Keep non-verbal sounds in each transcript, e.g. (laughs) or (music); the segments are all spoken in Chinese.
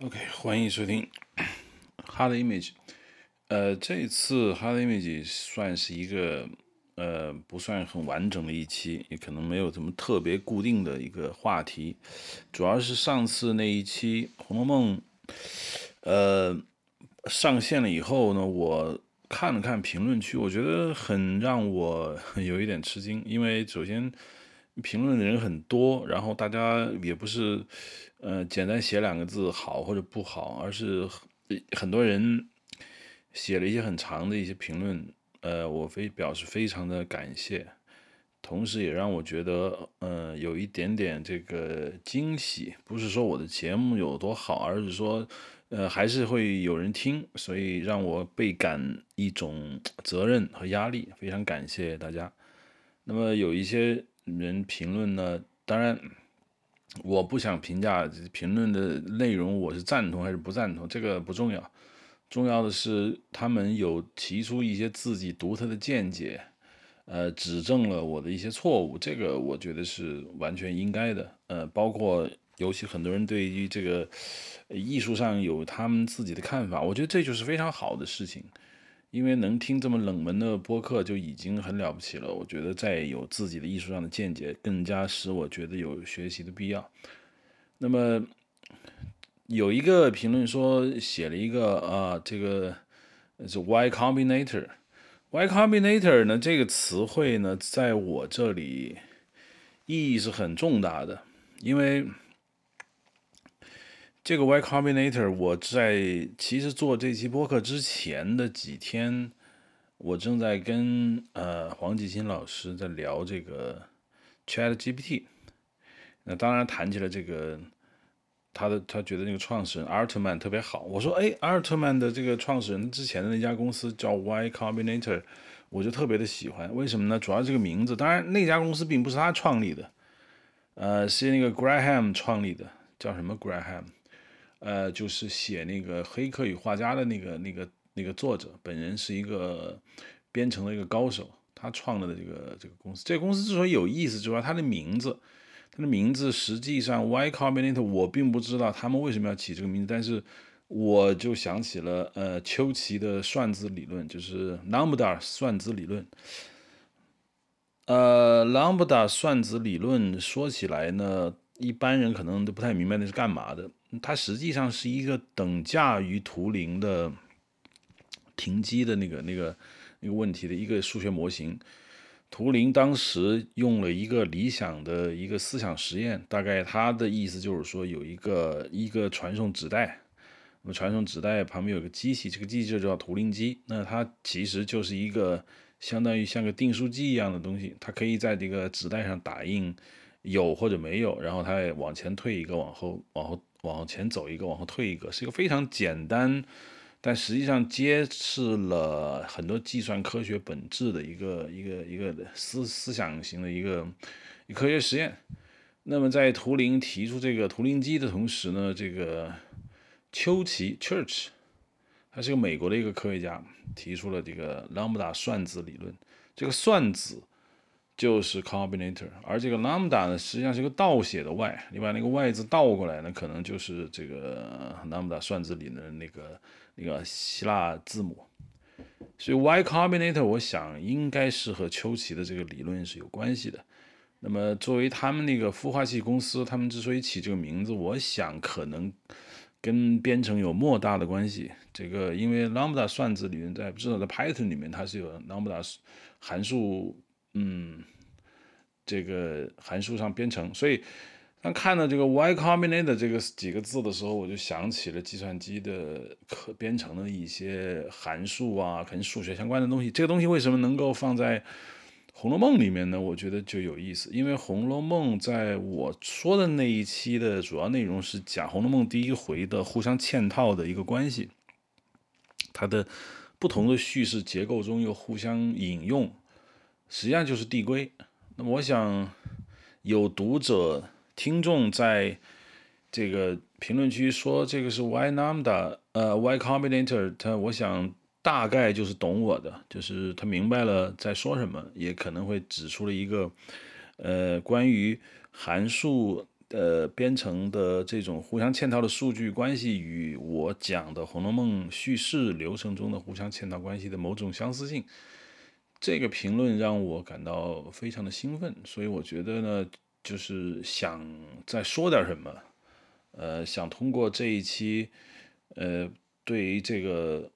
OK，欢迎收听 (clears throat) Hard Image。呃，这次 Hard Image 算是一个呃不算很完整的一期，也可能没有什么特别固定的一个话题。主要是上次那一期《红楼梦》呃上线了以后呢，我看了看评论区，我觉得很让我 (laughs) 有一点吃惊，因为首先评论的人很多，然后大家也不是。呃，简单写两个字好或者不好，而是很多人写了一些很长的一些评论，呃，我非表示非常的感谢，同时也让我觉得，呃，有一点点这个惊喜，不是说我的节目有多好，而是说，呃，还是会有人听，所以让我倍感一种责任和压力，非常感谢大家。那么有一些人评论呢，当然。我不想评价评论的内容，我是赞同还是不赞同，这个不重要，重要的是他们有提出一些自己独特的见解，呃，指正了我的一些错误，这个我觉得是完全应该的，呃，包括尤其很多人对于这个艺术上有他们自己的看法，我觉得这就是非常好的事情。因为能听这么冷门的播客就已经很了不起了，我觉得再有自己的艺术上的见解，更加使我觉得有学习的必要。那么有一个评论说写了一个啊，这个是 Y Combinator，Y Combinator 呢这个词汇呢，在我这里意义是很重大的，因为。这个 Y Combinator，我在其实做这期播客之前的几天，我正在跟呃黄继新老师在聊这个 Chat GPT。那当然谈起了这个他的，他觉得那个创始人阿尔特曼特别好。我说，哎，阿尔特曼的这个创始人之前的那家公司叫 Y Combinator，我就特别的喜欢。为什么呢？主要这个名字，当然那家公司并不是他创立的，呃，是那个 Graham 创立的，叫什么 Graham？呃，就是写那个《黑客与画家》的那个、那个、那个作者，本人是一个编程的一个高手，他创了的这个这个公司。这个公司之所以有意思，主要它的名字，它的名字实际上 Y Combinator，我并不知道他们为什么要起这个名字，但是我就想起了呃丘奇的算子理论，就是 Lambda 算子理论。呃，Lambda 算子理论说起来呢，一般人可能都不太明白那是干嘛的。它实际上是一个等价于图灵的停机的那个、那个、那个问题的一个数学模型。图灵当时用了一个理想的一个思想实验，大概他的意思就是说，有一个一个传送纸带，那么传送纸带旁边有个机器，这个机器就叫图灵机。那它其实就是一个相当于像个订书机一样的东西，它可以在这个纸带上打印有或者没有，然后它往前退一个，往后往后。往前走一个，往后退一个，是一个非常简单，但实际上揭示了很多计算科学本质的一个一个一个思思想型的一个科学实验。那么在图灵提出这个图灵机的同时呢，这个丘奇 Church，他是个美国的一个科学家，提出了这个 Lambda 算子理论。这个算子。就是 combinator，而这个 lambda 呢，实际上是个倒写的 y，你把那个 y 字倒过来呢，可能就是这个 lambda 算子里的那个那个希腊字母。所以 y combinator，我想应该是和丘奇的这个理论是有关系的。那么作为他们那个孵化器公司，他们之所以起这个名字，我想可能跟编程有莫大的关系。这个因为 lambda 算子理论在至少在 Python 里面，它是有 lambda 函数。嗯，这个函数上编程，所以当看到这个 Y Combinator 这个几个字的时候，我就想起了计算机的可编程的一些函数啊，可能数学相关的东西。这个东西为什么能够放在《红楼梦》里面呢？我觉得就有意思，因为《红楼梦》在我说的那一期的主要内容是讲《红楼梦》第一回的互相嵌套的一个关系，它的不同的叙事结构中又互相引用。实际上就是递归。那么，我想有读者、听众在这个评论区说这个是 Y lambda，呃，Y combinator，他我想大概就是懂我的，就是他明白了在说什么，也可能会指出了一个呃关于函数呃编程的这种互相嵌套的数据关系与我讲的《红楼梦》叙事流程中的互相嵌套关系的某种相似性。这个评论让我感到非常的兴奋，所以我觉得呢，就是想再说点什么，呃，想通过这一期，呃，对于这个，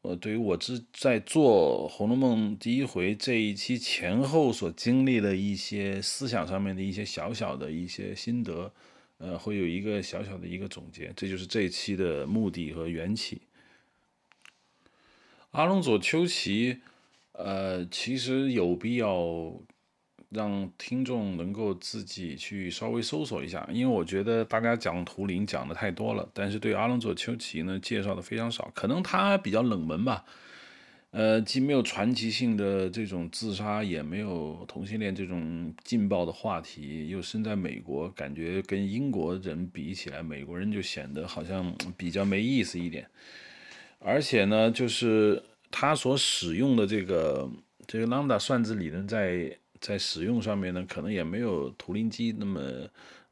呃，对于我之在做《红楼梦》第一回这一期前后所经历的一些思想上面的一些小小的一些心得，呃，会有一个小小的一个总结，这就是这一期的目的和缘起。阿隆佐丘奇。呃，其实有必要让听众能够自己去稍微搜索一下，因为我觉得大家讲图灵讲的太多了，但是对阿隆佐丘奇呢介绍的非常少，可能他比较冷门吧。呃，既没有传奇性的这种自杀，也没有同性恋这种劲爆的话题，又身在美国，感觉跟英国人比起来，美国人就显得好像比较没意思一点。而且呢，就是。他所使用的这个这个 lambda 算子理论，在在使用上面呢，可能也没有图灵机那么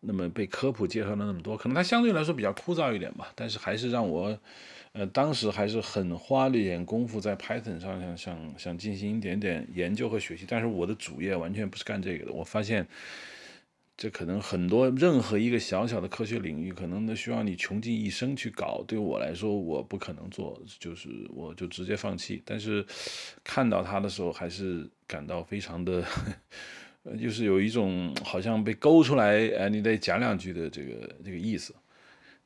那么被科普介绍的那么多，可能它相对来说比较枯燥一点吧。但是还是让我，呃，当时还是很花了一点功夫在 Python 上想想想进行一点点研究和学习。但是我的主业完全不是干这个的，我发现。这可能很多任何一个小小的科学领域，可能都需要你穷尽一生去搞。对我来说，我不可能做，就是我就直接放弃。但是看到他的时候，还是感到非常的，就是有一种好像被勾出来，哎，你得讲两句的这个这个意思。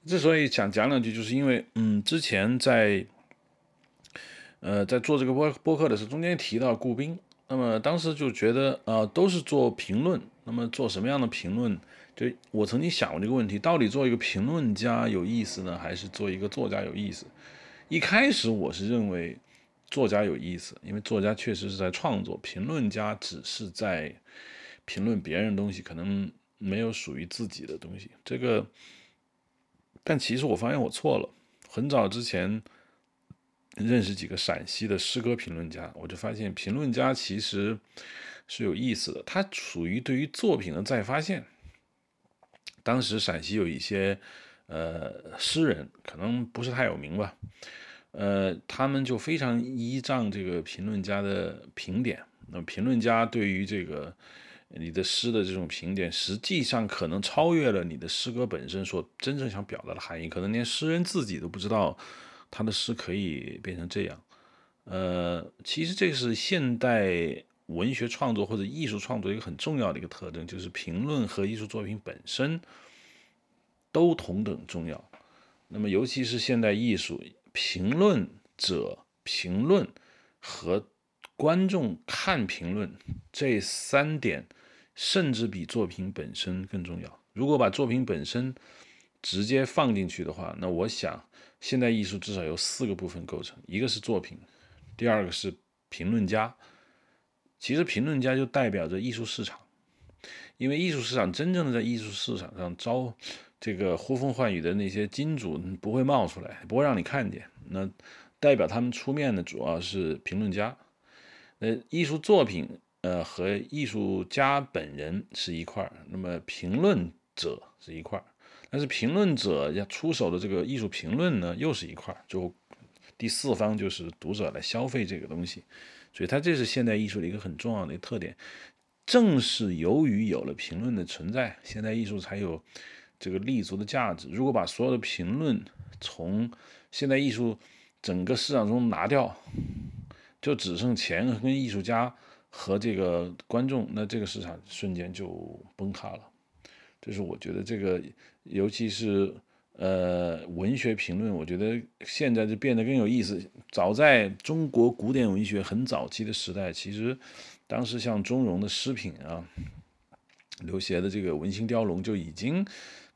之所以想讲两句，就是因为，嗯，之前在，呃，在做这个播播客的时候，中间提到顾兵，那么当时就觉得，呃，都是做评论。那么做什么样的评论？就我曾经想过这个问题：到底做一个评论家有意思呢，还是做一个作家有意思？一开始我是认为作家有意思，因为作家确实是在创作，评论家只是在评论别人的东西，可能没有属于自己的东西。这个，但其实我发现我错了。很早之前认识几个陕西的诗歌评论家，我就发现评论家其实。是有意思的，它属于对于作品的再发现。当时陕西有一些呃诗人，可能不是太有名吧，呃，他们就非常依仗这个评论家的评点。那么评论家对于这个你的诗的这种评点，实际上可能超越了你的诗歌本身所真正想表达的含义，可能连诗人自己都不知道他的诗可以变成这样。呃，其实这是现代。文学创作或者艺术创作一个很重要的一个特征，就是评论和艺术作品本身都同等重要。那么，尤其是现代艺术，评论者评论和观众看评论这三点，甚至比作品本身更重要。如果把作品本身直接放进去的话，那我想，现代艺术至少由四个部分构成：一个是作品，第二个是评论家。其实评论家就代表着艺术市场，因为艺术市场真正的在艺术市场上招这个呼风唤雨的那些金主不会冒出来，不会让你看见。那代表他们出面的主要是评论家。那艺术作品呃和艺术家本人是一块儿，那么评论者是一块儿，但是评论者要出手的这个艺术评论呢又是一块儿，就第四方就是读者来消费这个东西。所以它这是现代艺术的一个很重要的特点，正是由于有了评论的存在，现代艺术才有这个立足的价值。如果把所有的评论从现代艺术整个市场中拿掉，就只剩钱跟艺术家和这个观众，那这个市场瞬间就崩塌了。这是我觉得这个，尤其是。呃，文学评论，我觉得现在就变得更有意思。早在中国古典文学很早期的时代，其实当时像钟嵘的诗品啊，刘勰的这个《文心雕龙》就已经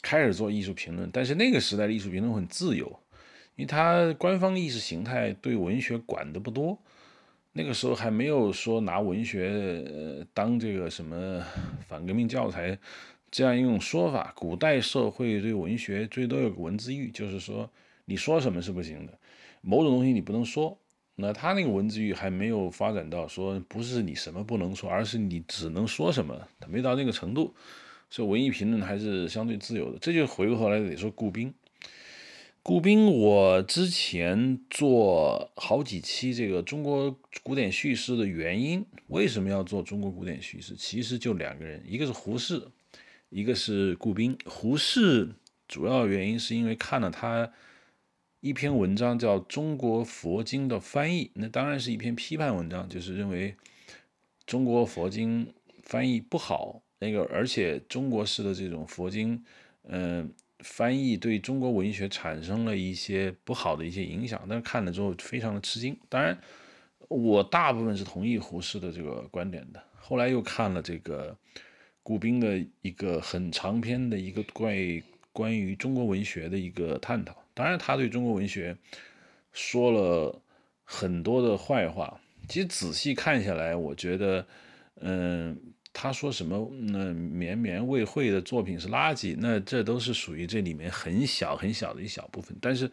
开始做艺术评论。但是那个时代的艺术评论很自由，因为他官方意识形态对文学管的不多。那个时候还没有说拿文学当这个什么反革命教材。这样一种说法，古代社会对文学最多有个文字狱，就是说你说什么是不行的，某种东西你不能说。那他那个文字狱还没有发展到说不是你什么不能说，而是你只能说什么，他没到那个程度。所以文艺评论还是相对自由的。这就回过头来得说顾斌。顾斌，我之前做好几期这个中国古典叙事的原因，为什么要做中国古典叙事？其实就两个人，一个是胡适，一个是顾斌。胡适主要原因是因为看了他一篇文章叫《中国佛经的翻译》，那当然是一篇批判文章，就是认为中国佛经翻译不好，那个而且中国式的这种佛经，嗯。翻译对中国文学产生了一些不好的一些影响，但是看了之后非常的吃惊。当然，我大部分是同意胡适的这个观点的。后来又看了这个顾斌的一个很长篇的一个关于关于中国文学的一个探讨。当然，他对中国文学说了很多的坏话。其实仔细看下来，我觉得，嗯。他说什么？那绵绵未会的作品是垃圾，那这都是属于这里面很小很小的一小部分。但是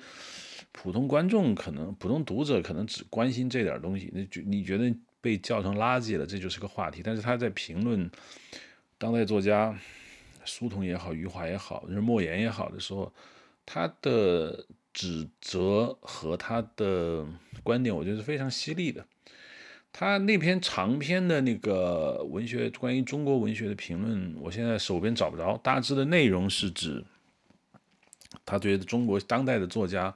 普通观众可能、普通读者可能只关心这点东西。那觉你觉得被叫成垃圾了，这就是个话题。但是他在评论当代作家苏童也好、余华也好、就是莫言也好的时候，他的指责和他的观点，我觉得是非常犀利的。他那篇长篇的那个文学关于中国文学的评论，我现在手边找不着。大致的内容是指，他觉得中国当代的作家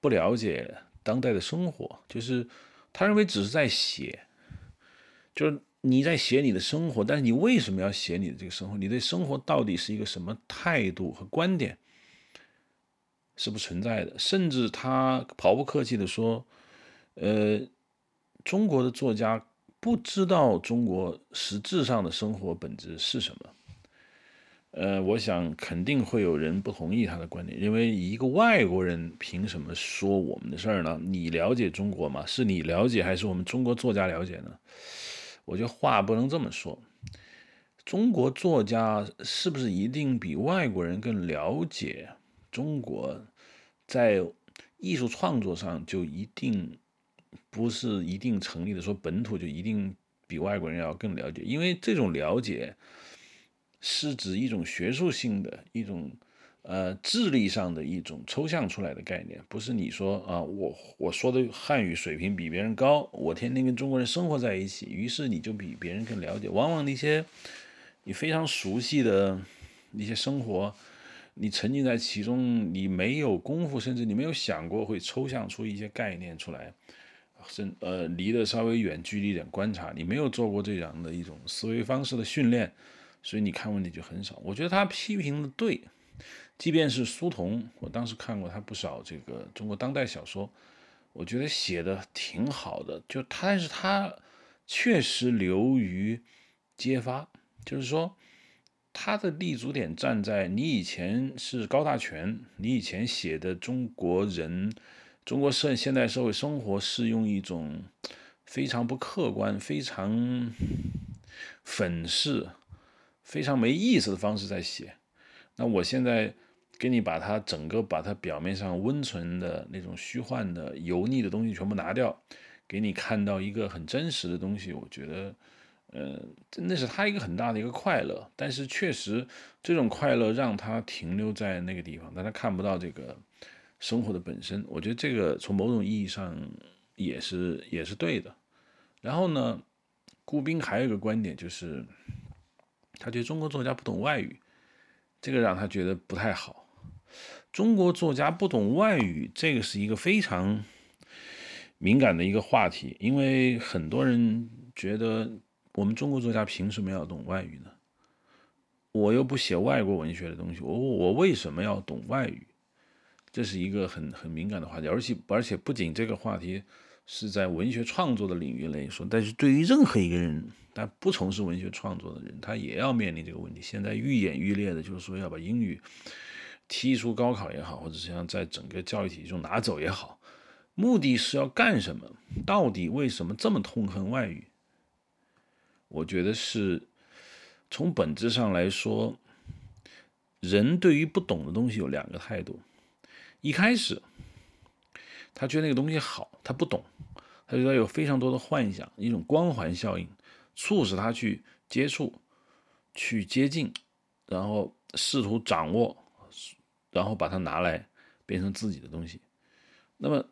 不了解当代的生活，就是他认为只是在写，就是你在写你的生活，但是你为什么要写你的这个生活？你对生活到底是一个什么态度和观点是不存在的？甚至他毫不客气的说，呃。中国的作家不知道中国实质上的生活本质是什么。呃，我想肯定会有人不同意他的观点，因为一个外国人凭什么说我们的事儿呢？你了解中国吗？是你了解还是我们中国作家了解呢？我觉得话不能这么说。中国作家是不是一定比外国人更了解中国？在艺术创作上就一定？不是一定成立的，说本土就一定比外国人要更了解，因为这种了解是指一种学术性的一种呃智力上的一种抽象出来的概念，不是你说啊，我我说的汉语水平比别人高，我天天跟中国人生活在一起，于是你就比别人更了解。往往那些你非常熟悉的那些生活，你沉浸在其中，你没有功夫，甚至你没有想过会抽象出一些概念出来。甚呃离得稍微远距离一点观察，你没有做过这样的一种思维方式的训练，所以你看问题就很少。我觉得他批评的对，即便是苏童，我当时看过他不少这个中国当代小说，我觉得写的挺好的。就他，但是他确实流于揭发，就是说他的立足点站在你以前是高大全，你以前写的中国人。中国社现代社会生活是用一种非常不客观、非常粉饰、非常没意思的方式在写。那我现在给你把它整个把它表面上温存的那种虚幻的、油腻的东西全部拿掉，给你看到一个很真实的东西。我觉得，呃，那是他一个很大的一个快乐。但是确实，这种快乐让他停留在那个地方，但他看不到这个。生活的本身，我觉得这个从某种意义上也是也是对的。然后呢，顾斌还有一个观点，就是他觉得中国作家不懂外语，这个让他觉得不太好。中国作家不懂外语，这个是一个非常敏感的一个话题，因为很多人觉得我们中国作家凭什么要懂外语呢？我又不写外国文学的东西，我我为什么要懂外语？这是一个很很敏感的话题，而且而且不仅这个话题是在文学创作的领域来说，但是对于任何一个人，但不从事文学创作的人，他也要面临这个问题。现在愈演愈烈的，就是说要把英语踢出高考也好，或者是在整个教育体系中拿走也好，目的是要干什么？到底为什么这么痛恨外语？我觉得是从本质上来说，人对于不懂的东西有两个态度。一开始，他觉得那个东西好，他不懂，他觉得有非常多的幻想，一种光环效应，促使他去接触、去接近，然后试图掌握，然后把它拿来变成自己的东西。那么，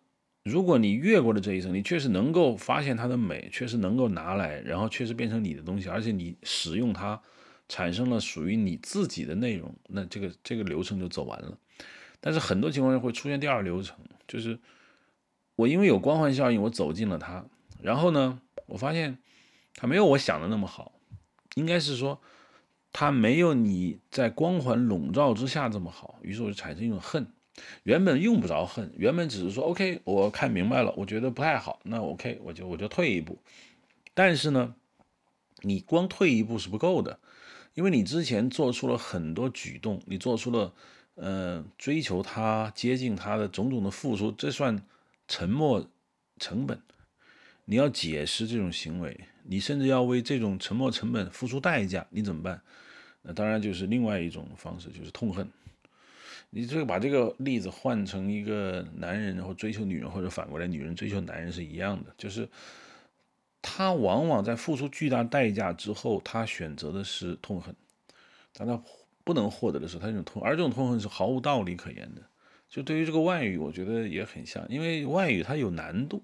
如果你越过了这一层，你确实能够发现它的美，确实能够拿来，然后确实变成你的东西，而且你使用它产生了属于你自己的内容，那这个这个流程就走完了。但是很多情况下会出现第二流程，就是我因为有光环效应，我走进了它，然后呢，我发现它没有我想的那么好，应该是说他没有你在光环笼罩之下这么好，于是我就产生一种恨。原本用不着恨，原本只是说 OK，我看明白了，我觉得不太好，那 OK，我就我就退一步。但是呢，你光退一步是不够的，因为你之前做出了很多举动，你做出了呃追求他、接近他的种种的付出，这算沉默成本。你要解释这种行为，你甚至要为这种沉没成本付出代价，你怎么办？那当然就是另外一种方式，就是痛恨。你这个把这个例子换成一个男人，然后追求女人，或者反过来女人追求男人是一样的，就是他往往在付出巨大代价之后，他选择的是痛恨，当他不能获得的时候，他这种痛，而这种痛恨是毫无道理可言的。就对于这个外语，我觉得也很像，因为外语它有难度，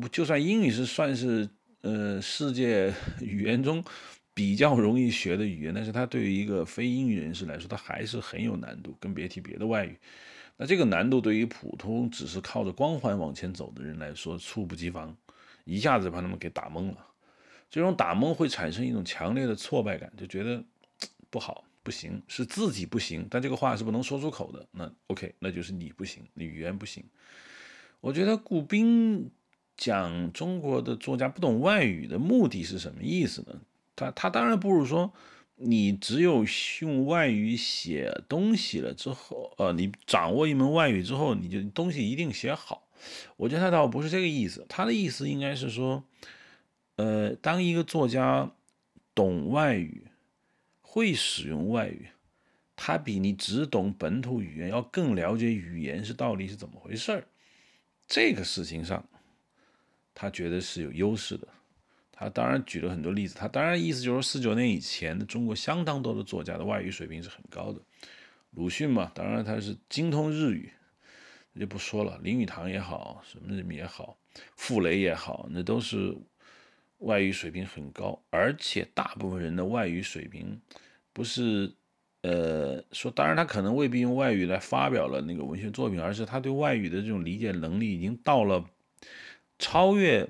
不就算英语是算是呃世界 (laughs) 语言中。比较容易学的语言，但是它对于一个非英语人士来说，它还是很有难度，更别提别的外语。那这个难度对于普通只是靠着光环往前走的人来说，猝不及防，一下子把他们给打懵了。这种打懵会产生一种强烈的挫败感，就觉得不好，不行，是自己不行。但这个话是不能说出口的。那 OK，那就是你不行，你语言不行。我觉得顾斌讲中国的作家不懂外语的目的是什么意思呢？他他当然不如说，你只有用外语写东西了之后，呃，你掌握一门外语之后，你就东西一定写好。我觉得他倒不是这个意思，他的意思应该是说，呃，当一个作家懂外语，会使用外语，他比你只懂本土语言要更了解语言是到底是怎么回事儿。这个事情上，他觉得是有优势的。他当然举了很多例子，他当然意思就是，四九年以前的中国相当多的作家的外语水平是很高的。鲁迅嘛，当然他是精通日语，那就不说了。林语堂也好，什么人也好，傅雷也好，那都是外语水平很高。而且大部分人的外语水平不是，呃，说当然他可能未必用外语来发表了那个文学作品，而是他对外语的这种理解能力已经到了超越。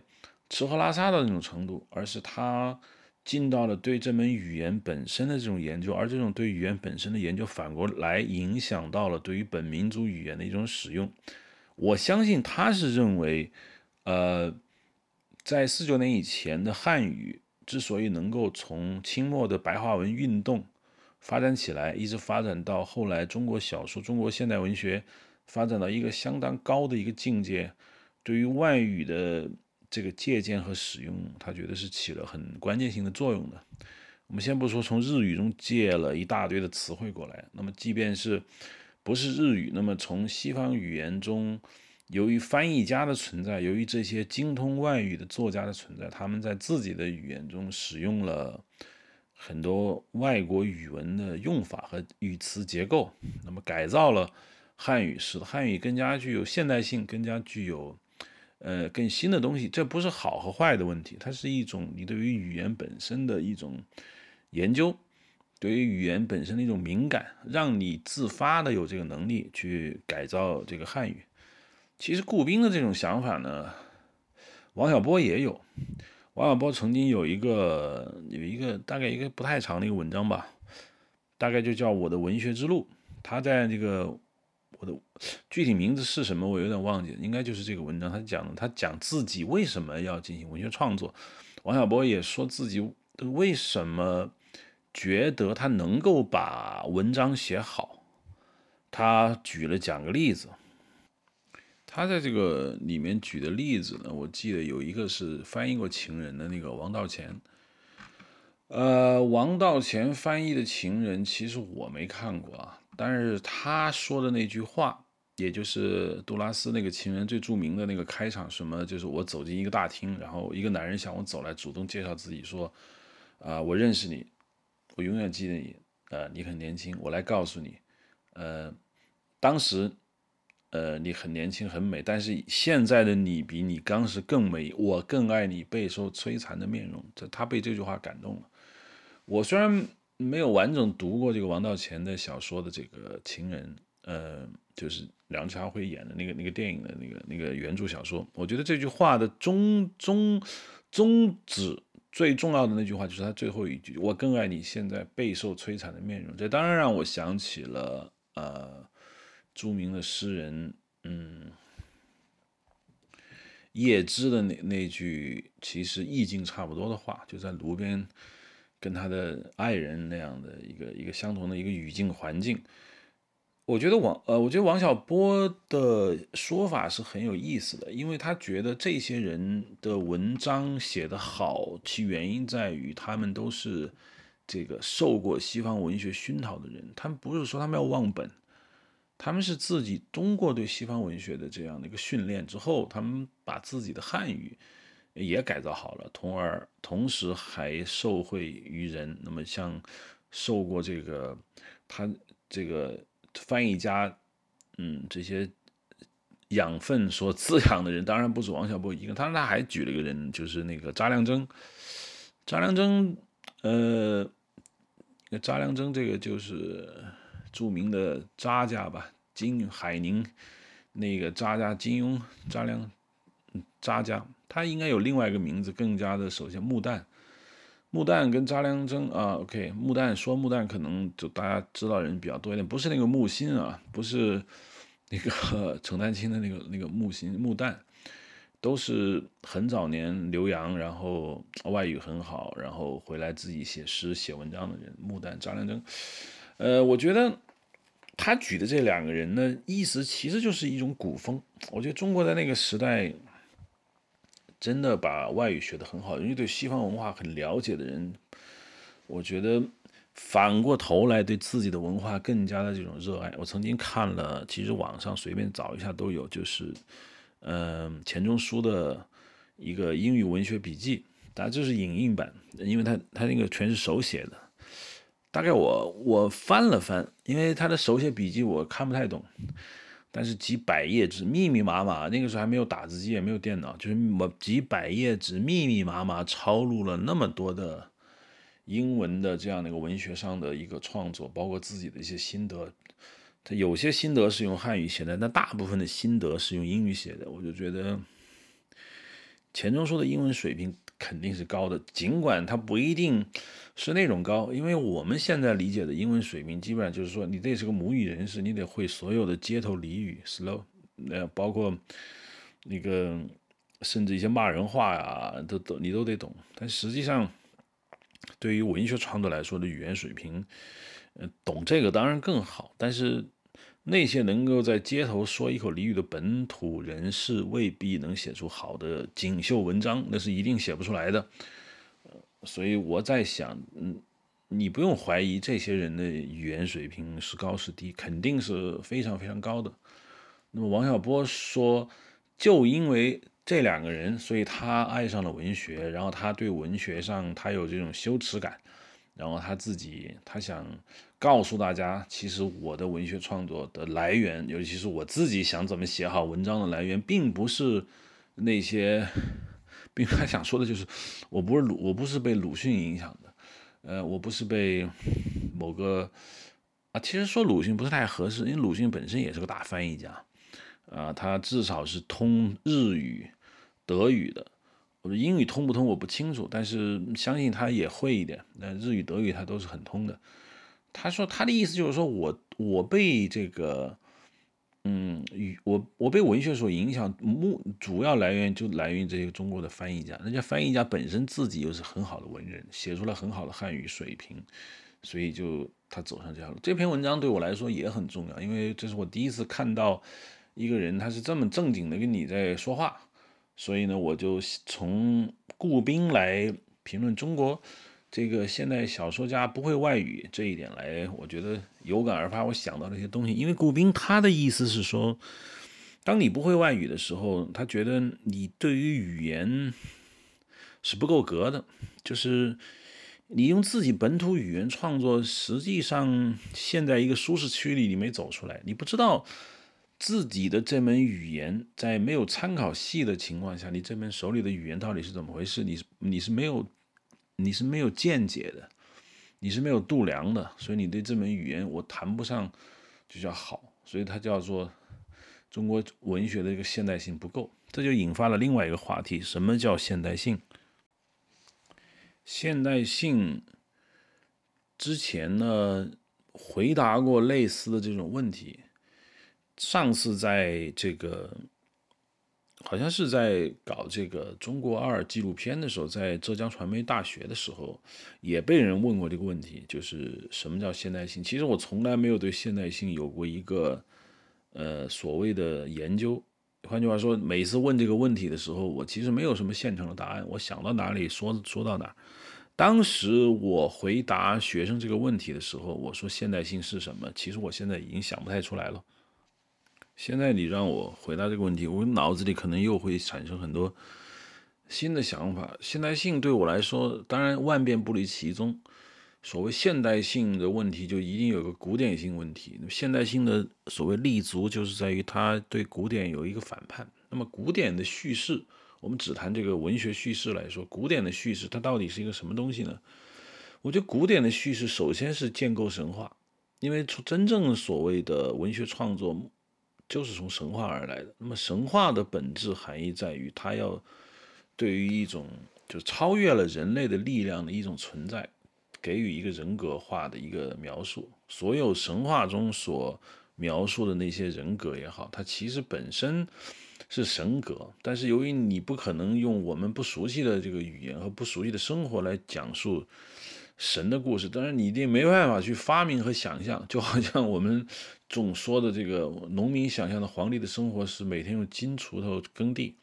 吃喝拉撒的那种程度，而是他进到了对这门语言本身的这种研究，而这种对语言本身的研究反过来影响到了对于本民族语言的一种使用。我相信他是认为，呃，在四九年以前的汉语之所以能够从清末的白话文运动发展起来，一直发展到后来中国小说、中国现代文学发展到一个相当高的一个境界，对于外语的。这个借鉴和使用，他觉得是起了很关键性的作用的。我们先不说从日语中借了一大堆的词汇过来，那么即便是不是日语，那么从西方语言中，由于翻译家的存在，由于这些精通外语的作家的存在，他们在自己的语言中使用了很多外国语文的用法和语词结构，那么改造了汉语，使得汉语更加具有现代性，更加具有。呃，更新的东西，这不是好和坏的问题，它是一种你对于语言本身的一种研究，对于语言本身的一种敏感，让你自发的有这个能力去改造这个汉语。其实顾斌的这种想法呢，王小波也有。王小波曾经有一个有一个大概一个不太长的一个文章吧，大概就叫《我的文学之路》，他在这个。我的具体名字是什么？我有点忘记了，应该就是这个文章。他讲他讲自己为什么要进行文学创作。王小波也说自己为什么觉得他能够把文章写好。他举了讲个例子。他在这个里面举的例子呢，我记得有一个是翻译过《情人》的那个王道乾。呃，王道乾翻译的《情人》，其实我没看过啊。但是他说的那句话，也就是杜拉斯那个情人最著名的那个开场，什么就是我走进一个大厅，然后一个男人向我走来，主动介绍自己说：“啊，我认识你，我永远记得你。”呃，你很年轻，我来告诉你，呃，当时，呃，你很年轻很美，但是现在的你比你当时更美，我更爱你备受摧残的面容。这他被这句话感动了。我虽然没有完整读过这个王道乾的小说的这个《情人》，呃，就是梁家辉演的那个那个电影的那个那个原著小说，我觉得这句话的宗宗宗旨。最重要的那句话就是他最后一句：“我更爱你现在备受摧残的面容。”这当然让我想起了呃，著名的诗人嗯叶芝的那那句其实意境差不多的话，就在炉边跟他的爱人那样的一个一个相同的一个语境环境。我觉得王呃，我觉得王小波的说法是很有意思的，因为他觉得这些人的文章写得好，其原因在于他们都是这个受过西方文学熏陶的人，他们不是说他们要忘本，他们是自己通过对西方文学的这样的一个训练之后，他们把自己的汉语也改造好了，从而同时还受惠于人。那么像受过这个他这个。翻译家，嗯，这些养分所滋养的人，当然不止王小波一个。当然，他还举了一个人，就是那个查良铮。查良铮，呃，查良铮这个就是著名的查家吧，金海宁那个查家金庸，查良查家，他应该有另外一个名字，更加的，首先木旦。木旦跟查良铮啊，OK，木旦说木旦可能就大家知道人比较多一点，不是那个木心啊，不是那个 (laughs) 程丹青的那个那个木心木旦，都是很早年留洋，然后外语很好，然后回来自己写诗写文章的人。木旦、查良铮，呃，我觉得他举的这两个人呢，意思其实就是一种古风。我觉得中国在那个时代。真的把外语学得很好，因为对西方文化很了解的人，我觉得反过头来对自己的文化更加的这种热爱。我曾经看了，其实网上随便找一下都有，就是嗯钱钟书的一个英语文学笔记，当然这是影印版，因为他他那个全是手写的。大概我我翻了翻，因为他的手写笔记我看不太懂。但是几百页纸密密麻麻，那个时候还没有打字机，也没有电脑，就是我几百页纸密密麻麻抄录了那么多的英文的这样的一个文学上的一个创作，包括自己的一些心得。他有些心得是用汉语写的，但大部分的心得是用英语写的。我就觉得钱钟书的英文水平肯定是高的，尽管它不一定。是那种高，因为我们现在理解的英文水平，基本上就是说，你得是个母语人士，你得会所有的街头俚语，slow，呃，包括那个甚至一些骂人话呀，都都你都得懂。但实际上，对于文学创作来说的语言水平，呃，懂这个当然更好。但是那些能够在街头说一口俚语的本土人士，未必能写出好的锦绣文章，那是一定写不出来的。所以我在想，嗯，你不用怀疑这些人的语言水平是高是低，肯定是非常非常高的。那么王小波说，就因为这两个人，所以他爱上了文学，然后他对文学上他有这种羞耻感，然后他自己他想告诉大家，其实我的文学创作的来源，尤其是我自己想怎么写好文章的来源，并不是那些。并他想说的就是，我不是鲁，我不是被鲁迅影响的，呃，我不是被某个啊，其实说鲁迅不是太合适，因为鲁迅本身也是个大翻译家，啊，他至少是通日语、德语的，我说英语通不通我不清楚，但是相信他也会一点，那日语、德语他都是很通的。他说他的意思就是说我我被这个。嗯，我我被文学所影响，目主要来源就来源于这些中国的翻译家。那些翻译家本身自己又是很好的文人，写出了很好的汉语水平，所以就他走上这条路。这篇文章对我来说也很重要，因为这是我第一次看到一个人他是这么正经的跟你在说话，所以呢，我就从顾兵来评论中国。这个现代小说家不会外语这一点来，我觉得有感而发。我想到那些东西，因为顾斌他的意思是说，当你不会外语的时候，他觉得你对于语言是不够格的。就是你用自己本土语言创作，实际上现在一个舒适区里你没走出来，你不知道自己的这门语言在没有参考系的情况下，你这门手里的语言到底是怎么回事？你你是没有你是没有见解的，你是没有度量的，所以你对这门语言我谈不上就叫好，所以它叫做中国文学的一个现代性不够，这就引发了另外一个话题：什么叫现代性？现代性之前呢，回答过类似的这种问题。上次在这个好像是在搞这个中国二纪录片的时候，在浙江传媒大学的时候，也被人问过这个问题，就是什么叫现代性？其实我从来没有对现代性有过一个呃所谓的研究。换句话说，每次问这个问题的时候，我其实没有什么现成的答案，我想到哪里说说到哪。当时我回答学生这个问题的时候，我说现代性是什么？其实我现在已经想不太出来了。现在你让我回答这个问题，我脑子里可能又会产生很多新的想法。现代性对我来说，当然万变不离其宗。所谓现代性的问题，就一定有个古典性问题。现代性的所谓立足，就是在于它对古典有一个反叛。那么古典的叙事，我们只谈这个文学叙事来说，古典的叙事它到底是一个什么东西呢？我觉得古典的叙事首先是建构神话，因为真正所谓的文学创作就是从神话而来的。那么神话的本质含义在于，它要对于一种就超越了人类的力量的一种存在。给予一个人格化的一个描述，所有神话中所描述的那些人格也好，它其实本身是神格，但是由于你不可能用我们不熟悉的这个语言和不熟悉的生活来讲述神的故事，当然你一定没办法去发明和想象，就好像我们总说的这个农民想象的皇帝的生活是每天用金锄头耕地。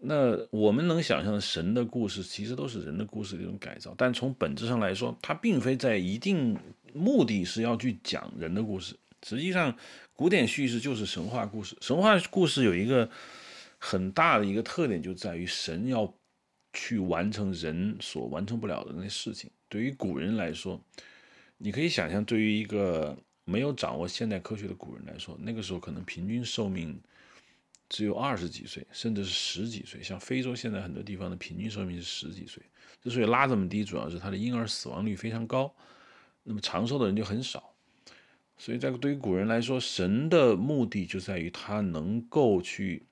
那我们能想象的神的故事，其实都是人的故事的一种改造。但从本质上来说，它并非在一定目的是要去讲人的故事。实际上，古典叙事就是神话故事。神话故事有一个很大的一个特点，就在于神要去完成人所完成不了的那些事情。对于古人来说，你可以想象，对于一个没有掌握现代科学的古人来说，那个时候可能平均寿命。只有二十几岁，甚至是十几岁。像非洲现在很多地方的平均寿命是十几岁。之所以拉这么低，主要是它的婴儿死亡率非常高，那么长寿的人就很少。所以在对于古人来说，神的目的就在于他能够去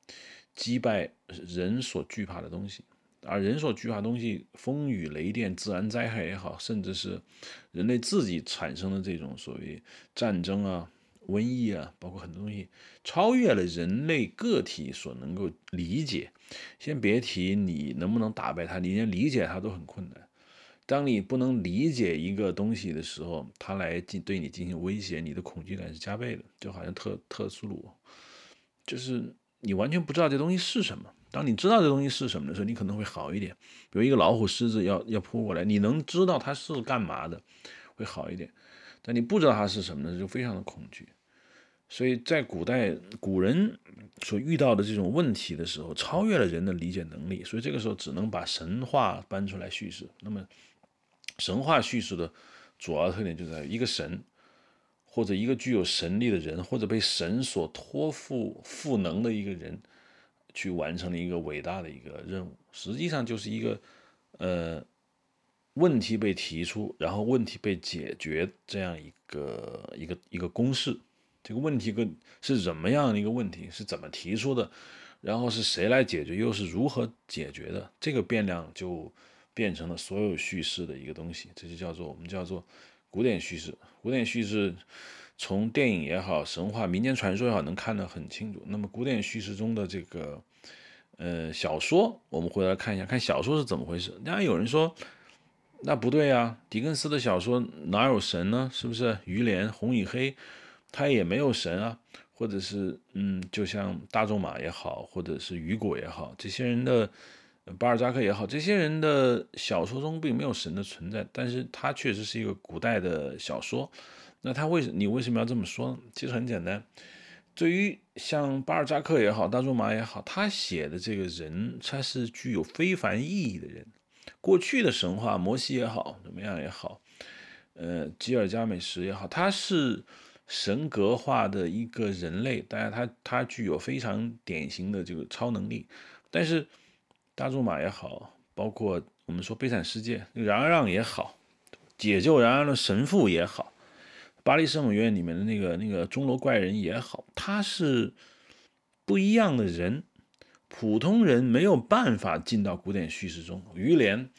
击败人所惧怕的东西，而人所惧怕的东西，风雨雷电、自然灾害也好，甚至是人类自己产生的这种所谓战争啊。瘟疫啊，包括很多东西，超越了人类个体所能够理解。先别提你能不能打败它，你连理解它都很困难。当你不能理解一个东西的时候，它来进对你进行威胁，你的恐惧感是加倍的。就好像特特斯鲁，就是你完全不知道这东西是什么。当你知道这东西是什么的时候，你可能会好一点。比如一个老虎、狮子要要扑过来，你能知道它是干嘛的，会好一点。但你不知道它是什么的，就非常的恐惧。所以在古代，古人所遇到的这种问题的时候，超越了人的理解能力，所以这个时候只能把神话搬出来叙事。那么，神话叙事的主要特点就在于一个神，或者一个具有神力的人，或者被神所托付赋能的一个人，去完成了一个伟大的一个任务。实际上就是一个，呃，问题被提出，然后问题被解决这样一个一个一个公式。这个问题跟是怎么样的一个问题？是怎么提出的？然后是谁来解决？又是如何解决的？这个变量就变成了所有叙事的一个东西，这就叫做我们叫做古典叙事。古典叙事从电影也好，神话、民间传说也好，能看得很清楚。那么古典叙事中的这个呃小说，我们回来看一下，看小说是怎么回事。当然有人说，那不对呀，狄更斯的小说哪有神呢？是不是？鱼帘、红与黑。他也没有神啊，或者是嗯，就像大仲马也好，或者是雨果也好，这些人的巴尔扎克也好，这些人的小说中并没有神的存在，但是他确实是一个古代的小说。那他为什你为什么要这么说呢？其实很简单，对于像巴尔扎克也好，大仲马也好，他写的这个人，他是具有非凡意义的人。过去的神话，摩西也好，怎么样也好，呃，吉尔加美什也好，他是神格化的一个人类，当然他他具有非常典型的这个超能力。但是大仲马也好，包括我们说悲惨世界，冉阿让也好，解救冉阿让的神父也好，巴黎圣母院里面的那个那个钟楼怪人也好，他是不一样的人。普通人没有办法进到古典叙事中。于连，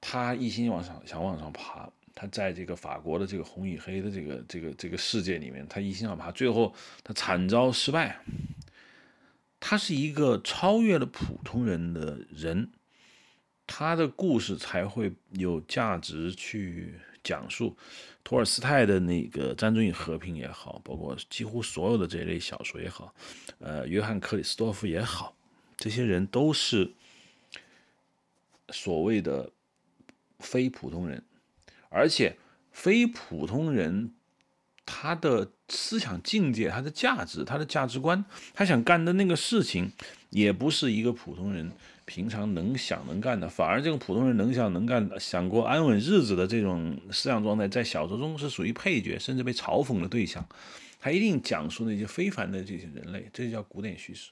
他一心往上想往上爬，他在这个法国的这个红与黑的这个这个这个世界里面，他一心要爬，最后他惨遭失败。他是一个超越了普通人的人，他的故事才会有价值去讲述。托尔斯泰的那个《战争与和平》也好，包括几乎所有的这一类小说也好，呃，约翰克里斯多夫也好，这些人都是所谓的非普通人，而且非普通人他的思想境界、他的价值、他的价值观，他想干的那个事情，也不是一个普通人。平常能想能干的，反而这个普通人能想能干的、想过安稳日子的这种思想状态，在小说中是属于配角，甚至被嘲讽的对象。他一定讲述那些非凡的这些人类，这就叫古典叙事。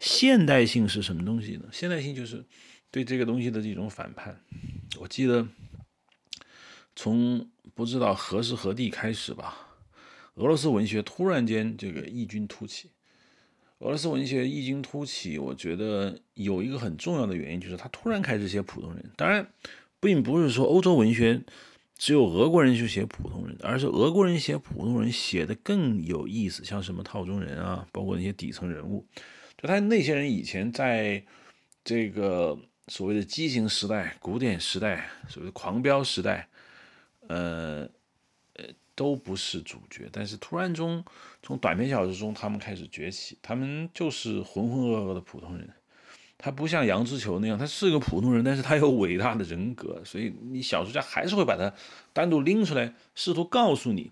现代性是什么东西呢？现代性就是对这个东西的这种反叛。我记得从不知道何时何地开始吧，俄罗斯文学突然间这个异军突起。俄罗斯文学异军突起，我觉得有一个很重要的原因，就是他突然开始写普通人。当然，并不是说欧洲文学只有俄国人去写普通人，而是俄国人写普通人写的更有意思。像什么套中人啊，包括那些底层人物，就他那些人以前在这个所谓的畸形时代、古典时代、所谓的狂飙时代，呃。都不是主角，但是突然中，从短篇小说中他们开始崛起，他们就是浑浑噩噩的普通人。他不像杨之球那样，他是个普通人，但是他有伟大的人格，所以你小说家还是会把他单独拎出来，试图告诉你，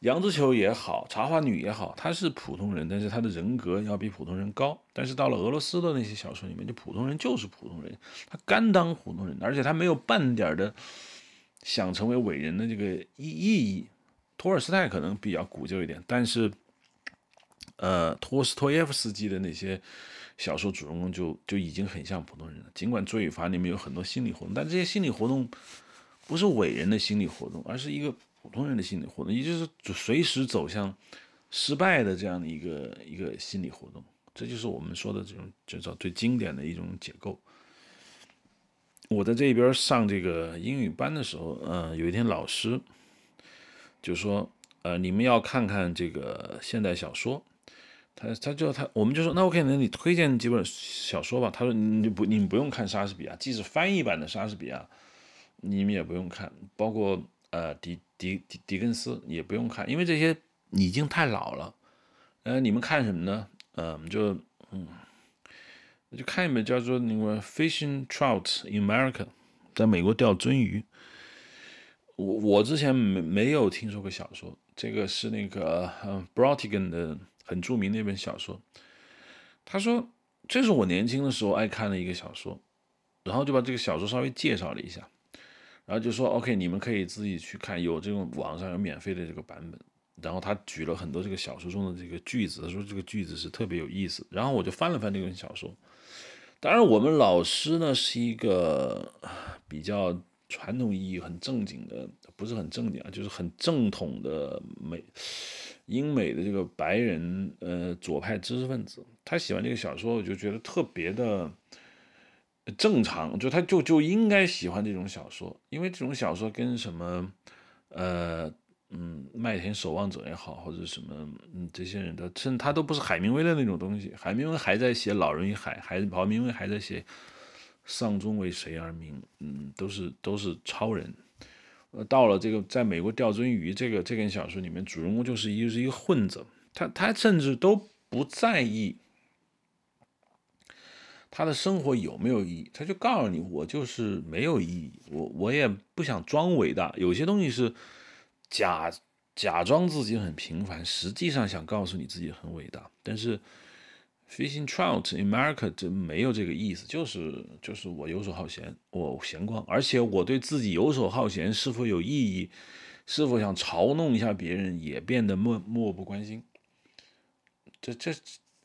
杨之球也好，茶花女也好，他是普通人，但是他的人格要比普通人高。但是到了俄罗斯的那些小说里面，就普通人就是普通人，他甘当普通人，而且他没有半点的想成为伟人的这个意意义。托尔斯泰可能比较古旧一点，但是，呃，托斯托耶夫斯基的那些小说主人公就就已经很像普通人了。尽管《罪与罚》里面有很多心理活动，但这些心理活动不是伟人的心理活动，而是一个普通人的心理活动，也就是随时走向失败的这样的一个一个心理活动。这就是我们说的这种，就叫最经典的一种解构。我在这边上这个英语班的时候，呃，有一天老师。就说，呃，你们要看看这个现代小说，他他就他，我们就说，那 OK，那你推荐几本小说吧。他说，你不，你们不用看莎士比亚，即使翻译版的莎士比亚，你们也不用看，包括呃狄狄狄狄更斯也不用看，因为这些已经太老了。呃，你们看什么呢？嗯，就嗯，就看一本叫做那个《Fishing Trout in America》，在美国钓鳟鱼。我我之前没没有听说过小说，这个是那个嗯 Brotigan 的很著名的一本小说。他说这是我年轻的时候爱看的一个小说，然后就把这个小说稍微介绍了一下，然后就说 OK 你们可以自己去看，有这种网上有免费的这个版本。然后他举了很多这个小说中的这个句子，他说这个句子是特别有意思。然后我就翻了翻这本小说，当然我们老师呢是一个比较。传统意义很正经的，不是很正经啊，就是很正统的美英美的这个白人呃左派知识分子，他喜欢这个小说，我就觉得特别的正常，就他就就应该喜欢这种小说，因为这种小说跟什么呃嗯麦田守望者也好，或者什么嗯这些人的，甚他都不是海明威的那种东西，海明威还在写《老人与海》，还海明威还在写。丧钟为谁而鸣？嗯，都是都是超人。呃，到了这个在美国钓鳟鱼这个这本小说里面，主人公就是一是一个混子，他他甚至都不在意他的生活有没有意义，他就告诉你，我就是没有意义，我我也不想装伟大。有些东西是假假装自己很平凡，实际上想告诉你自己很伟大。但是 Fishing trout in America 这没有这个意思，就是就是我游手好闲，我闲逛，而且我对自己游手好闲是否有意义，是否想嘲弄一下别人，也变得漠漠不关心。这这，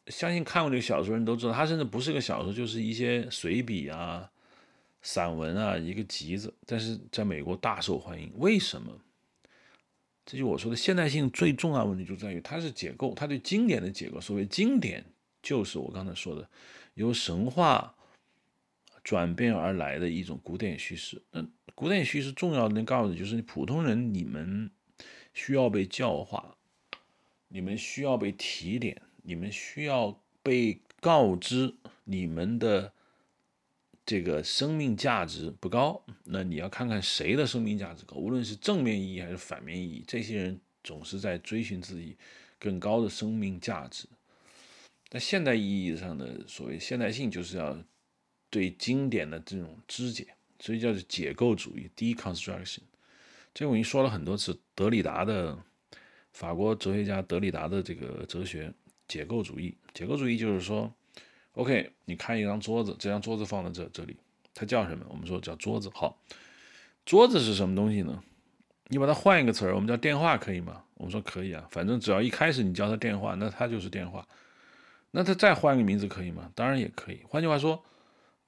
相信看过这个小说人都知道，他甚至不是个小说，就是一些随笔啊、散文啊，一个集子，但是在美国大受欢迎。为什么？这就我说的现代性最重要问题就在于它是解构，它对经典的解构。所谓经典。就是我刚才说的，由神话转变而来的一种古典叙事。那古典叙事重要的能告诉你，就是你普通人你们需要被教化，你们需要被提点，你们需要被告知你们的这个生命价值不高。那你要看看谁的生命价值高，无论是正面意义还是反面意义，这些人总是在追寻自己更高的生命价值。那现代意义上的所谓现代性，就是要对经典的这种肢解，所以叫做解构主义 （deconstruction）。这我已经说了很多次，德里达的法国哲学家德里达的这个哲学解构主义。解构主义就是说，OK，你看一张桌子，这张桌子放在这这里，它叫什么？我们说叫桌子。好，桌子是什么东西呢？你把它换一个词儿，我们叫电话，可以吗？我们说可以啊，反正只要一开始你叫它电话，那它就是电话。那他再换个名字可以吗？当然也可以。换句话说，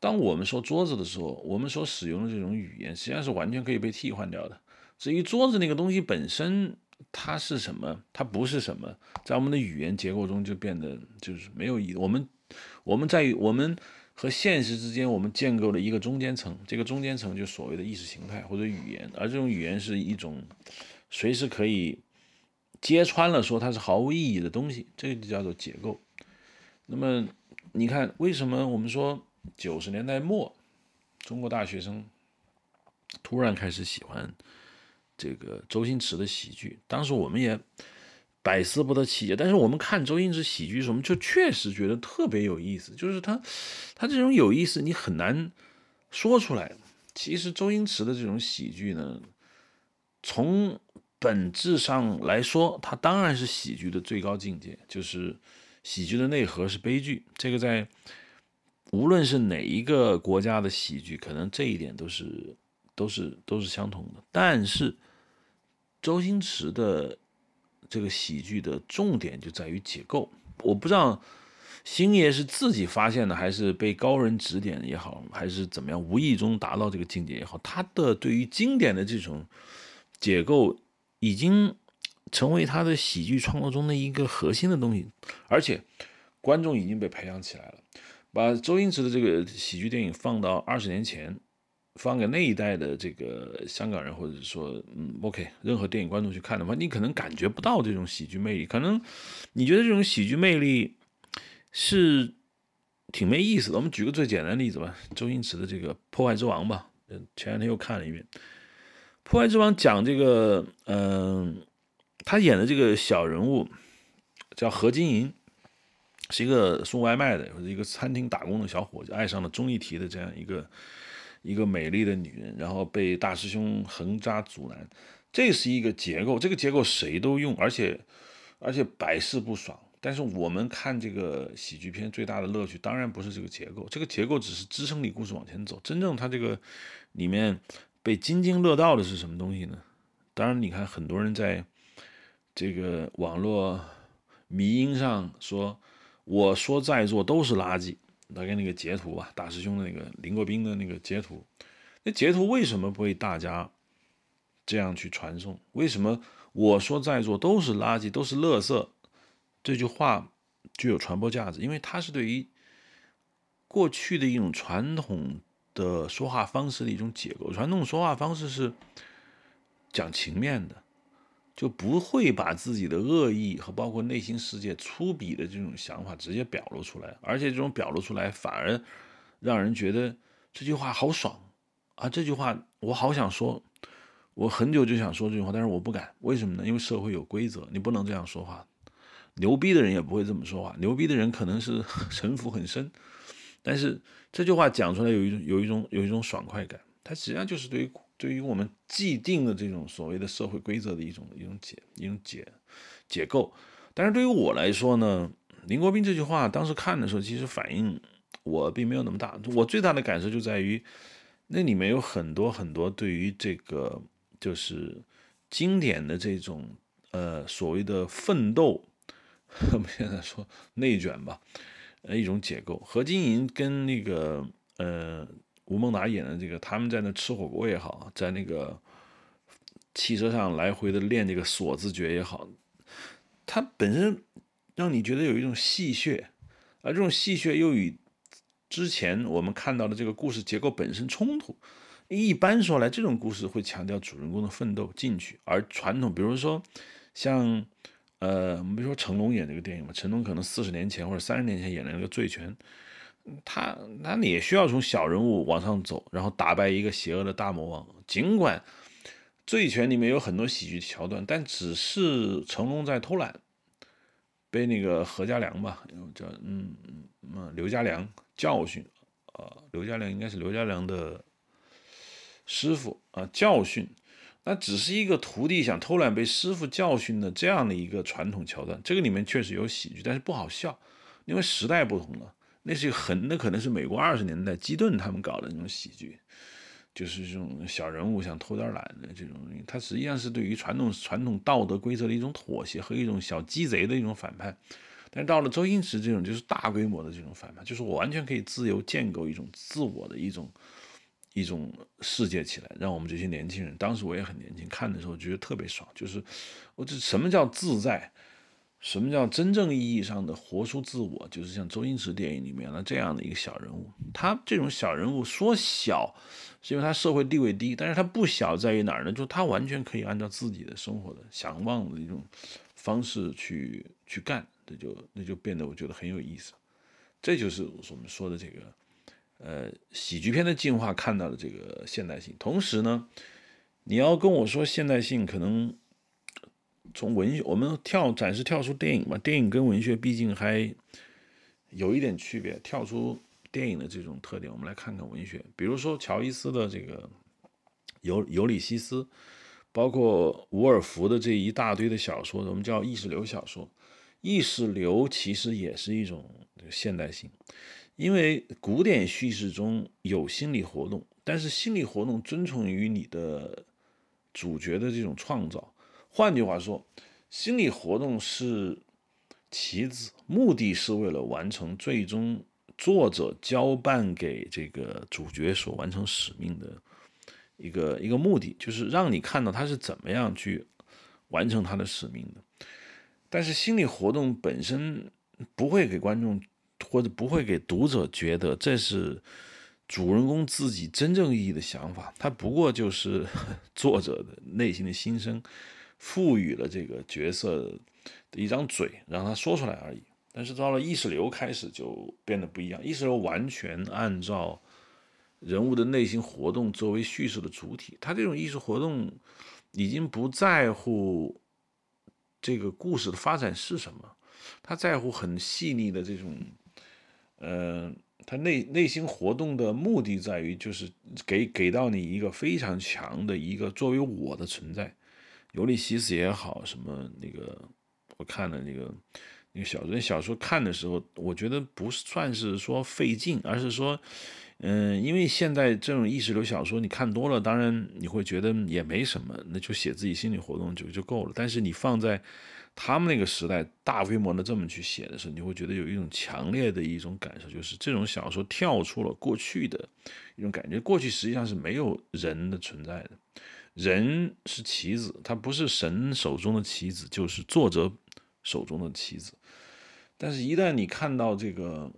当我们说桌子的时候，我们所使用的这种语言实际上是完全可以被替换掉的。至于桌子那个东西本身，它是什么？它不是什么，在我们的语言结构中就变得就是没有意义。我们我们在我们和现实之间，我们建构了一个中间层，这个中间层就所谓的意识形态或者语言，而这种语言是一种随时可以揭穿了说它是毫无意义的东西，这个就叫做解构。那么，你看，为什么我们说九十年代末，中国大学生突然开始喜欢这个周星驰的喜剧？当时我们也百思不得其解。但是我们看周星驰喜剧时，我们就确实觉得特别有意思。就是他，他这种有意思，你很难说出来。其实周星驰的这种喜剧呢，从本质上来说，它当然是喜剧的最高境界，就是。喜剧的内核是悲剧，这个在无论是哪一个国家的喜剧，可能这一点都是都是都是相同的。但是周星驰的这个喜剧的重点就在于解构。我不知道星爷是自己发现的，还是被高人指点也好，还是怎么样，无意中达到这个境界也好，他的对于经典的这种解构已经。成为他的喜剧创作中的一个核心的东西，而且观众已经被培养起来了。把周星驰的这个喜剧电影放到二十年前，放给那一代的这个香港人，或者说，嗯，OK，任何电影观众去看的话，你可能感觉不到这种喜剧魅力。可能你觉得这种喜剧魅力是挺没意思的。我们举个最简单的例子吧，周星驰的这个《破坏之王》吧，前两天又看了一遍，《破坏之王》讲这个，嗯。他演的这个小人物叫何金银，是一个送外卖的或者一个餐厅打工的小伙子，爱上了钟丽缇的这样一个一个美丽的女人，然后被大师兄横扎阻拦。这是一个结构，这个结构谁都用，而且而且百试不爽。但是我们看这个喜剧片最大的乐趣，当然不是这个结构，这个结构只是支撑你故事往前走。真正它这个里面被津津乐道的是什么东西呢？当然，你看很多人在。这个网络迷音上说，我说在座都是垃圾，大概那个截图吧，大师兄的那个林国斌的那个截图，那截图为什么被大家这样去传送？为什么我说在座都是垃圾，都是垃圾？这句话具有传播价值，因为它是对于过去的一种传统的说话方式的一种解构。传统说话方式是讲情面的。就不会把自己的恶意和包括内心世界粗鄙的这种想法直接表露出来，而且这种表露出来反而让人觉得这句话好爽啊！这句话我好想说，我很久就想说这句话，但是我不敢，为什么呢？因为社会有规则，你不能这样说话。牛逼的人也不会这么说话，牛逼的人可能是 (laughs) 城府很深，但是这句话讲出来有一种有一种有一种爽快感，它实际上就是对于。对于我们既定的这种所谓的社会规则的一种一种解一种解解构，但是对于我来说呢，林国斌这句话当时看的时候，其实反应我并没有那么大。我最大的感受就在于，那里面有很多很多对于这个就是经典的这种呃所谓的奋斗，我 (laughs) 们现在说内卷吧，呃一种解构。何金银跟那个呃吴孟达演的这个，他们在那吃火锅也好，在那个汽车上来回的练这个锁字诀也好，它本身。让你觉得有一种戏谑，而这种戏谑又与之前我们看到的这个故事结构本身冲突。一般说来，这种故事会强调主人公的奋斗进取，而传统，比如说像呃，我们比如说成龙演这个电影嘛，成龙可能四十年前或者三十年前演的那个《醉拳》，他他也需要从小人物往上走，然后打败一个邪恶的大魔王。尽管《醉拳》里面有很多喜剧桥段，但只是成龙在偷懒。被那个何家良吧，叫嗯嗯刘家良教训啊，刘家良应该是刘家良的师傅啊，教训，那只是一个徒弟想偷懒被师傅教训的这样的一个传统桥段，这个里面确实有喜剧，但是不好笑，因为时代不同了，那是一个很，那可能是美国二十年代基顿他们搞的那种喜剧。就是这种小人物想偷点懒的这种，他实际上是对于传统传统道德规则的一种妥协和一种小鸡贼的一种反叛。但到了周星驰这种，就是大规模的这种反叛，就是我完全可以自由建构一种自我的一种一种世界起来，让我们这些年轻人，当时我也很年轻，看的时候觉得特别爽。就是我这什么叫自在？什么叫真正意义上的活出自我？就是像周星驰电影里面的这样的一个小人物，他这种小人物说小，是因为他社会地位低，但是他不小在于哪儿呢？就他完全可以按照自己的生活的想望的一种方式去去干，这就那就变得我觉得很有意思。这就是我们说的这个，呃，喜剧片的进化看到的这个现代性。同时呢，你要跟我说现代性可能。从文学，我们跳暂时跳出电影嘛，电影跟文学毕竟还有一点区别。跳出电影的这种特点，我们来看看文学。比如说乔伊斯的这个《尤尤里西斯》，包括伍尔夫的这一大堆的小说，我们叫意识流小说。意识流其实也是一种现代性，因为古典叙事中有心理活动，但是心理活动遵从于你的主角的这种创造。换句话说，心理活动是棋子，目的是为了完成最终作者交办给这个主角所完成使命的一个一个目的，就是让你看到他是怎么样去完成他的使命的。但是心理活动本身不会给观众或者不会给读者觉得这是主人公自己真正意义的想法，他不过就是 (laughs) 作者的内心的心声。赋予了这个角色的一张嘴，让他说出来而已。但是到了意识流开始就变得不一样，意识流完全按照人物的内心活动作为叙事的主体，他这种意识活动已经不在乎这个故事的发展是什么，他在乎很细腻的这种，呃，他内内心活动的目的在于就是给给到你一个非常强的一个作为我的存在。尤利西斯也好，什么那个，我看的那个那个小说，小说看的时候，我觉得不算是说费劲，而是说，嗯，因为现在这种意识流小说你看多了，当然你会觉得也没什么，那就写自己心理活动就就够了。但是你放在他们那个时代，大规模的这么去写的时候，你会觉得有一种强烈的一种感受，就是这种小说跳出了过去的一种感觉，过去实际上是没有人的存在的。人是棋子，他不是神手中的棋子，就是作者手中的棋子。但是，一旦你看到这个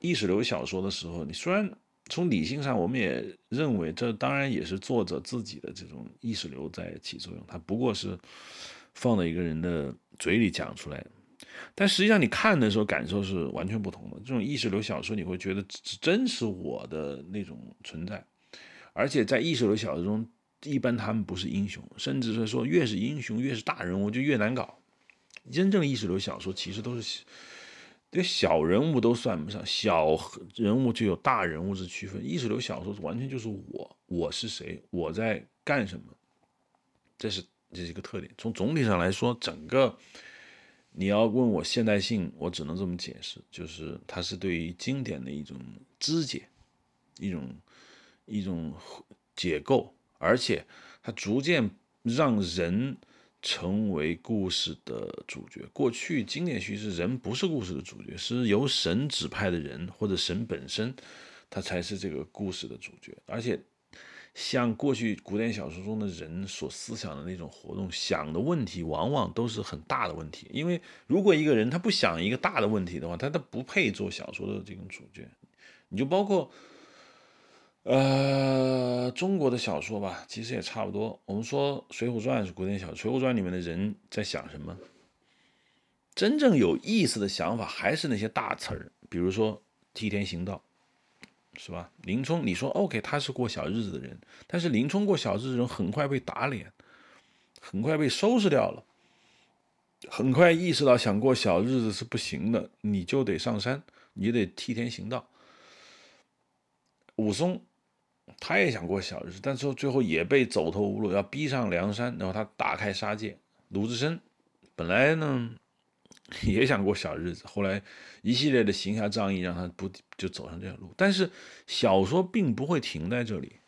意识流小说的时候，你虽然从理性上，我们也认为这当然也是作者自己的这种意识流在起作用，他不过是放在一个人的嘴里讲出来。但实际上，你看的时候感受是完全不同的。这种意识流小说，你会觉得真是我的那种存在，而且在意识流小说中。一般他们不是英雄，甚至是说越是英雄越是大人物就越难搞。真正意识流小说其实都是这小人物都算不上，小人物就有大人物之区分。意识流小说完全就是我，我是谁，我在干什么，这是这是一个特点。从总体上来说，整个你要问我现代性，我只能这么解释，就是它是对于经典的一种肢解，一种一种解构，而且它逐渐让人成为故事的主角。过去经典叙事人不是故事的主角，是由神指派的人或者神本身，他才是这个故事的主角，而且。像过去古典小说中的人所思想的那种活动，想的问题往往都是很大的问题。因为如果一个人他不想一个大的问题的话，他他不配做小说的这种主角。你就包括，呃，中国的小说吧，其实也差不多。我们说《水浒传》是古典小说，《水浒传》里面的人在想什么？真正有意思的想法还是那些大词儿，比如说替天行道。是吧？林冲，你说 OK，他是过小日子的人，但是林冲过小日子的人很快被打脸，很快被收拾掉了，很快意识到想过小日子是不行的，你就得上山，你得替天行道。武松，他也想过小日子，但是最后也被走投无路，要逼上梁山，然后他打开杀戒。鲁智深，本来呢。也想过小日子，后来一系列的行侠仗义让他不就走上这条路。但是小说并不会停在这里，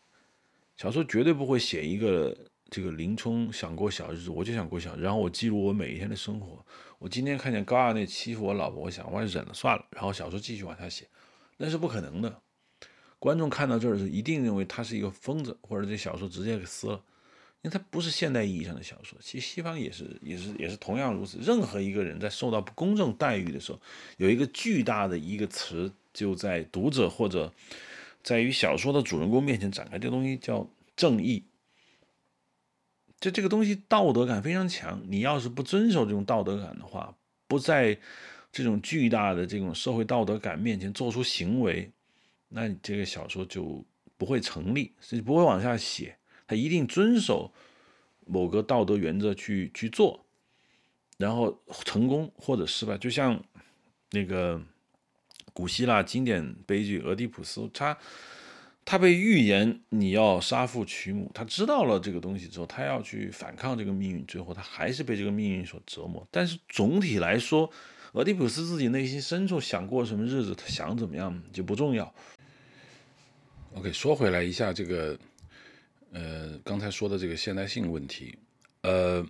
小说绝对不会写一个这个林冲想过小日子，我就想过小，然后我记录我每一天的生活。我今天看见高二那欺负我老婆，我想我忍了算了，然后小说继续往下写，那是不可能的。观众看到这儿是一定认为他是一个疯子，或者这小说直接给撕了。因为它不是现代意义上的小说，其实西方也是，也是，也是同样如此。任何一个人在受到不公正待遇的时候，有一个巨大的一个词就在读者或者在于小说的主人公面前展开，这东西叫正义。就这个东西道德感非常强，你要是不遵守这种道德感的话，不在这种巨大的这种社会道德感面前做出行为，那你这个小说就不会成立，是不会往下写。他一定遵守某个道德原则去去做，然后成功或者失败，就像那个古希腊经典悲剧《俄狄浦斯》，他他被预言你要杀父娶母，他知道了这个东西之后，他要去反抗这个命运，最后他还是被这个命运所折磨。但是总体来说，俄狄浦斯自己内心深处想过什么日子，他想怎么样就不重要。OK，说回来一下这个。呃，刚才说的这个现代性问题，呃，《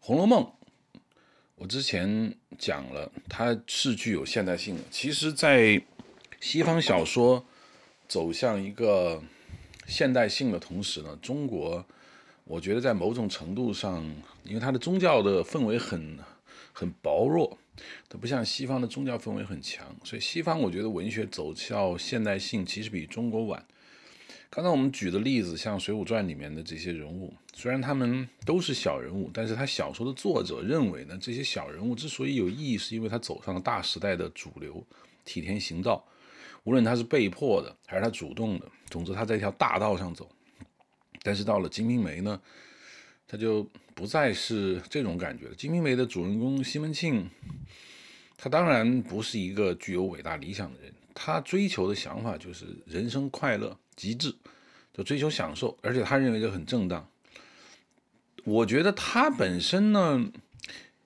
红楼梦》，我之前讲了，它是具有现代性的。其实，在西方小说走向一个现代性的同时呢，中国，我觉得在某种程度上，因为它的宗教的氛围很很薄弱，它不像西方的宗教氛围很强，所以西方我觉得文学走向现代性其实比中国晚。刚才我们举的例子，像《水浒传》里面的这些人物，虽然他们都是小人物，但是他小说的作者认为呢，这些小人物之所以有意义，是因为他走上了大时代的主流，替天行道。无论他是被迫的，还是他主动的，总之他在一条大道上走。但是到了《金瓶梅》呢，他就不再是这种感觉了。《金瓶梅》的主人公西门庆，他当然不是一个具有伟大理想的人，他追求的想法就是人生快乐。极致，就追求享受，而且他认为这很正当。我觉得他本身呢，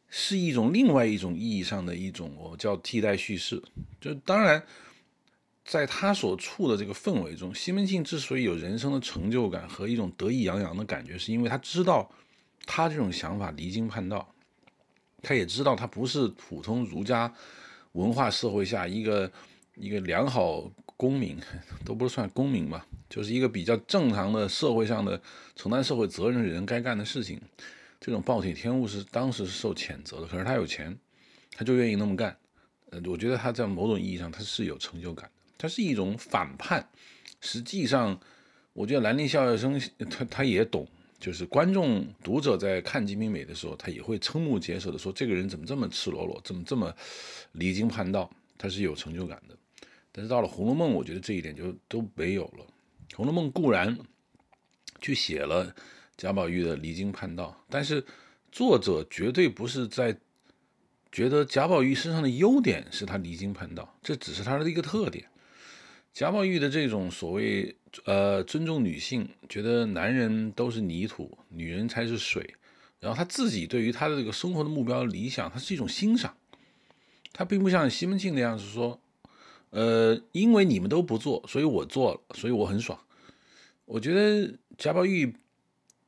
是一种另外一种意义上的一种我叫替代叙事。就当然，在他所处的这个氛围中，西门庆之所以有人生的成就感和一种得意洋洋的感觉，是因为他知道他这种想法离经叛道，他也知道他不是普通儒家文化社会下一个一个良好。公民 (laughs) 都不是算公民吧，就是一个比较正常的社会上的承担社会责任的人该干的事情。这种暴殄天物是当时是受谴责的，可是他有钱，他就愿意那么干。呃，我觉得他在某种意义上他是有成就感的，他是一种反叛。实际上，我觉得兰陵笑笑生他他也懂，就是观众读者在看《金瓶梅》的时候，他也会瞠目结舌的说：“这个人怎么这么赤裸裸，怎么这么离经叛道？”他是有成就感的。但是到了《红楼梦》，我觉得这一点就都没有了。《红楼梦》固然去写了贾宝玉的离经叛道，但是作者绝对不是在觉得贾宝玉身上的优点是他离经叛道，这只是他的一个特点。贾宝玉的这种所谓呃尊重女性，觉得男人都是泥土，女人才是水，然后他自己对于他的这个生活的目标理想，他是一种欣赏，他并不像西门庆那样是说，呃，因为你们都不做，所以我做了，所以我很爽。我觉得贾宝玉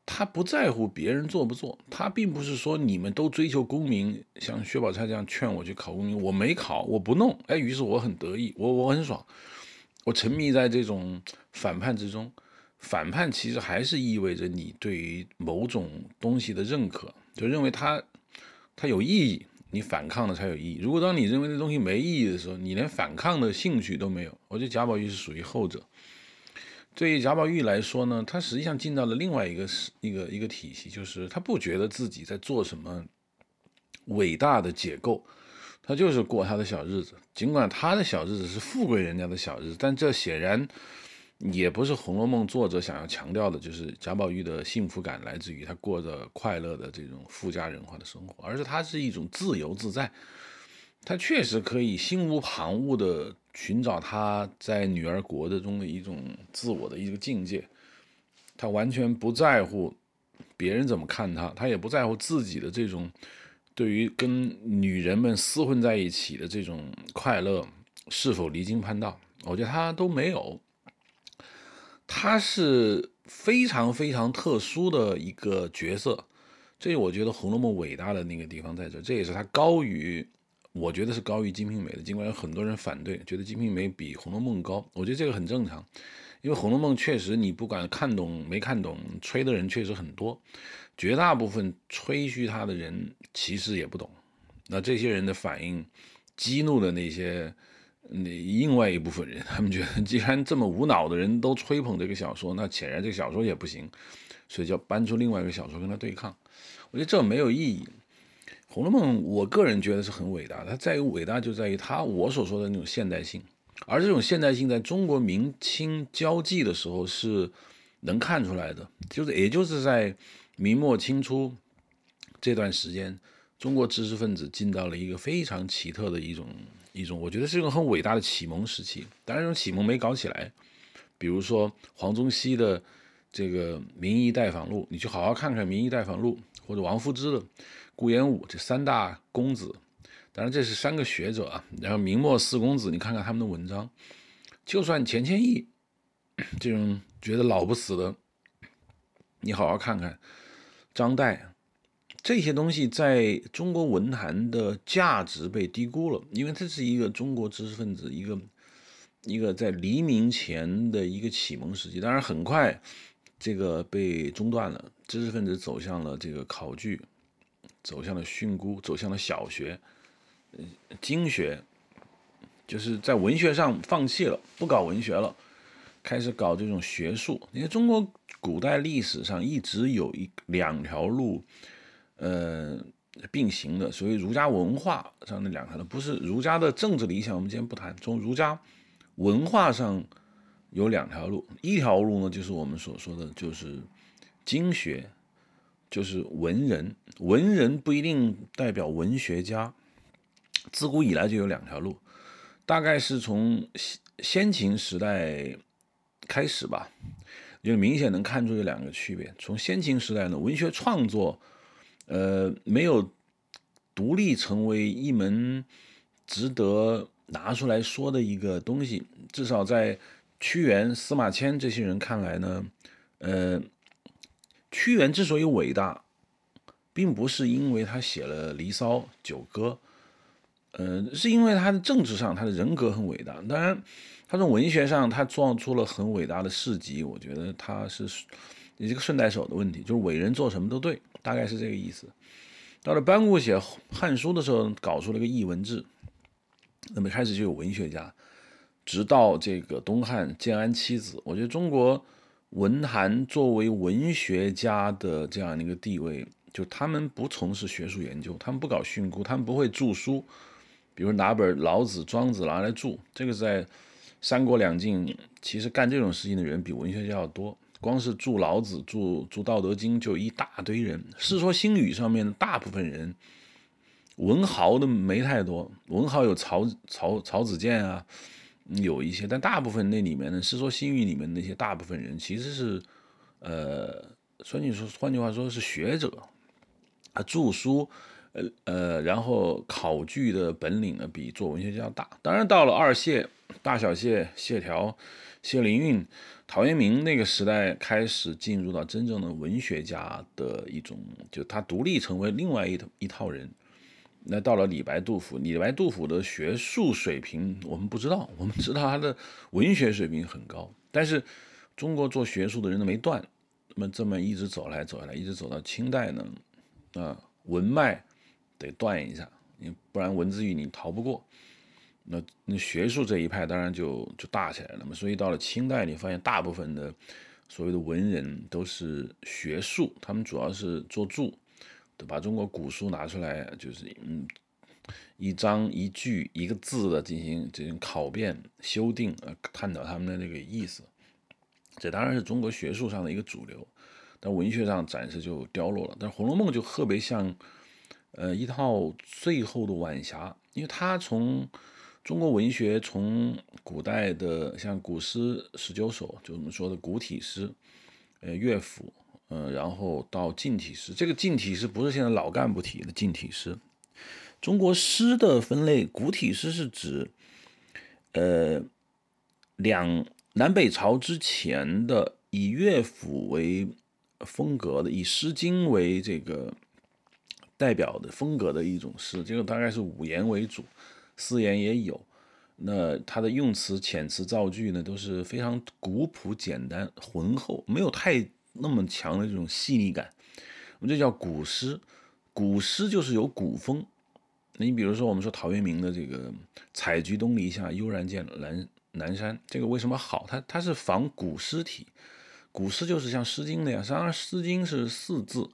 他不在乎别人做不做，他并不是说你们都追求功名，像薛宝钗这样劝我去考功名，我没考，我不弄，哎，于是我很得意，我我很爽，我沉迷在这种反叛之中。反叛其实还是意味着你对于某种东西的认可，就认为它它有意义，你反抗的才有意义。如果当你认为这东西没意义的时候，你连反抗的兴趣都没有。我觉得贾宝玉是属于后者。对于贾宝玉来说呢，他实际上进到了另外一个一个一个体系，就是他不觉得自己在做什么伟大的解构，他就是过他的小日子。尽管他的小日子是富贵人家的小日子，但这显然。也不是《红楼梦》作者想要强调的，就是贾宝玉的幸福感来自于他过着快乐的这种富家人化的生活，而是他是一种自由自在，他确实可以心无旁骛地寻找他在女儿国的中的一种自我的一个境界，他完全不在乎别人怎么看他，他也不在乎自己的这种对于跟女人们厮混在一起的这种快乐是否离经叛道，我觉得他都没有。他是非常非常特殊的一个角色，这我觉得《红楼梦》伟大的那个地方在这，这也是它高于，我觉得是高于《金瓶梅》的。尽管有很多人反对，觉得《金瓶梅》比《红楼梦》高，我觉得这个很正常，因为《红楼梦》确实你不管看懂没看懂，吹的人确实很多，绝大部分吹嘘他的人其实也不懂，那这些人的反应激怒了那些。那另外一部分人，他们觉得，既然这么无脑的人都吹捧这个小说，那显然这个小说也不行，所以就搬出另外一个小说跟他对抗。我觉得这没有意义。《红楼梦》，我个人觉得是很伟大，它在于伟大就在于它我所说的那种现代性，而这种现代性在中国明清交际的时候是能看出来的，就是也就是在明末清初这段时间，中国知识分子进到了一个非常奇特的一种。一种我觉得是一种很伟大的启蒙时期，当然这种启蒙没搞起来。比如说黄宗羲的这个《名医拜访录》，你去好好看看《名医拜访录》，或者王夫之的、顾炎武这三大公子，当然这是三个学者啊。然后明末四公子，你看看他们的文章，就算钱谦益 (coughs) 这种觉得老不死的，你好好看看张岱。这些东西在中国文坛的价值被低估了，因为这是一个中国知识分子一个一个在黎明前的一个启蒙时期。当然，很快这个被中断了，知识分子走向了这个考据，走向了训诂，走向了小学、呃经学，就是在文学上放弃了，不搞文学了，开始搞这种学术。因为中国古代历史上一直有一两条路。呃，并行的，所以儒家文化上的两条路，不是儒家的政治理想，我们今天不谈。从儒家文化上有两条路，一条路呢，就是我们所说的，就是经学，就是文人。文人不一定代表文学家，自古以来就有两条路，大概是从先先秦时代开始吧，就明显能看出这两个区别。从先秦时代呢，文学创作。呃，没有独立成为一门值得拿出来说的一个东西。至少在屈原、司马迁这些人看来呢，呃，屈原之所以伟大，并不是因为他写了《离骚》《九歌》，呃，是因为他的政治上他的人格很伟大。当然，他从文学上他创出了很伟大的事迹。我觉得他是一个顺带手的问题，就是伟人做什么都对。大概是这个意思。到了班固写《汉书》的时候，搞出了个译文志。那么开始就有文学家，直到这个东汉建安七子，我觉得中国文坛作为文学家的这样一个地位，就他们不从事学术研究，他们不搞训诂，他们不会著书，比如拿本《老子》《庄子》拿来著。这个在三国两晋，其实干这种事情的人比文学家要多。光是著老子、著著道德经就一大堆人，《世说新语》上面的大部分人，文豪的没太多，文豪有曹曹曹子建啊，有一些，但大部分那里面呢，《世说新语》里面那些大部分人其实是，呃，说句说换句话说是学者，啊，著书，呃呃，然后考据的本领呢，比做文学家要大。当然，到了二谢、大小谢、谢条、谢灵运、陶渊明那个时代，开始进入到真正的文学家的一种，就他独立成为另外一一套人。那到了李白、杜甫，李白、杜甫的学术水平我们不知道，我们知道他的文学水平很高。但是中国做学术的人都没断，那么这么一直走来走来，一直走到清代呢，啊，文脉得断一下，你不然文字狱你逃不过。那那学术这一派当然就就大起来了嘛。所以到了清代，你发现大部分的所谓的文人都是学术，他们主要是做注。把中国古书拿出来，就是嗯，一章一句一个字的进行进行考辨修订，呃，探讨他们的那个意思。这当然是中国学术上的一个主流，但文学上暂时就凋落了。但《红楼梦》就特别像，呃，一套最后的晚霞，因为它从中国文学从古代的像古诗十九首，就我们说的古体诗，呃，乐府。嗯，然后到近体诗，这个近体诗不是现在老干部提的近体诗。中国诗的分类，古体诗是指，呃，两南北朝之前的以乐府为风格的，以《诗经》为这个代表的风格的一种诗。这个大概是五言为主，四言也有。那它的用词、遣词造句呢，都是非常古朴、简单、浑厚，没有太。那么强的这种细腻感，我们这叫古诗。古诗就是有古风。那你比如说，我们说陶渊明的这个“采菊东篱下，悠然见南南山”，这个为什么好？它它是仿古诗体。古诗就是像《诗经》那样，当然《诗经》是四字。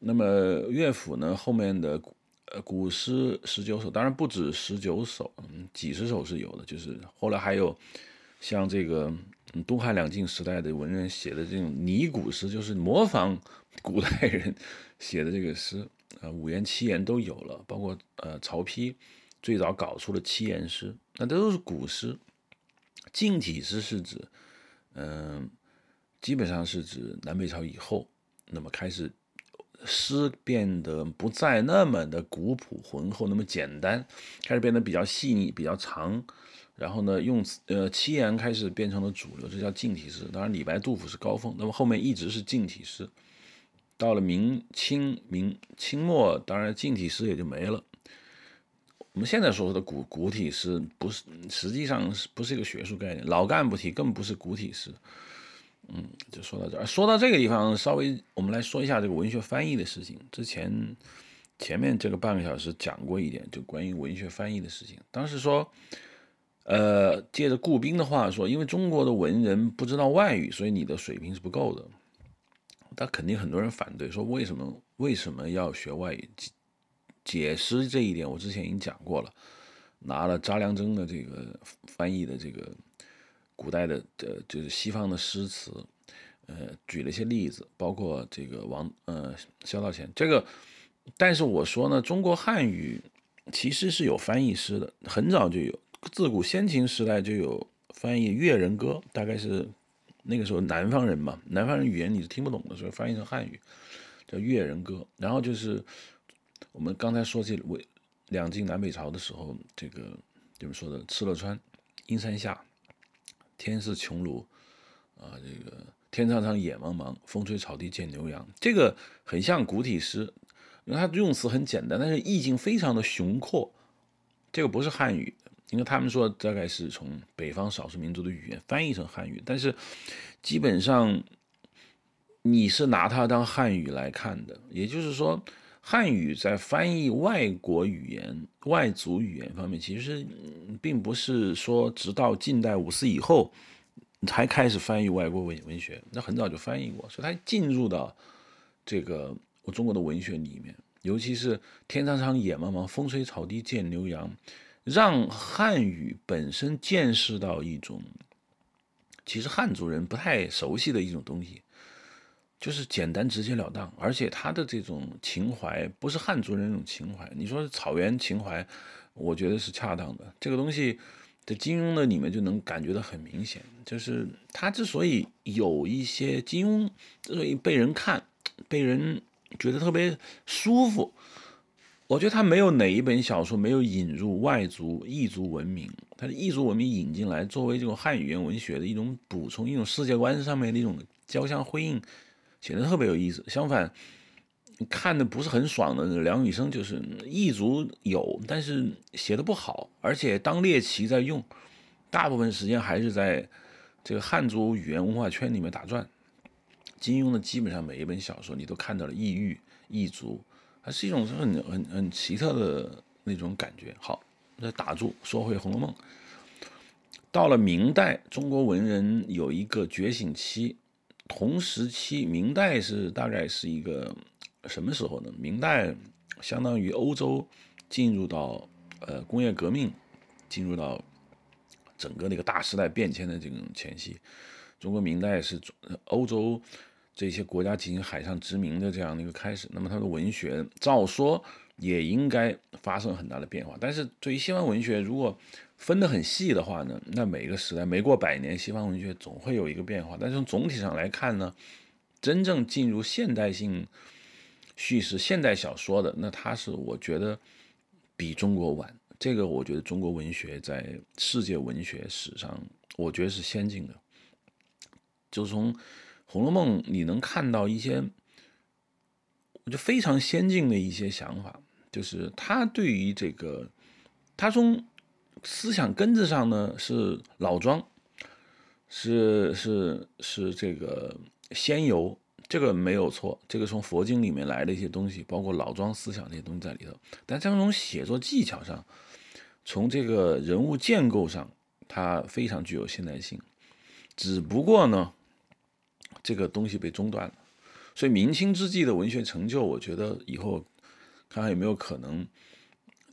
那么乐府呢，后面的呃古诗十九首，当然不止十九首，几十首是有的。就是后来还有像这个。东汉两晋时代的文人写的这种拟古诗，就是模仿古代人写的这个诗，啊，五言七言都有了，包括呃曹丕最早搞出了七言诗，那这都是古诗。近体诗是指，嗯，基本上是指南北朝以后，那么开始诗变得不再那么的古朴浑厚，那么简单，开始变得比较细腻、比较长。然后呢，用呃七言开始变成了主流，这叫近体诗。当然，李白、杜甫是高峰，那么后面一直是近体诗。到了明清明清末，当然近体诗也就没了。我们现在所说的古古体诗，不是实际上是不是一个学术概念？老干部体更不是古体诗。嗯，就说到这儿。说到这个地方，稍微我们来说一下这个文学翻译的事情。之前前面这个半个小时讲过一点，就关于文学翻译的事情。当时说。呃，借着顾斌的话说，因为中国的文人不知道外语，所以你的水平是不够的。他肯定很多人反对，说为什么为什么要学外语？解释这一点，我之前已经讲过了，拿了查良铮的这个翻译的这个古代的呃，就是西方的诗词，呃，举了一些例子，包括这个王呃萧道乾这个。但是我说呢，中国汉语其实是有翻译诗的，很早就有。自古先秦时代就有翻译越人歌，大概是那个时候南方人嘛，南方人语言你是听不懂的，所以翻译成汉语叫越人歌。然后就是我们刚才说起为两晋南北朝的时候，这个怎么说的？敕勒川，阴山下，天似穹庐，啊，这个天苍苍，野茫茫，风吹草低见牛羊。这个很像古体诗，因为它用词很简单，但是意境非常的雄阔。这个不是汉语。因为他们说大概是从北方少数民族的语言翻译成汉语，但是基本上你是拿它当汉语来看的，也就是说，汉语在翻译外国语言、外族语言方面，其实并不是说直到近代五四以后才开始翻译外国文文学，那很早就翻译过，所以它进入到这个我中国的文学里面，尤其是“天苍苍，野茫茫，风吹草低见牛羊”。让汉语本身见识到一种，其实汉族人不太熟悉的一种东西，就是简单直截了当，而且他的这种情怀不是汉族人那种情怀。你说草原情怀，我觉得是恰当的。这个东西在金庸的里面就能感觉到很明显，就是他之所以有一些金庸之所以被人看、被人觉得特别舒服。我觉得他没有哪一本小说没有引入外族异族文明，他的异族文明引进来作为这种汉语言文学的一种补充，一种世界观上面的一种交相辉映，显得特别有意思。相反，看的不是很爽的梁羽生就是异族有，但是写的不好，而且当猎奇在用，大部分时间还是在这个汉族语言文化圈里面打转。金庸的基本上每一本小说，你都看到了异域、异族。它是一种很很很奇特的那种感觉。好，那打住，说回《红楼梦》。到了明代，中国文人有一个觉醒期。同时期，明代是大概是一个什么时候呢？明代相当于欧洲进入到呃工业革命，进入到整个那个大时代变迁的这种前夕。中国明代是欧洲。这些国家进行海上殖民的这样的一个开始，那么它的文学照说也应该发生很大的变化。但是对于西方文学，如果分得很细的话呢，那每个时代没过百年，西方文学总会有一个变化。但是从总体上来看呢，真正进入现代性叙事、现代小说的，那它是我觉得比中国晚。这个我觉得中国文学在世界文学史上，我觉得是先进的，就从。《红楼梦》你能看到一些，我觉得非常先进的一些想法，就是他对于这个，他从思想根子上呢是老庄，是是是这个仙游，这个没有错，这个从佛经里面来的一些东西，包括老庄思想这些东西在里头。但这种写作技巧上，从这个人物建构上，它非常具有现代性，只不过呢。这个东西被中断了，所以明清之际的文学成就，我觉得以后看看有没有可能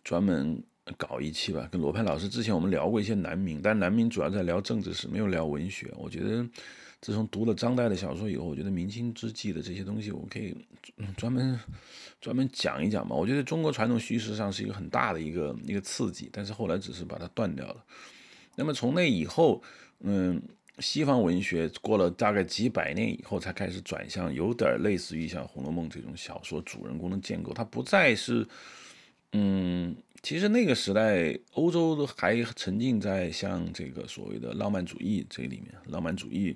专门搞一期吧。跟罗盘老师之前我们聊过一些南明，但南明主要在聊政治史，没有聊文学。我觉得自从读了张岱的小说以后，我觉得明清之际的这些东西，我可以专门专门讲一讲嘛。我觉得中国传统叙事上是一个很大的一个一个刺激，但是后来只是把它断掉了。那么从那以后，嗯。西方文学过了大概几百年以后，才开始转向有点类似于像《红楼梦》这种小说主人公的建构，它不再是，嗯，其实那个时代欧洲都还沉浸在像这个所谓的浪漫主义这里面。浪漫主义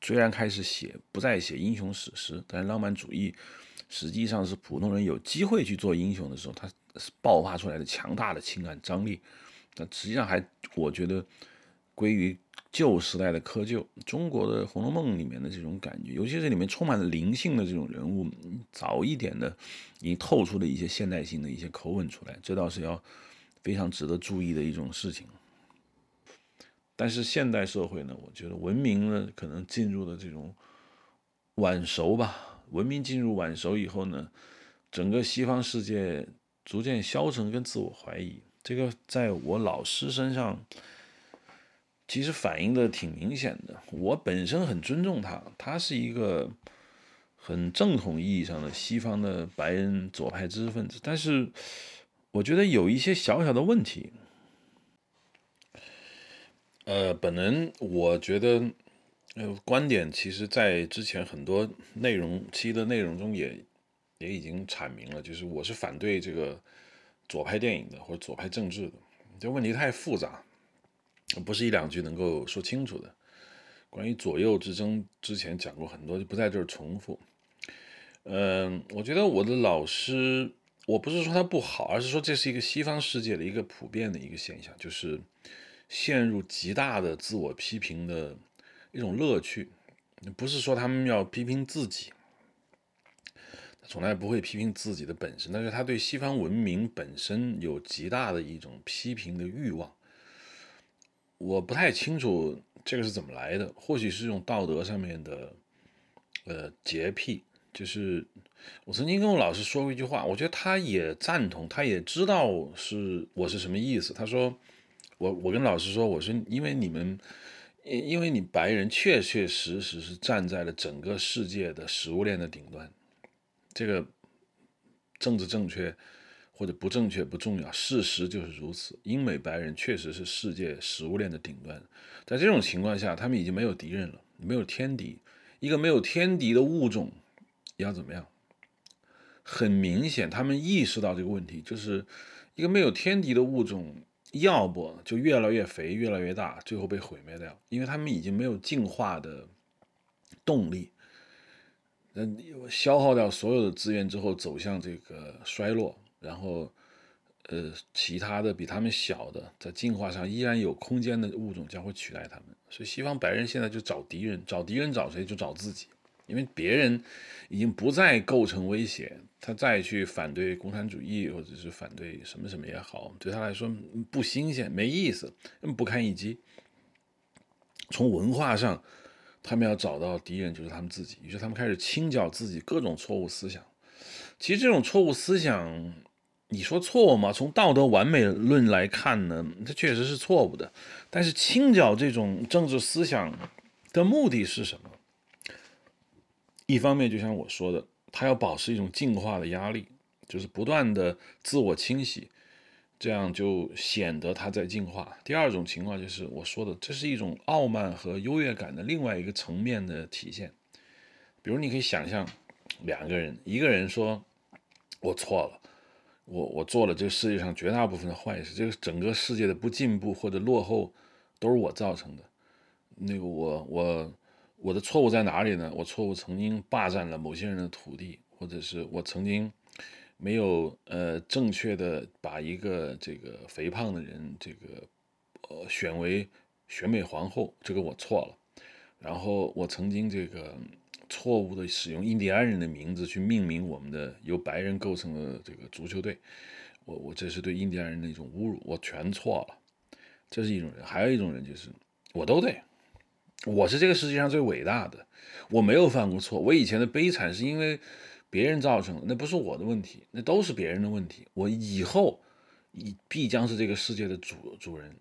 虽然开始写不再写英雄史诗，但是浪漫主义实际上是普通人有机会去做英雄的时候，它是爆发出来的强大的情感张力。那实际上还我觉得归于。旧时代的窠臼，中国的《红楼梦》里面的这种感觉，尤其是里面充满了灵性的这种人物，早一点的已经透出了一些现代性的一些口吻出来，这倒是要非常值得注意的一种事情。但是现代社会呢，我觉得文明呢可能进入了这种晚熟吧。文明进入晚熟以后呢，整个西方世界逐渐消沉跟自我怀疑，这个在我老师身上。其实反映的挺明显的。我本身很尊重他，他是一个很正统意义上的西方的白人左派知识分子。但是，我觉得有一些小小的问题。呃，本人我觉得，呃，观点其实在之前很多内容期的内容中也也已经阐明了，就是我是反对这个左派电影的或者左派政治的。这问题太复杂。不是一两句能够说清楚的。关于左右之争，之前讲过很多，就不在这儿重复。嗯，我觉得我的老师，我不是说他不好，而是说这是一个西方世界的一个普遍的一个现象，就是陷入极大的自我批评的一种乐趣。不是说他们要批评自己，他从来不会批评自己的本身，但是他对西方文明本身有极大的一种批评的欲望。我不太清楚这个是怎么来的，或许是这种道德上面的，呃，洁癖。就是我曾经跟我老师说过一句话，我觉得他也赞同，他也知道是我是什么意思。他说，我我跟老师说，我说因为你们，因为你白人确确实实是站在了整个世界的食物链的顶端，这个政治正确。或者不正确不重要，事实就是如此。英美白人确实是世界食物链的顶端，在这种情况下，他们已经没有敌人了，没有天敌。一个没有天敌的物种要怎么样？很明显，他们意识到这个问题，就是一个没有天敌的物种，要不就越来越肥，越来越大，最后被毁灭掉，因为他们已经没有进化的动力。嗯，消耗掉所有的资源之后，走向这个衰落，然后，呃，其他的比他们小的，在进化上依然有空间的物种将会取代他们。所以，西方白人现在就找敌人，找敌人找谁？就找自己，因为别人已经不再构成威胁，他再去反对共产主义或者是反对什么什么也好，对他来说不新鲜，没意思，不堪一击。从文化上。他们要找到敌人，就是他们自己。于是他们开始清剿自己各种错误思想。其实这种错误思想，你说错误吗？从道德完美论来看呢，它确实是错误的。但是清剿这种政治思想的目的是什么？一方面，就像我说的，他要保持一种进化的压力，就是不断的自我清洗。这样就显得他在进化。第二种情况就是我说的，这是一种傲慢和优越感的另外一个层面的体现。比如，你可以想象两个人，一个人说：“我错了，我我做了这个世界上绝大部分的坏事，这个整个世界的不进步或者落后都是我造成的。那个我我我的错误在哪里呢？我错误曾经霸占了某些人的土地，或者是我曾经。”没有呃正确的把一个这个肥胖的人这个呃选为选美皇后，这个我错了。然后我曾经这个错误的使用印第安人的名字去命名我们的由白人构成的这个足球队，我我这是对印第安人的一种侮辱，我全错了。这是一种人，还有一种人就是我都对，我是这个世界上最伟大的，我没有犯过错，我以前的悲惨是因为。别人造成的，那不是我的问题，那都是别人的问题。我以后已必将是这个世界的主主人。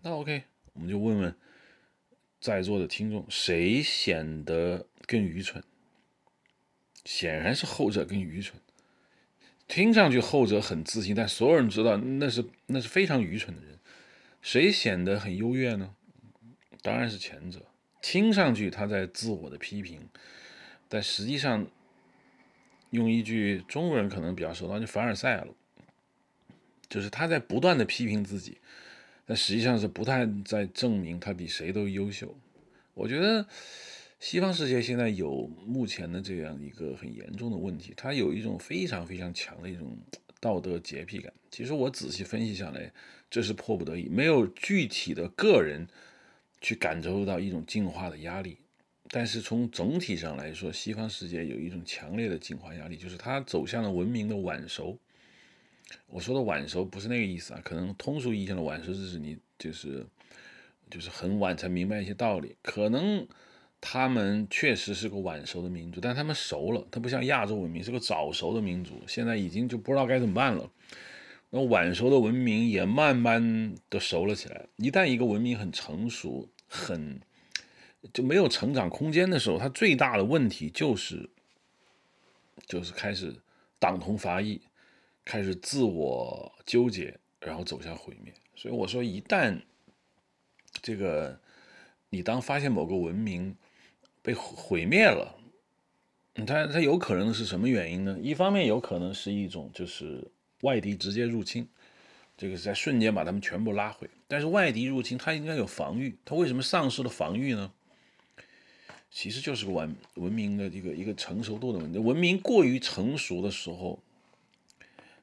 那 OK，我们就问问在座的听众，谁显得更愚蠢？显然是后者更愚蠢。听上去后者很自信，但所有人知道那是那是非常愚蠢的人。谁显得很优越呢？当然是前者。听上去他在自我的批评，但实际上。用一句中国人可能比较熟到就凡尔赛了，就是他在不断的批评自己，但实际上是不太在证明他比谁都优秀。我觉得西方世界现在有目前的这样一个很严重的问题，他有一种非常非常强的一种道德洁癖感。其实我仔细分析下来，这是迫不得已，没有具体的个人去感受到一种进化的压力。但是从总体上来说，西方世界有一种强烈的进化压力，就是它走向了文明的晚熟。我说的晚熟不是那个意思啊，可能通俗意义上的晚熟就是你就是就是很晚才明白一些道理。可能他们确实是个晚熟的民族，但他们熟了，它不像亚洲文明是个早熟的民族，现在已经就不知道该怎么办了。那晚熟的文明也慢慢的熟了起来。一旦一个文明很成熟，很就没有成长空间的时候，他最大的问题就是，就是开始党同伐异，开始自我纠结，然后走向毁灭。所以我说，一旦这个你当发现某个文明被毁灭了，它它有可能是什么原因呢？一方面有可能是一种就是外敌直接入侵，这个在瞬间把他们全部拉回。但是外敌入侵，它应该有防御，它为什么丧失了防御呢？其实就是个文文明的一个一个成熟度的问题。文明过于成熟的时候，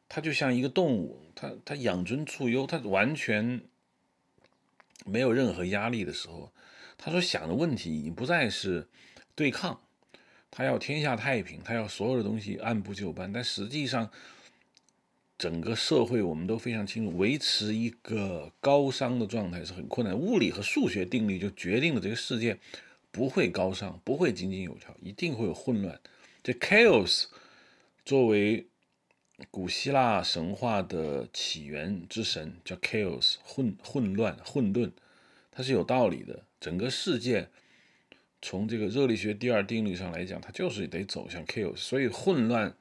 它就像一个动物，它它养尊处优，它完全没有任何压力的时候，他所想的问题已经不再是对抗，他要天下太平，他要所有的东西按部就班。但实际上，整个社会我们都非常清楚，维持一个高商的状态是很困难。物理和数学定律就决定了这个世界。不会高尚，不会井井有条，一定会有混乱。这 chaos 作为古希腊神话的起源之神，叫 chaos，混混乱、混沌，它是有道理的。整个世界从这个热力学第二定律上来讲，它就是得走向 chaos，所以混乱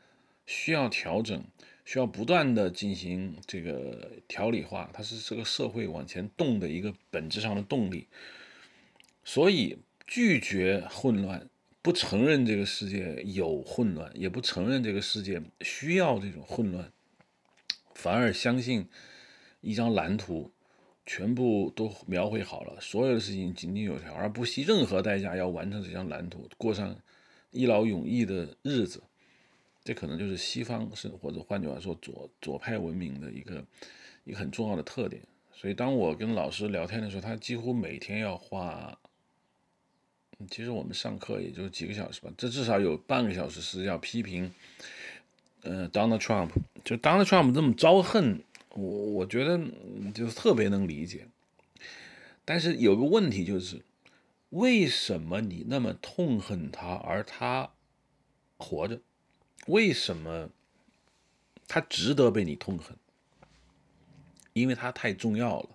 需要调整，需要不断的进行这个条理化，它是这个社会往前动的一个本质上的动力，所以。拒绝混乱，不承认这个世界有混乱，也不承认这个世界需要这种混乱，反而相信一张蓝图全部都描绘好了，所有的事情井井有条，而不惜任何代价要完成这张蓝图，过上一劳永逸的日子。这可能就是西方是或者换句话说左左派文明的一个一个很重要的特点。所以当我跟老师聊天的时候，他几乎每天要花。其实我们上课也就几个小时吧，这至少有半个小时是要批评，呃，Donald Trump，就 Donald Trump 这么招恨我，我觉得就特别能理解。但是有个问题就是，为什么你那么痛恨他，而他活着？为什么他值得被你痛恨？因为他太重要了。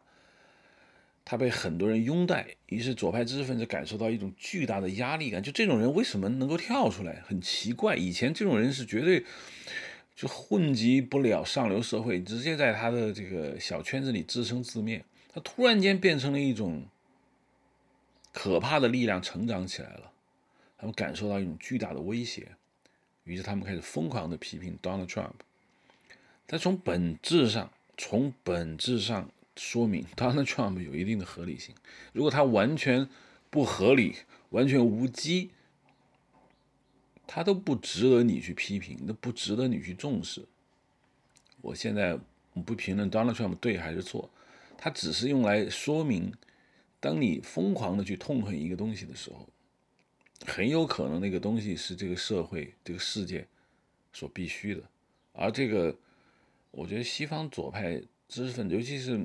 他被很多人拥戴，于是左派知识分子感受到一种巨大的压力感。就这种人为什么能够跳出来？很奇怪，以前这种人是绝对就混迹不了上流社会，直接在他的这个小圈子里自生自灭。他突然间变成了一种可怕的力量，成长起来了。他们感受到一种巨大的威胁，于是他们开始疯狂的批评 Donald Trump。但从本质上，从本质上。说明 Donald Trump 有一定的合理性。如果他完全不合理、完全无稽，他都不值得你去批评，都不值得你去重视。我现在不评论 Donald Trump 对还是错，他只是用来说明，当你疯狂的去痛恨一个东西的时候，很有可能那个东西是这个社会、这个世界所必须的。而这个，我觉得西方左派。知识分子，尤其是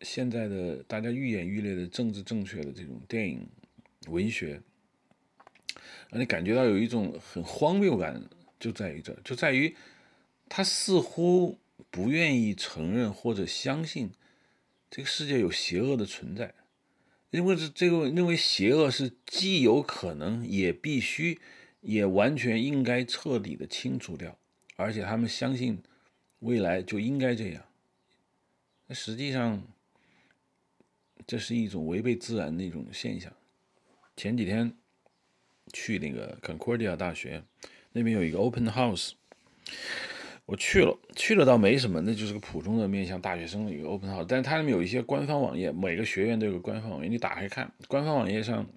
现在的大家愈演愈烈的政治正确的这种电影、文学，让你感觉到有一种很荒谬感，就在于这，就在于他似乎不愿意承认或者相信这个世界有邪恶的存在，因为这这个认为邪恶是既有可能，也必须，也完全应该彻底的清除掉，而且他们相信未来就应该这样。那实际上，这是一种违背自然的一种现象。前几天去那个 Concordia 大学，那边有一个 Open House，我去了，去了倒没什么，那就是个普通的面向大学生的一个 Open House。但是它里面有一些官方网页，每个学院都有个官方网页，你打开看，官方网页上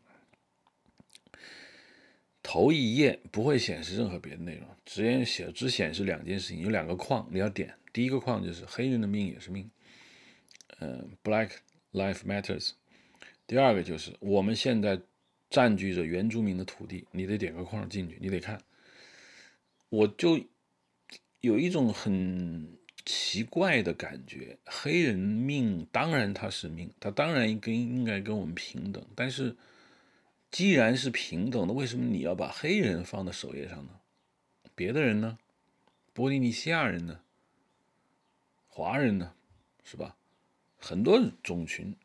头一页不会显示任何别的内容，只显写只显示两件事情，有两个框你要点，第一个框就是黑人的命也是命。嗯，Black Life Matters。第二个就是我们现在占据着原住民的土地，你得点个框进去，你得看。我就有一种很奇怪的感觉，黑人命当然他是命，他当然跟应该跟我们平等。但是既然是平等的，为什么你要把黑人放在首页上呢？别的人呢？波利尼西亚人呢？华人呢？是吧？很多种群，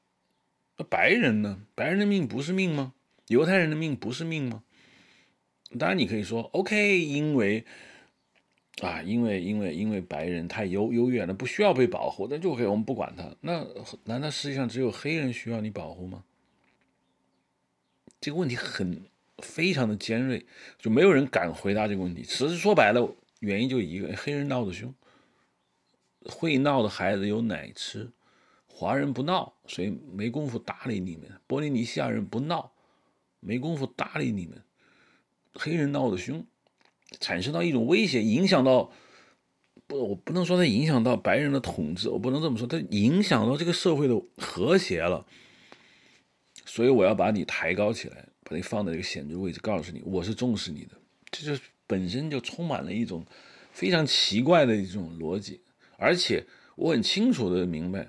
那白人呢？白人的命不是命吗？犹太人的命不是命吗？当然，你可以说 OK，因为啊，因为因为因为白人太优优越了，不需要被保护，那就可以我们不管他。那难道世界上只有黑人需要你保护吗？这个问题很非常的尖锐，就没有人敢回答这个问题。其实说白了，原因就一个：黑人闹得凶，会闹的孩子有奶吃。华人不闹，所以没工夫搭理你们；波利尼西亚人不闹，没工夫搭理你们。黑人闹得凶，产生到一种威胁，影响到不，我不能说它影响到白人的统治，我不能这么说，它影响到这个社会的和谐了。所以我要把你抬高起来，把你放在一个显著位置，告诉你我是重视你的。这就本身就充满了一种非常奇怪的一种逻辑，而且我很清楚的明白。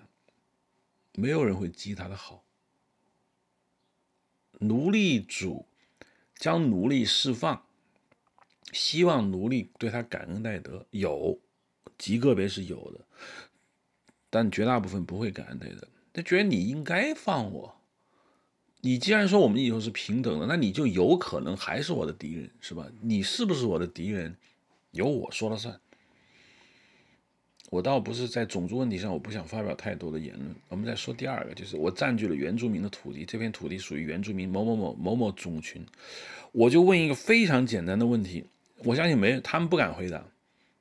没有人会记他的好。奴隶主将奴隶释放，希望奴隶对他感恩戴德，有极个别是有的，但绝大部分不会感恩戴德。他觉得你应该放我。你既然说我们以后是平等的，那你就有可能还是我的敌人，是吧？你是不是我的敌人，由我说了算。我倒不是在种族问题上，我不想发表太多的言论。我们再说第二个，就是我占据了原住民的土地，这片土地属于原住民某某某某某种群，我就问一个非常简单的问题，我相信没他们不敢回答。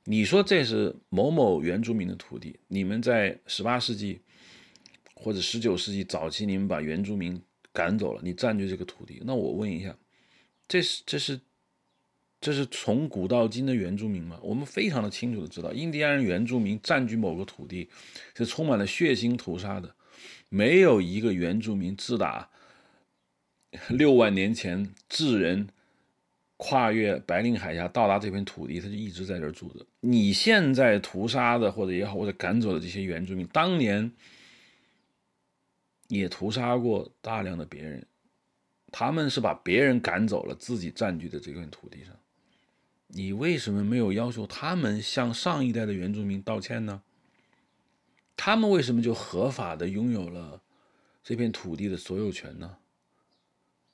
你说这是某某原住民的土地，你们在十八世纪或者十九世纪早期，你们把原住民赶走了，你占据这个土地，那我问一下，这是这是？这是从古到今的原住民吗？我们非常的清楚的知道，印第安人原住民占据某个土地是充满了血腥屠杀的，没有一个原住民自打六万年前智人跨越白令海峡到达这片土地，他就一直在这儿住着。你现在屠杀的或者也好，或者赶走的这些原住民，当年也屠杀过大量的别人，他们是把别人赶走了，自己占据的这片土地上。你为什么没有要求他们向上一代的原住民道歉呢？他们为什么就合法的拥有了这片土地的所有权呢？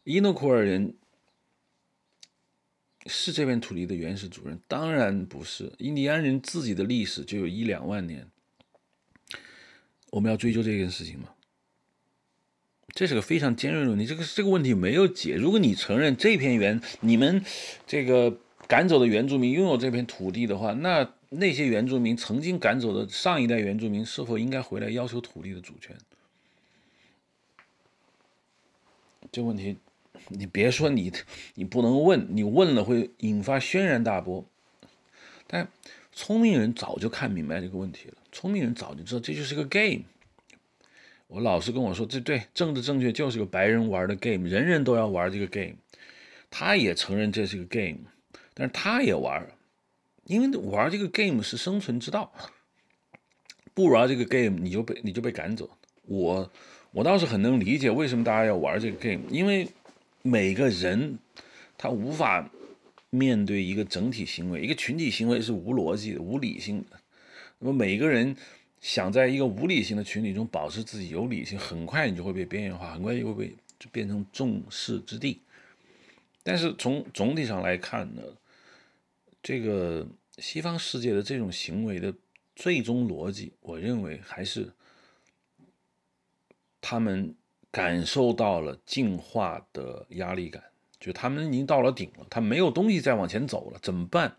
伊诺库尔人是这片土地的原始主人？当然不是。印第安人自己的历史就有一两万年，我们要追究这件事情吗？这是个非常尖锐的问题。这个这个问题没有解。如果你承认这片原你们这个。赶走的原住民拥有这片土地的话，那那些原住民曾经赶走的上一代原住民是否应该回来要求土地的主权？这问题，你别说你，你不能问，你问了会引发轩然大波。但聪明人早就看明白这个问题了，聪明人早就知道这就是个 game。我老师跟我说，这对政治正确就是个白人玩的 game，人人都要玩这个 game。他也承认这是个 game。但是他也玩，因为玩这个 game 是生存之道，不玩这个 game 你就被你就被赶走。我我倒是很能理解为什么大家要玩这个 game，因为每个人他无法面对一个整体行为，一个群体行为是无逻辑的、无理性的。那么每个人想在一个无理性的群体中保持自己有理性，很快你就会被边缘化，很快就会被就变成众矢之的。但是从总体上来看呢？这个西方世界的这种行为的最终逻辑，我认为还是他们感受到了进化的压力感，就他们已经到了顶了，他没有东西再往前走了，怎么办？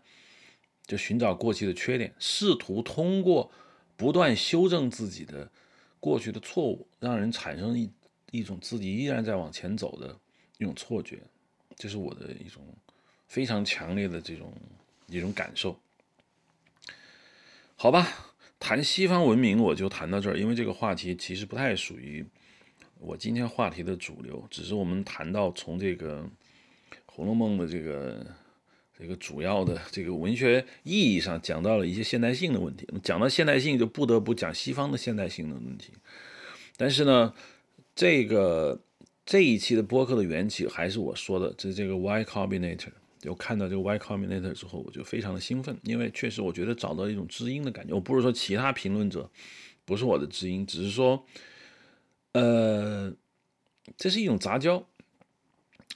就寻找过去的缺点，试图通过不断修正自己的过去的错误，让人产生一一种自己依然在往前走的一种错觉，这是我的一种非常强烈的这种。一种感受，好吧，谈西方文明我就谈到这儿，因为这个话题其实不太属于我今天话题的主流，只是我们谈到从这个《红楼梦》的这个这个主要的这个文学意义上讲到了一些现代性的问题。讲到现代性，就不得不讲西方的现代性的问题。但是呢，这个这一期的播客的缘起还是我说的，这这个 Y Combinator。就看到这个 Y Combinator 之后，我就非常的兴奋，因为确实我觉得找到一种知音的感觉。我不是说其他评论者不是我的知音，只是说，呃，这是一种杂交。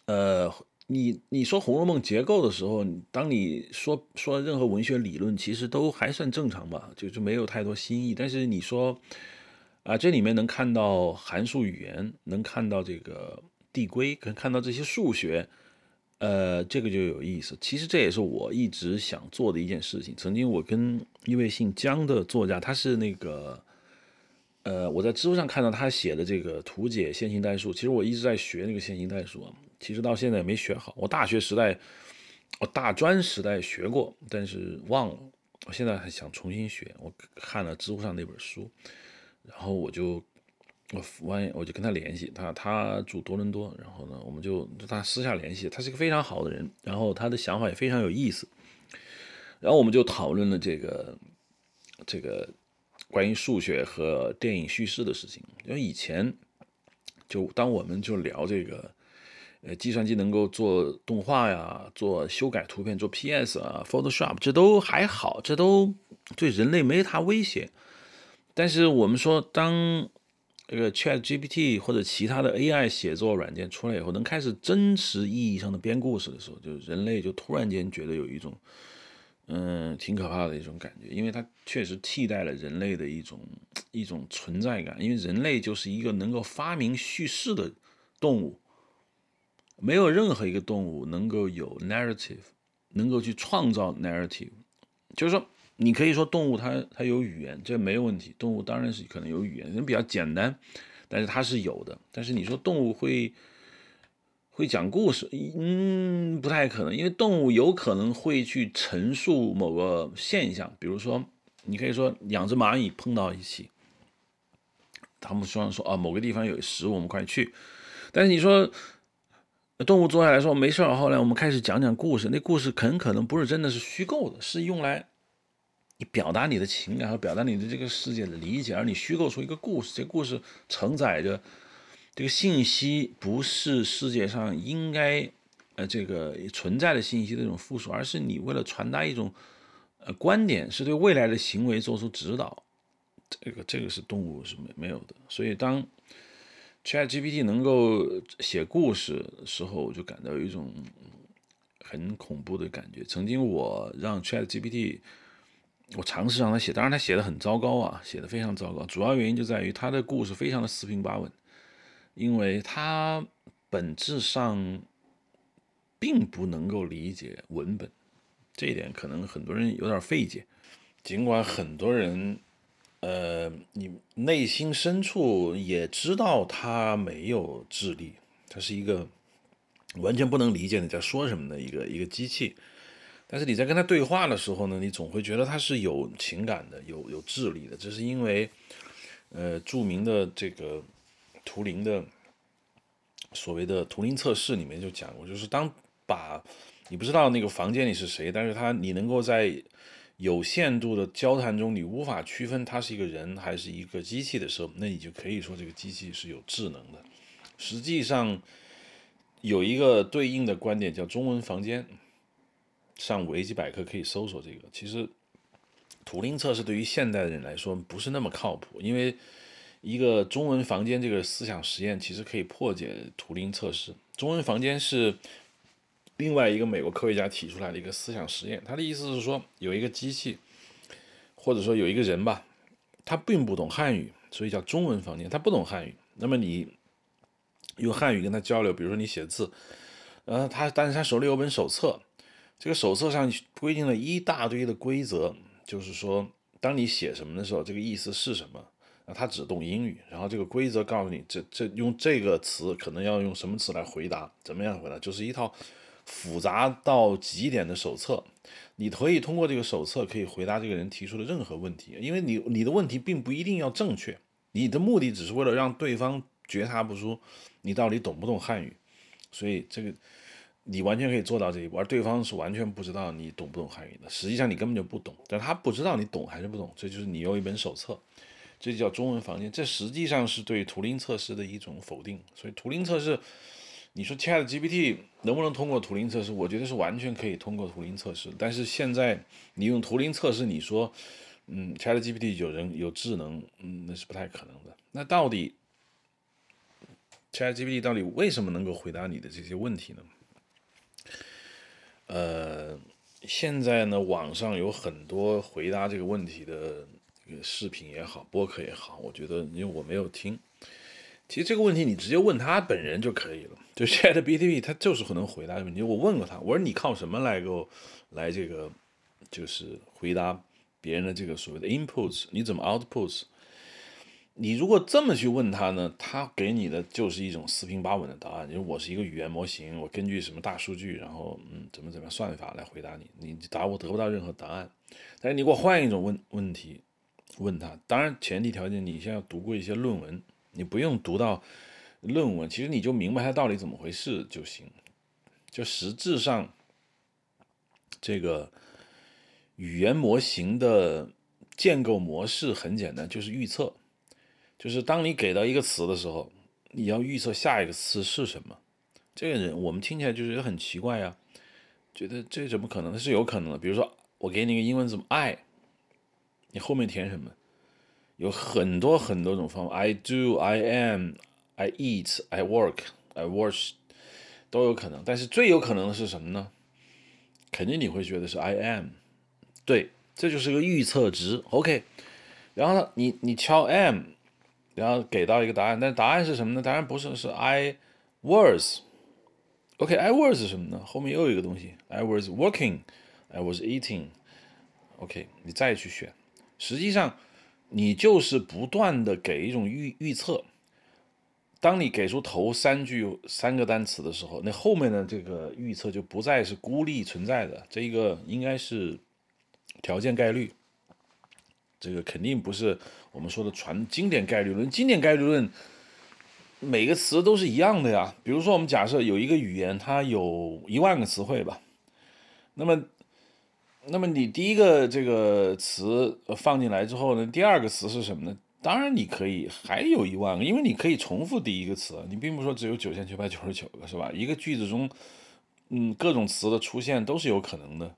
呃，你你说《红楼梦》结构的时候，当你说说任何文学理论，其实都还算正常吧，就就没有太多新意。但是你说啊，这里面能看到函数语言，能看到这个递归，可看到这些数学。呃，这个就有意思。其实这也是我一直想做的一件事情。曾经我跟一位姓姜的作家，他是那个，呃，我在知乎上看到他写的这个图解线性代数。其实我一直在学那个线性代数，其实到现在也没学好。我大学时代，我大专时代学过，但是忘了。我现在还想重新学。我看了知乎上那本书，然后我就。我完，我就跟他联系，他他住多伦多，然后呢，我们就他私下联系，他是一个非常好的人，然后他的想法也非常有意思，然后我们就讨论了这个这个关于数学和电影叙事的事情，因为以前就当我们就聊这个，呃，计算机能够做动画呀，做修改图片，做 PS 啊，Photoshop，这都还好，这都对人类没啥威胁，但是我们说当这个 Chat GPT 或者其他的 AI 写作软件出来以后，能开始真实意义上的编故事的时候，就人类就突然间觉得有一种嗯，挺可怕的一种感觉，因为它确实替代了人类的一种一种存在感，因为人类就是一个能够发明叙事的动物，没有任何一个动物能够有 narrative，能够去创造 narrative，就是说，你可以说动物它它有语言，这没有问题，动物当然是可能有语言，人比较简单，但是它是有的，但是你说动物会。会讲故事，嗯，不太可能，因为动物有可能会去陈述某个现象，比如说，你可以说两只蚂蚁碰到一起，他们希望说啊，某个地方有食物，我们快去。但是你说动物坐下来说没事，后来我们开始讲讲故事，那故事很可能不是真的是虚构的，是用来你表达你的情感和表达你的这个世界的理解，而你虚构出一个故事，这故事承载着。这个信息不是世界上应该，呃，这个存在的信息的一种复数，而是你为了传达一种，呃，观点，是对未来的行为做出指导。这个这个是动物是没没有的。所以当 ChatGPT 能够写故事的时候，我就感到有一种很恐怖的感觉。曾经我让 ChatGPT，我尝试让他写，当然他写的很糟糕啊，写的非常糟糕。主要原因就在于他的故事非常的四平八稳。因为他本质上并不能够理解文本，这一点可能很多人有点费解。尽管很多人，呃，你内心深处也知道他没有智力，他是一个完全不能理解你在说什么的一个一个机器。但是你在跟他对话的时候呢，你总会觉得他是有情感的、有有智力的。这是因为，呃，著名的这个。图灵的所谓的图灵测试里面就讲过，就是当把你不知道那个房间里是谁，但是他你能够在有限度的交谈中，你无法区分他是一个人还是一个机器的时候，那你就可以说这个机器是有智能的。实际上有一个对应的观点叫中文房间，上维基百科可以搜索这个。其实图灵测试对于现代人来说不是那么靠谱，因为。一个中文房间这个思想实验其实可以破解图灵测试。中文房间是另外一个美国科学家提出来的一个思想实验。他的意思是说，有一个机器，或者说有一个人吧，他并不懂汉语，所以叫中文房间。他不懂汉语，那么你用汉语跟他交流，比如说你写字，呃，他但是他手里有本手册，这个手册上规定了一大堆的规则，就是说，当你写什么的时候，这个意思是什么。那他只懂英语，然后这个规则告诉你，这这用这个词可能要用什么词来回答，怎么样回答，就是一套复杂到极点的手册。你可以通过这个手册可以回答这个人提出的任何问题，因为你你的问题并不一定要正确，你的目的只是为了让对方觉察不出你到底懂不懂汉语，所以这个你完全可以做到这一步，而对方是完全不知道你懂不懂汉语的，实际上你根本就不懂，但他不知道你懂还是不懂，这就是你有一本手册。这就叫中文房间，这实际上是对图灵测试的一种否定。所以图灵测试，你说 Chat GPT 能不能通过图灵测试？我觉得是完全可以通过图灵测试。但是现在你用图灵测试，你说，嗯，Chat GPT 有人有智能，嗯，那是不太可能的。那到底 Chat GPT 到底为什么能够回答你的这些问题呢？呃，现在呢，网上有很多回答这个问题的。视频也好，播客也好，我觉得因为我没有听，其实这个问题你直接问他本人就可以了。就 Chat B T V，他就是可能回答问题。我问过他，我说你靠什么来够来这个就是回答别人的这个所谓的 inputs？你怎么 outputs？你如果这么去问他呢，他给你的就是一种四平八稳的答案。因为我是一个语言模型，我根据什么大数据，然后嗯怎么怎么算法来回答你，你答我得不到任何答案。但是你给我换一种问问题。问他，当然前提条件你先要读过一些论文，你不用读到论文，其实你就明白它到底怎么回事就行。就实质上，这个语言模型的建构模式很简单，就是预测，就是当你给到一个词的时候，你要预测下一个词是什么。这个人我们听起来就是很奇怪呀，觉得这怎么可能？是有可能的。比如说，我给你个英文字母 I。你后面填什么？有很多很多种方法。I do, I am, I eat, I work, I watch，都有可能。但是最有可能的是什么呢？肯定你会觉得是 I am。对，这就是个预测值。OK，然后呢，你你敲 M，然后给到一个答案，但答案是什么呢？答案不是是 I was。OK，I was 是什么呢？后面又有一个东西，I was working，I was eating。OK，你再去选，实际上你就是不断的给一种预预测。当你给出头三句三个单词的时候，那后面的这个预测就不再是孤立存在的，这一个应该是条件概率，这个肯定不是我们说的传经典概率论。经典概率论每个词都是一样的呀。比如说，我们假设有一个语言，它有一万个词汇吧，那么，那么你第一个这个词放进来之后呢，第二个词是什么呢？当然，你可以还有一万个，因为你可以重复第一个词，你并不说只有九千九百九十九个，是吧？一个句子中，嗯，各种词的出现都是有可能的，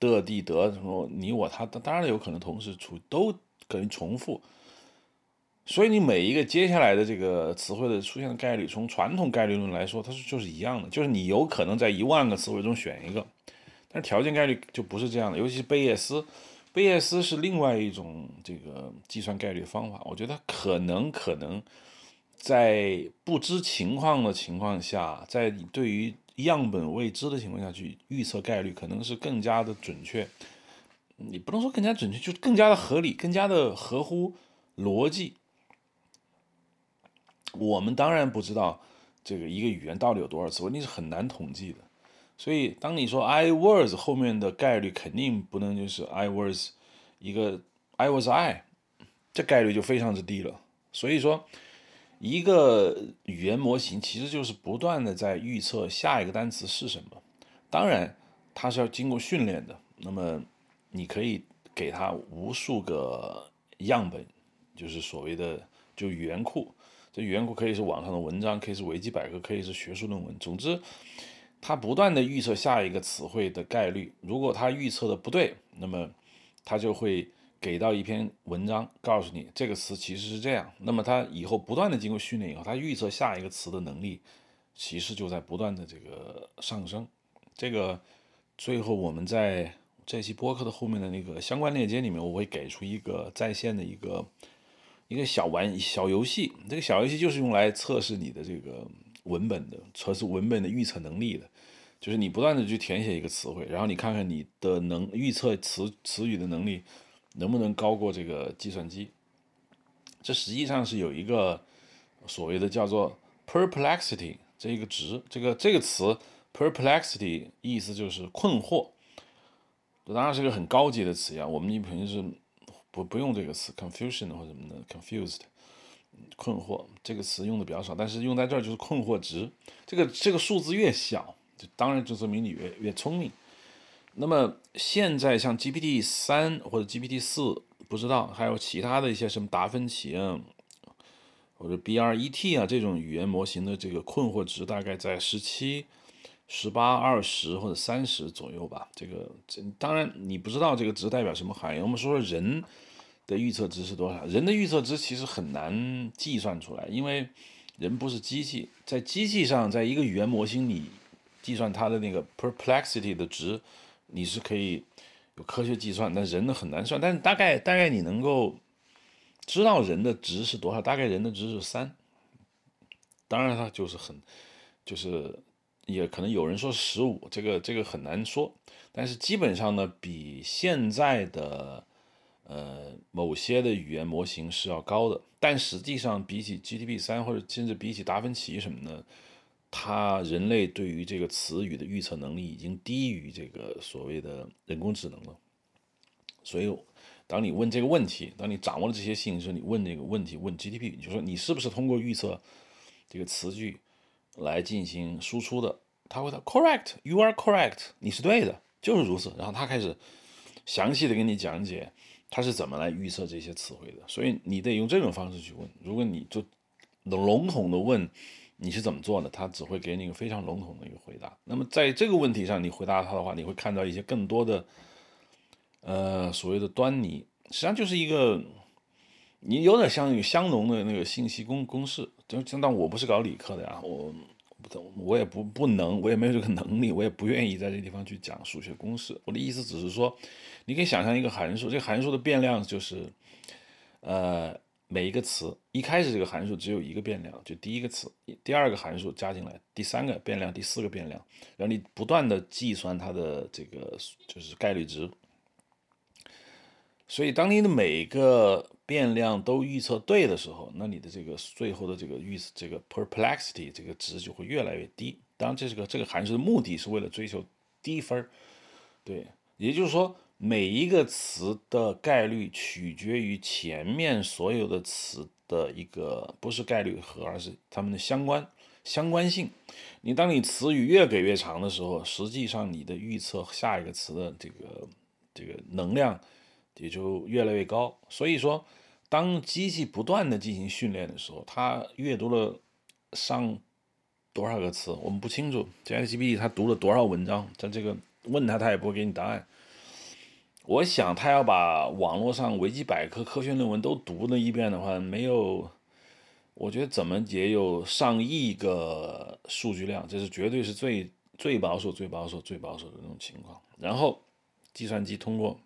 的、地、得什么，你、我、他，当然有可能同时出，都可能重复。所以你每一个接下来的这个词汇的出现的概率，从传统概率论来说，它是就是一样的，就是你有可能在一万个词汇中选一个，但是条件概率就不是这样的，尤其是贝叶斯。贝叶斯是另外一种这个计算概率的方法，我觉得可能可能在不知情况的情况下，在你对于样本未知的情况下去预测概率，可能是更加的准确。你不能说更加准确，就更加的合理，更加的合乎逻辑。我们当然不知道这个一个语言到底有多少词，问题是很难统计的。所以，当你说 I was 后面的概率肯定不能就是 I was 一个 I was I，这概率就非常之低了。所以说，一个语言模型其实就是不断的在预测下一个单词是什么。当然，它是要经过训练的。那么，你可以给它无数个样本，就是所谓的就语言库。这语言库可以是网上的文章，可以是维基百科，可以是学术论文。总之。它不断的预测下一个词汇的概率，如果它预测的不对，那么它就会给到一篇文章，告诉你这个词其实是这样。那么它以后不断的经过训练以后，它预测下一个词的能力，其实就在不断的这个上升。这个最后我们在这期播客的后面的那个相关链接里面，我会给出一个在线的一个一个小玩小游戏，这个小游戏就是用来测试你的这个。文本的，测试文本的预测能力的，就是你不断的去填写一个词汇，然后你看看你的能预测词词语的能力能不能高过这个计算机。这实际上是有一个所谓的叫做 perplexity 这一个值，这个这个词 perplexity 意思就是困惑，这当然是个很高级的词呀，我们平时是不不用这个词 confusion 或者什么的 confused。困惑这个词用的比较少，但是用在这儿就是困惑值。这个这个数字越小，就当然就说明你越越聪明。那么现在像 GPT 三或者 GPT 四，不知道还有其他的一些什么达芬奇啊，或者 BRET 啊这种语言模型的这个困惑值大概在十七、十八、二十或者三十左右吧。这个这当然你不知道这个值代表什么含义。我们说说人。的预测值是多少？人的预测值其实很难计算出来，因为人不是机器，在机器上，在一个语言模型里计算它的那个 perplexity 的值，你是可以有科学计算，但人的很难算。但是大概大概你能够知道人的值是多少？大概人的值是三。当然它就是很就是也可能有人说十五，这个这个很难说。但是基本上呢，比现在的。呃，某些的语言模型是要高的，但实际上比起 GTP 三或者甚至比起达芬奇什么的，它人类对于这个词语的预测能力已经低于这个所谓的人工智能了。所以，当你问这个问题，当你掌握了这些信息，你问这个问题，问 GTP，你就说你是不是通过预测这个词句来进行输出的？他会说 Correct，you are correct，你是对的，就是如此。然后他开始详细的给你讲解。他是怎么来预测这些词汇的？所以你得用这种方式去问。如果你就笼统的问你是怎么做的，他只会给你一个非常笼统的一个回答。那么在这个问题上，你回答他的话，你会看到一些更多的呃所谓的端倪。实际上就是一个你有点像香农的那个信息公公式。就相当我不是搞理科的呀，我我也不不能，我也没有这个能力，我也不愿意在这地方去讲数学公式。我的意思只是说，你可以想象一个函数，这个函数的变量就是，呃，每一个词一开始这个函数只有一个变量，就第一个词，第二个函数加进来，第三个变量，第四个变量，然后你不断的计算它的这个就是概率值。所以，当你的每个变量都预测对的时候，那你的这个最后的这个预这个 perplexity 这个值就会越来越低。当然，这是个这个函数的目的是为了追求低分儿，对，也就是说，每一个词的概率取决于前面所有的词的一个不是概率和，而是它们的相关相关性。你当你词语越给越长的时候，实际上你的预测下一个词的这个这个能量。也就越来越高，所以说，当机器不断的进行训练的时候，它阅读了上多少个词，我们不清楚。ChatGPT 它读了多少文章，它这个问他，他也不会给你答案。我想，他要把网络上维基百科科学论文都读了一遍的话，没有，我觉得怎么也有上亿个数据量，这是绝对是最最保守、最保守、最保守的那种情况。然后，计算机通过。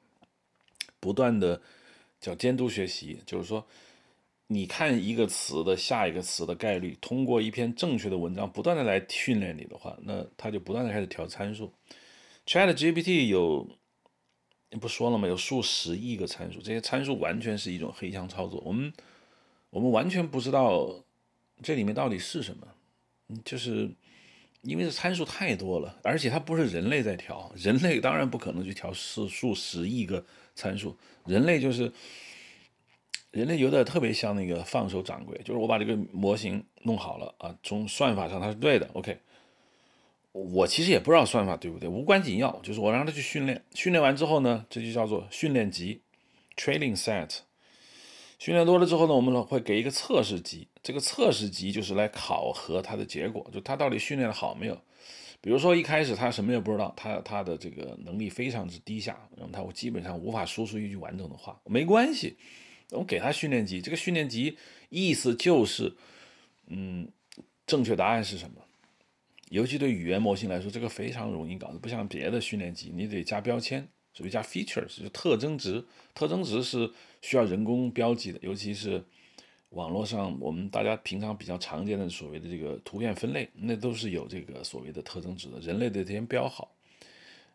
不断的叫监督学习，就是说，你看一个词的下一个词的概率，通过一篇正确的文章不断的来训练你的话，那它就不断的开始调参数。Chat GPT 有，不说了吗？有数十亿个参数，这些参数完全是一种黑箱操作，我们我们完全不知道这里面到底是什么，就是因为这参数太多了，而且它不是人类在调，人类当然不可能去调是数十亿个。参数，人类就是人类，有点特别像那个放手掌柜，就是我把这个模型弄好了啊，从算法上它是对的，OK。我其实也不知道算法对不对，无关紧要，就是我让他去训练，训练完之后呢，这就叫做训练集 （training set）。训练多了之后呢，我们会给一个测试集，这个测试集就是来考核它的结果，就它到底训练的好没有。比如说一开始他什么也不知道，他他的这个能力非常之低下，然后他基本上无法说出一句完整的话。没关系，我给他训练集，这个训练集意思就是，嗯，正确答案是什么？尤其对语言模型来说，这个非常容易搞，不像别的训练集，你得加标签，所以加 features 就特征值，特征值是需要人工标记的，尤其是。网络上，我们大家平常比较常见的所谓的这个图片分类，那都是有这个所谓的特征值的。人类得先标好，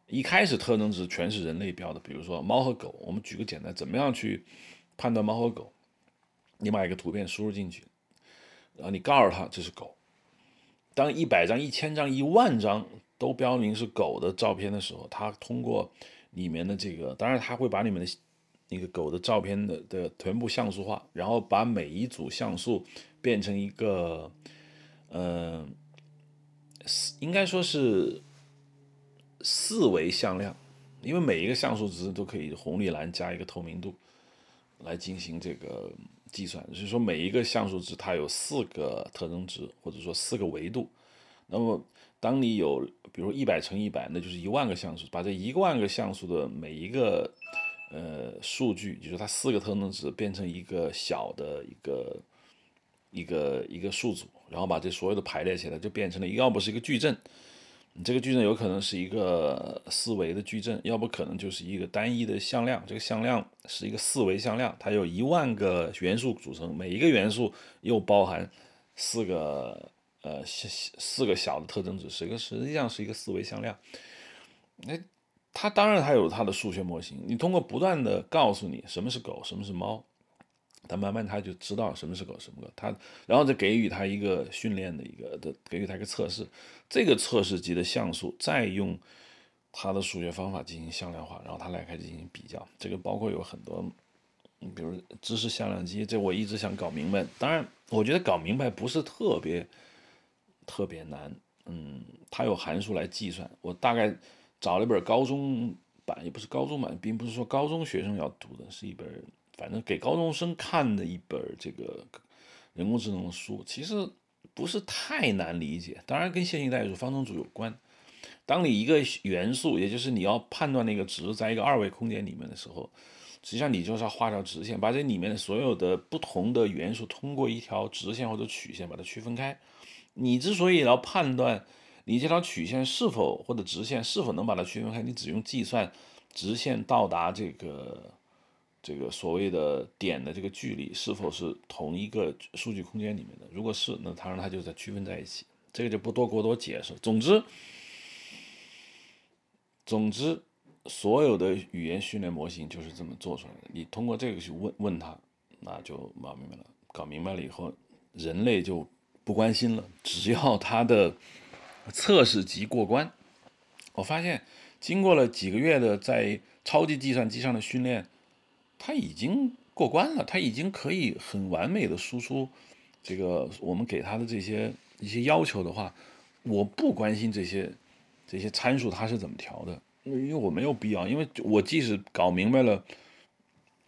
一开始特征值全是人类标的。比如说猫和狗，我们举个简单，怎么样去判断猫和狗？你把一个图片输入进去，然后你告诉他这是狗。当一百张、一千张、一万张都标明是狗的照片的时候，它通过里面的这个，当然它会把里面的。那个狗的照片的的全部像素化，然后把每一组像素变成一个，呃，应该说是四维向量，因为每一个像素值都可以红绿蓝加一个透明度来进行这个计算，就是说每一个像素值它有四个特征值，或者说四个维度。那么当你有比如一百乘一百，那就是一万个像素，把这一万个像素的每一个。呃，数据就是它四个特征值变成一个小的一个一个一个数组，然后把这所有的排列起来，就变成了要不是一个矩阵，你这个矩阵有可能是一个四维的矩阵，要不可能就是一个单一的向量。这个向量是一个四维向量，它有一万个元素组成，每一个元素又包含四个呃四个小的特征值，是一个实际上是一个四维向量。那。它当然，它有它的数学模型。你通过不断的告诉你什么是狗，什么是猫，它慢慢它就知道什么是狗，什么狗。它然后再给予它一个训练的一个的，给予它一个测试。这个测试级的像素再用它的数学方法进行向量化，然后它来开始进行比较。这个包括有很多，比如知识向量机，这我一直想搞明白。当然，我觉得搞明白不是特别特别难。嗯，它有函数来计算，我大概。找了一本高中版，也不是高中版，并不是说高中学生要读的，是一本反正给高中生看的一本这个人工智能的书。其实不是太难理解，当然跟线性代数、方程组有关。当你一个元素，也就是你要判断那个值，在一个二维空间里面的时候，实际上你就是要画条直线，把这里面的所有的不同的元素通过一条直线或者曲线把它区分开。你之所以要判断你这条曲线是否或者直线是否能把它区分开，你只用计算直线到达这个这个所谓的点的这个距离是否是同一个数据空间里面的。如果是，那当然它就在区分在一起。这个就不多过多解释。总之，总之。所有的语言训练模型就是这么做出来的。你通过这个去问问他，那就搞明白了。搞明白了以后，人类就不关心了。只要他的测试集过关，我发现经过了几个月的在超级计算机上的训练，他已经过关了。他已经可以很完美的输出这个我们给他的这些一些要求的话，我不关心这些这些参数它是怎么调的。因为我没有必要，因为我即使搞明白了，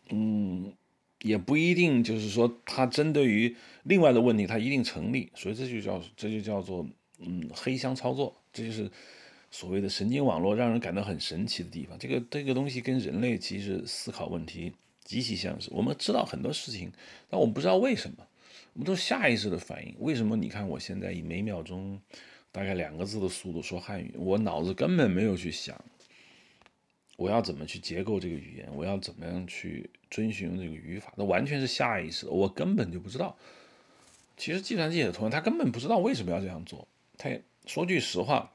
嗯，也不一定就是说它针对于另外的问题它一定成立，所以这就叫这就叫做嗯黑箱操作，这就是所谓的神经网络让人感到很神奇的地方。这个这个东西跟人类其实思考问题极其相似，我们知道很多事情，但我们不知道为什么，我们都下意识的反应。为什么？你看我现在以每秒钟大概两个字的速度说汉语，我脑子根本没有去想。我要怎么去结构这个语言？我要怎么样去遵循这个语法？那完全是下意识的，我根本就不知道。其实计算机也同样，他根本不知道为什么要这样做。他也说句实话，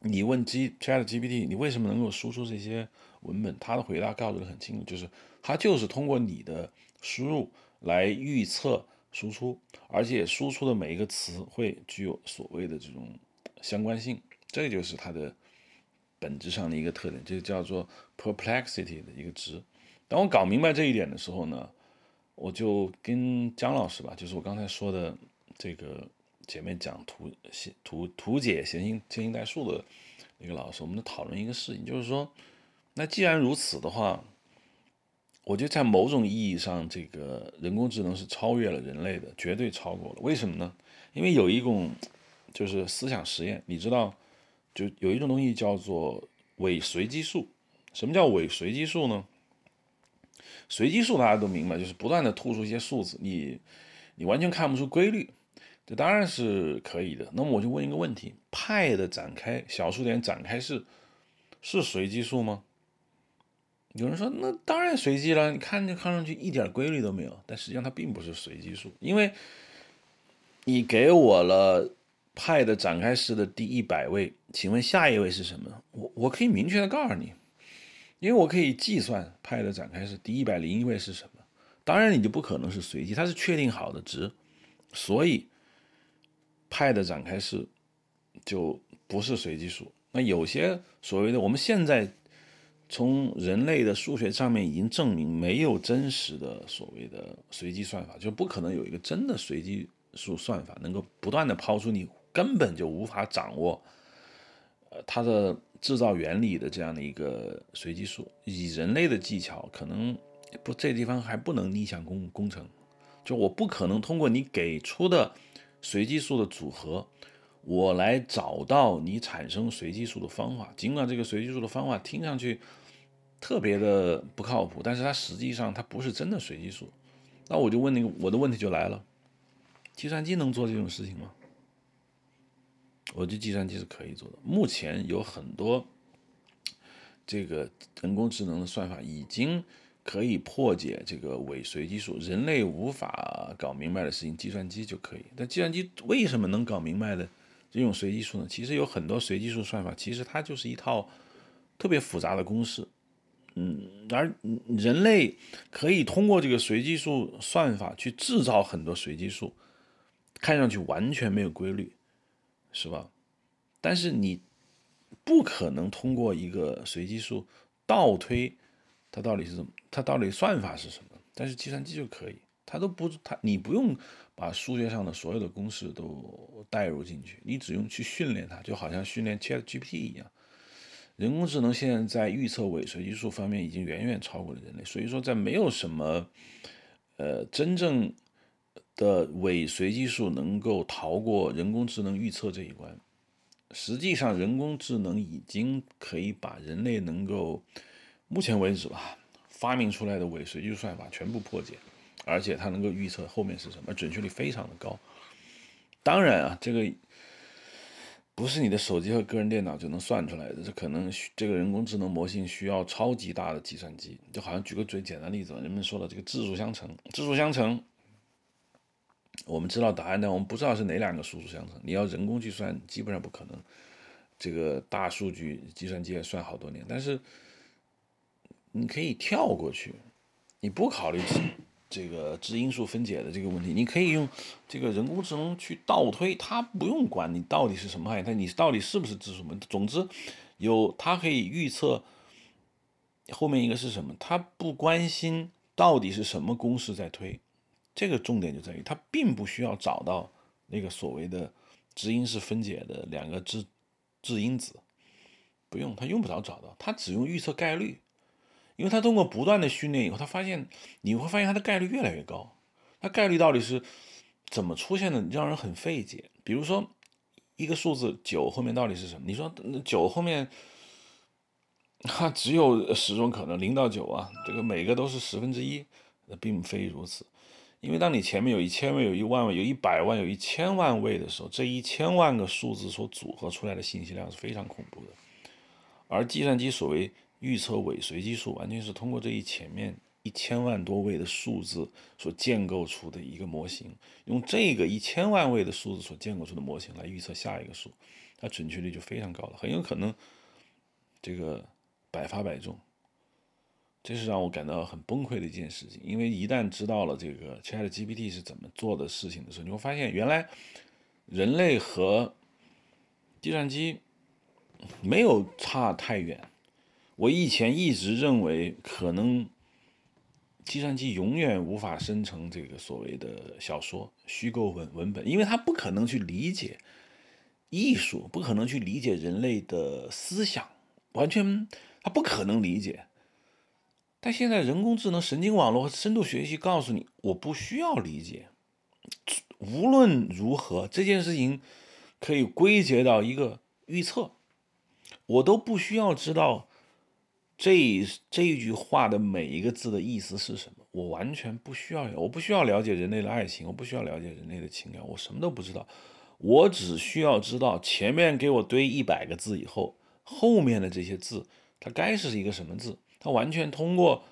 你问 G Chat GPT，你为什么能够输出这些文本？他的回答告诉的很清楚，就是他就是通过你的输入来预测输出，而且输出的每一个词会具有所谓的这种相关性，这就是它的。本质上的一个特点，就叫做 perplexity 的一个值。当我搞明白这一点的时候呢，我就跟姜老师吧，就是我刚才说的这个前面讲图图图解线性线性代数的那个老师，我们讨论一个事情，就是说，那既然如此的话，我觉得在某种意义上，这个人工智能是超越了人类的，绝对超过了。为什么呢？因为有一种就是思想实验，你知道。就有一种东西叫做伪随机数。什么叫伪随机数呢？随机数大家都明白，就是不断的吐出一些数字，你你完全看不出规律，这当然是可以的。那么我就问一个问题：派的展开小数点展开式是随机数吗？有人说那当然随机了，你看就看上去一点规律都没有，但实际上它并不是随机数，因为你给我了。派的展开式的第一百位，请问下一位是什么？我我可以明确的告诉你，因为我可以计算派的展开式第一百零一位是什么。当然，你就不可能是随机，它是确定好的值，所以派的展开式就不是随机数。那有些所谓的我们现在从人类的数学上面已经证明，没有真实的所谓的随机算法，就不可能有一个真的随机数算法能够不断的抛出你。根本就无法掌握，呃，它的制造原理的这样的一个随机数，以人类的技巧，可能不这地方还不能逆向工工程，就我不可能通过你给出的随机数的组合，我来找到你产生随机数的方法。尽管这个随机数的方法听上去特别的不靠谱，但是它实际上它不是真的随机数。那我就问那个我的问题就来了，计算机能做这种事情吗？我觉得计算机是可以做的。目前有很多这个人工智能的算法已经可以破解这个伪随机数，人类无法搞明白的事情，计算机就可以。但计算机为什么能搞明白的这种随机数呢？其实有很多随机数算法，其实它就是一套特别复杂的公式。嗯，而人类可以通过这个随机数算法去制造很多随机数，看上去完全没有规律。是吧？但是你不可能通过一个随机数倒推它到底是怎么，它到底算法是什么？但是计算机就可以，它都不，它你不用把数学上的所有的公式都带入进去，你只用去训练它，就好像训练 Chat GPT 一样。人工智能现在在预测尾随技术方面已经远远超过了人类，所以说在没有什么呃真正。的尾随技术能够逃过人工智能预测这一关，实际上人工智能已经可以把人类能够目前为止吧发明出来的伪随机算法全部破解，而且它能够预测后面是什么，准确率非常的高。当然啊，这个不是你的手机和个人电脑就能算出来的，这可能这个人工智能模型需要超级大的计算机。就好像举个最简单的例子，人们说的这个质数相乘，质数相乘，我们知道答案，但我们不知道是哪两个数数相乘，你要人工去算，基本上不可能。这个大数据计算机也算好多年，但是你可以跳过去，你不考虑这个质因数分解的这个问题，你可以用这个人工智能去倒推，它不用管你到底是什么含义，它你到底是不是质数门。总之，有它可以预测后面一个是什么，它不关心到底是什么公式在推，这个重点就在于它并不需要找到那个所谓的质因式分解的两个质。质因子不用，他用不着找到，他只用预测概率，因为他通过不断的训练以后，他发现你会发现他的概率越来越高。他概率到底是怎么出现的，让人很费解。比如说一个数字九后面到底是什么？你说九后面它只有十种可能，零到九啊，这个每个都是十分之一，那并非如此。因为当你前面有一千位、有一万位、有一百万、有一千万位的时候，这一千万个数字所组合出来的信息量是非常恐怖的。而计算机所谓预测尾随机数，完全是通过这一前面一千万多位的数字所建构出的一个模型，用这个一千万位的数字所建构出的模型来预测下一个数，它准确率就非常高了，很有可能这个百发百中。这是让我感到很崩溃的一件事情，因为一旦知道了这个 Chat GPT 是怎么做的事情的时候，你会发现原来人类和计算机没有差太远。我以前一直认为，可能计算机永远无法生成这个所谓的小说、虚构文文本，因为它不可能去理解艺术，不可能去理解人类的思想，完全它不可能理解。但现在人工智能、神经网络深度学习告诉你，我不需要理解。无论如何，这件事情可以归结到一个预测，我都不需要知道这这一句话的每一个字的意思是什么。我完全不需要，我不需要了解人类的爱情，我不需要了解人类的情感，我什么都不知道。我只需要知道前面给我堆一百个字以后，后面的这些字它该是一个什么字。它完全通过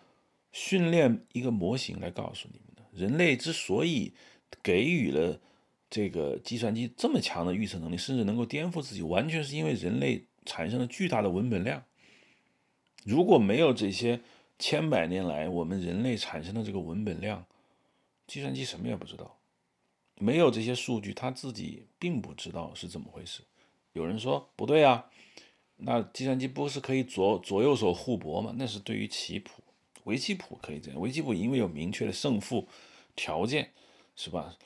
训练一个模型来告诉你们的。人类之所以给予了这个计算机这么强的预测能力，甚至能够颠覆自己，完全是因为人类产生了巨大的文本量。如果没有这些千百年来我们人类产生的这个文本量，计算机什么也不知道。没有这些数据，它自己并不知道是怎么回事。有人说不对啊。那计算机不是可以左左右手互搏吗？那是对于棋谱、围棋谱可以这样。围棋谱因为有明确的胜负条件，是吧？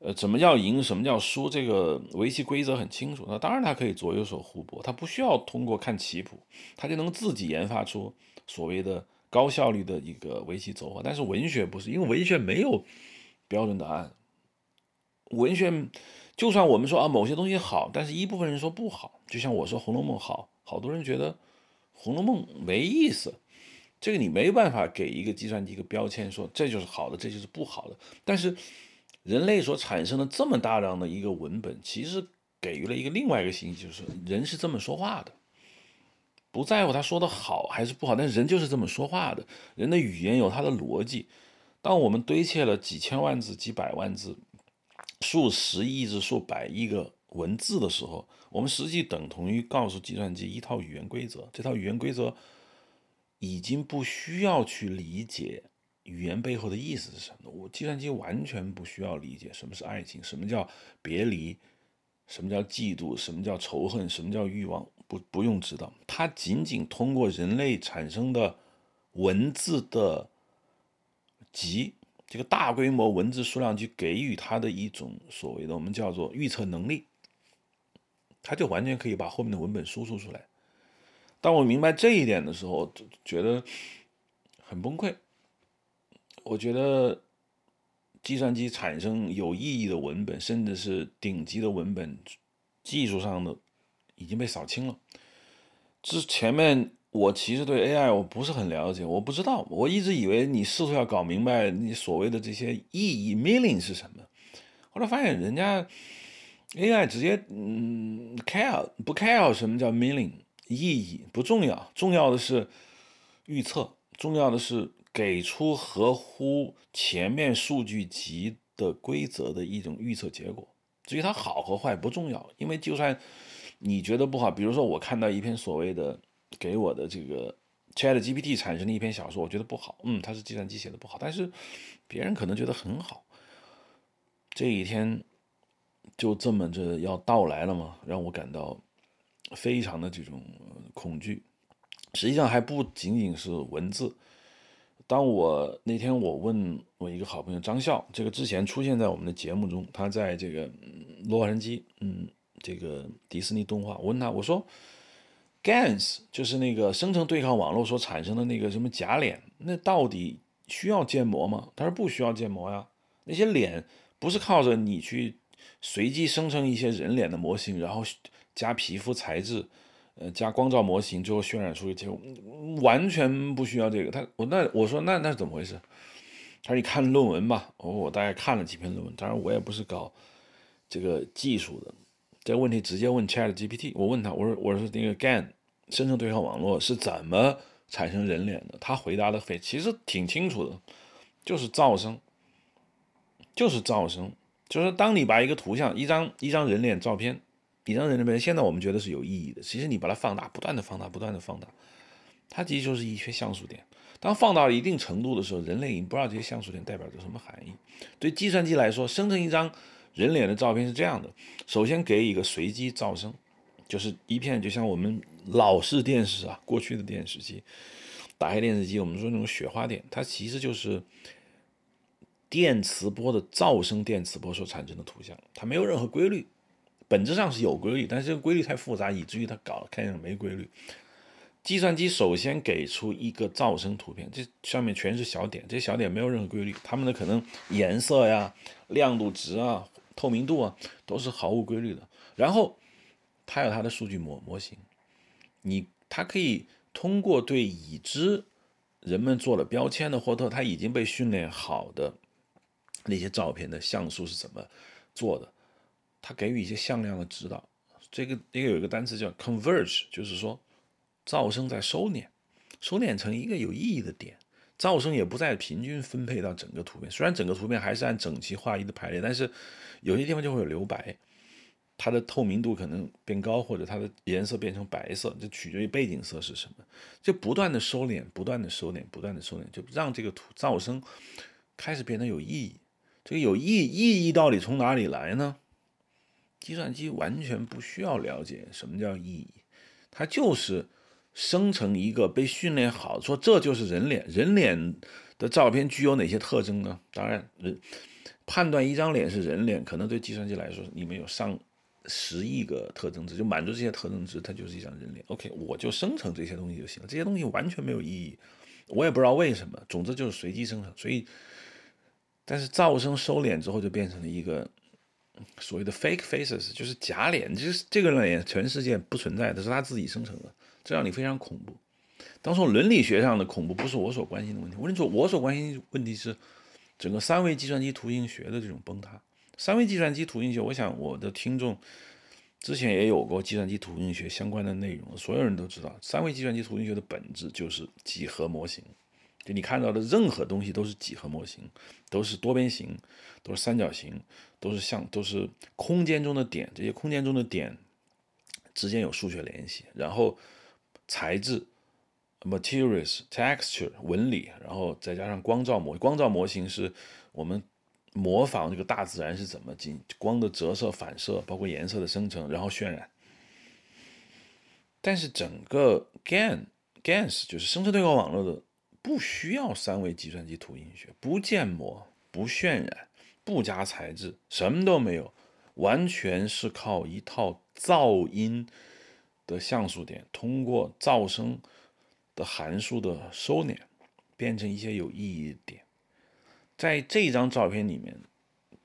呃，怎么叫赢，什么叫输，这个围棋规则很清楚。那当然它可以左右手互搏，它不需要通过看棋谱，它就能自己研发出所谓的高效率的一个围棋走法。但是文学不是，因为文学没有标准答案。文学就算我们说啊某些东西好，但是一部分人说不好，就像我说《红楼梦》好。好多人觉得《红楼梦》没意思，这个你没办法给一个计算机一个标签，说这就是好的，这就是不好的。但是人类所产生的这么大量的一个文本，其实给予了一个另外一个信息，就是人是这么说话的，不在乎他说的好还是不好，但人就是这么说话的。人的语言有它的逻辑。当我们堆砌了几千万字、几百万字、数十亿字、数百亿个文字的时候，我们实际等同于告诉计算机一套语言规则，这套语言规则已经不需要去理解语言背后的意思是什么。我计算机完全不需要理解什么是爱情，什么叫别离，什么叫嫉妒，什么叫仇恨，什么叫欲望，不不用知道。它仅仅通过人类产生的文字的集，这个大规模文字数量去给予它的一种所谓的我们叫做预测能力。他就完全可以把后面的文本输出出来。当我明白这一点的时候，就觉得很崩溃。我觉得计算机产生有意义的文本，甚至是顶级的文本，技术上的已经被扫清了。之前面我其实对 AI 我不是很了解，我不知道，我一直以为你试图要搞明白你所谓的这些意义 meaning 是什么，后来发现人家 AI 直接嗯 care 不 care 什么叫 meaning 意义不重要，重要的是预测，重要的是给出合乎前面数据集的规则的一种预测结果。至于它好和坏不重要，因为就算你觉得不好，比如说我看到一篇所谓的。给我的这个 Chat GPT 产生的一篇小说，我觉得不好。嗯，它是计算机写的不好，但是别人可能觉得很好。这一天就这么着要到来了吗？让我感到非常的这种恐惧。实际上还不仅仅是文字。当我那天我问我一个好朋友张笑，这个之前出现在我们的节目中，他在这个洛杉矶，嗯，这个迪士尼动画，我问他，我说。GANs 就是那个生成对抗网络所产生的那个什么假脸，那到底需要建模吗？他说不需要建模呀，那些脸不是靠着你去随机生成一些人脸的模型，然后加皮肤材质，呃，加光照模型，最后渲染出一个结果，完全不需要这个。他我那我说那那是怎么回事？他说你看论文吧。哦，我大概看了几篇论文，当然我也不是搞这个技术的。这个问题直接问 Chat GPT。我问他，我说我说那个 GAN 生成对抗网络是怎么产生人脸的？他回答的非其实挺清楚的，就是噪声，就是噪声。就是当你把一个图像，一张一张人脸照片，一张人脸，现在我们觉得是有意义的。其实你把它放大，不断的放大，不断的放大，它其实就是一些像素点。当放到一定程度的时候，人类已经不知道这些像素点代表着什么含义。对计算机来说，生成一张。人脸的照片是这样的：首先给一个随机噪声，就是一片，就像我们老式电视啊，过去的电视机，打开电视机，我们说那种雪花点，它其实就是电磁波的噪声，电磁波所产生的图像，它没有任何规律，本质上是有规律，但是这个规律太复杂，以至于它搞看起来没规律。计算机首先给出一个噪声图片，这上面全是小点，这些小点没有任何规律，它们的可能颜色呀、亮度值啊。透明度啊，都是毫无规律的。然后，它有它的数据模模型，你它可以通过对已知人们做了标签的，或者它已经被训练好的那些照片的像素是怎么做的，它给予一些向量的指导。这个这个有一个单词叫 converge，就是说噪声在收敛，收敛成一个有意义的点。噪声也不再平均分配到整个图片，虽然整个图片还是按整齐划一的排列，但是有些地方就会有留白，它的透明度可能变高，或者它的颜色变成白色，这取决于背景色是什么，就不断的收敛，不断的收敛，不断的收敛，就让这个图噪声开始变得有意义。这个有意意义到底从哪里来呢？计算机完全不需要了解什么叫意义，它就是。生成一个被训练好，说这就是人脸，人脸的照片具有哪些特征呢？当然，人判断一张脸是人脸，可能对计算机来说，里面有上十亿个特征值，就满足这些特征值，它就是一张人脸。OK，我就生成这些东西就行了，这些东西完全没有意义，我也不知道为什么，总之就是随机生成。所以，但是噪声收敛之后，就变成了一个所谓的 fake faces，就是假脸，就是这个脸全世界不存在的，是他自己生成的。这让你非常恐怖。当从伦理学上的恐怖不是我所关心的问题。我跟你说，我所关心问题是整个三维计算机图形学的这种崩塌。三维计算机图形学，我想我的听众之前也有过计算机图形学相关的内容，所有人都知道，三维计算机图形学的本质就是几何模型。就你看到的任何东西都是几何模型，都是多边形，都是三角形，都是像都是空间中的点。这些空间中的点之间有数学联系，然后。材质，materials texture 纹理，然后再加上光照模光照模型是我们模仿这个大自然是怎么进光的折射反射，包括颜色的生成，然后渲染。但是整个 GAN GANs 就是生成对抗网络的，不需要三维计算机图形学，不建模，不渲染，不加材质，什么都没有，完全是靠一套噪音。的像素点通过噪声的函数的收敛，变成一些有意义的点。在这张照片里面，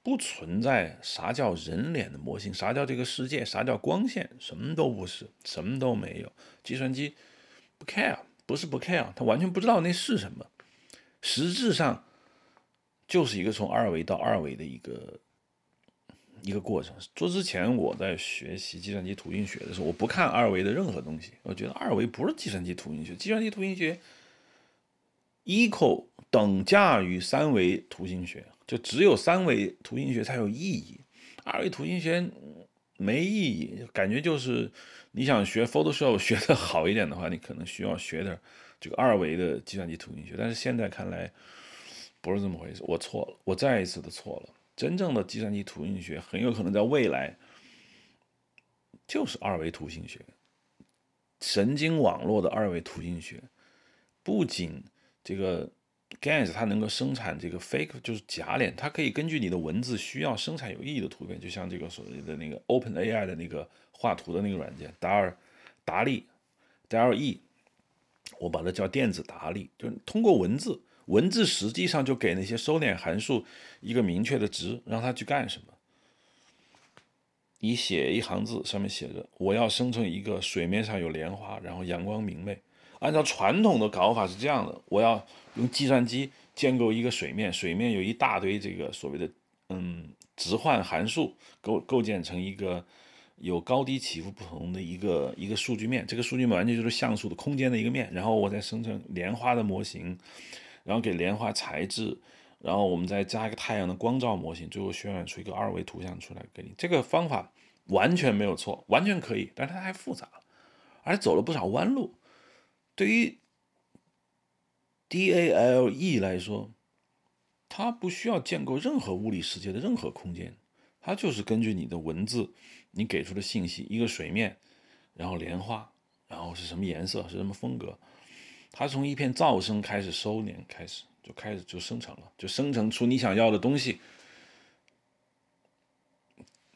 不存在啥叫人脸的模型，啥叫这个世界，啥叫光线，什么都不是，什么都没有。计算机不 care，不是不 care，他完全不知道那是什么。实质上就是一个从二维到二维的一个一个过程。做之前我在学习计算机图形学的时候，我不看二维的任何东西，我觉得二维不是计算机图形学，计算机图形学 equal 等价于三维图形学，就只有三维图形学才有意义，二维图形学没意义，感觉就是你想学 Photoshop 学的好一点的话，你可能需要学点。这个二维的计算机图形学，但是现在看来不是这么回事，我错了，我再一次的错了。真正的计算机图形学很有可能在未来就是二维图形学，神经网络的二维图形学。不仅这个 GANs 它能够生产这个 fake 就是假脸，它可以根据你的文字需要生产有意义的图片，就像这个所谓的那个 OpenAI 的那个画图的那个软件达尔达利 d a l e。我把它叫电子达利，就是通过文字，文字实际上就给那些收敛函数一个明确的值，让它去干什么。你写一行字，上面写着我要生成一个水面上有莲花，然后阳光明媚。按照传统的搞法是这样的，我要用计算机建构一个水面，水面有一大堆这个所谓的嗯直换函数构构建成一个。有高低起伏不同的一个一个数据面，这个数据面完全就是像素的空间的一个面，然后我再生成莲花的模型，然后给莲花材质，然后我们再加一个太阳的光照模型，最后渲染出一个二维图像出来给你。这个方法完全没有错，完全可以，但是它太复杂了，而且走了不少弯路。对于 DALE 来说，它不需要建构任何物理世界的任何空间。它就是根据你的文字，你给出的信息，一个水面，然后莲花，然后是什么颜色，是什么风格，它从一片噪声开始收敛，开始就开始就生成了，就生成出你想要的东西。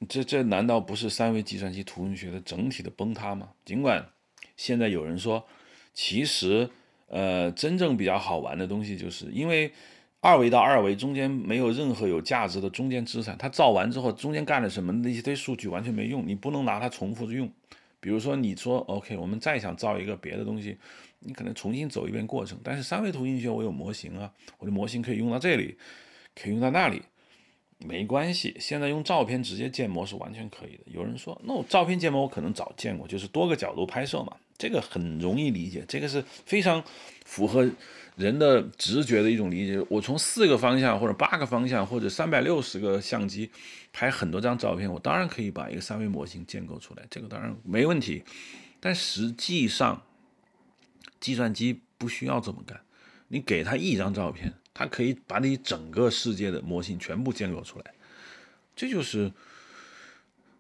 这这难道不是三维计算机图形学的整体的崩塌吗？尽管现在有人说，其实呃，真正比较好玩的东西，就是因为。二维到二维中间没有任何有价值的中间资产，它造完之后中间干了什么那一堆数据完全没用，你不能拿它重复着用。比如说你说 OK，我们再想造一个别的东西，你可能重新走一遍过程。但是三维图形学我有模型啊，我的模型可以用到这里，可以用到那里，没关系。现在用照片直接建模是完全可以的。有人说那我照片建模我可能早见过，就是多个角度拍摄嘛，这个很容易理解，这个是非常符合。人的直觉的一种理解，我从四个方向或者八个方向或者三百六十个相机拍很多张照片，我当然可以把一个三维模型建构出来，这个当然没问题。但实际上，计算机不需要这么干，你给他一张照片，它可以把你整个世界的模型全部建构出来。这就是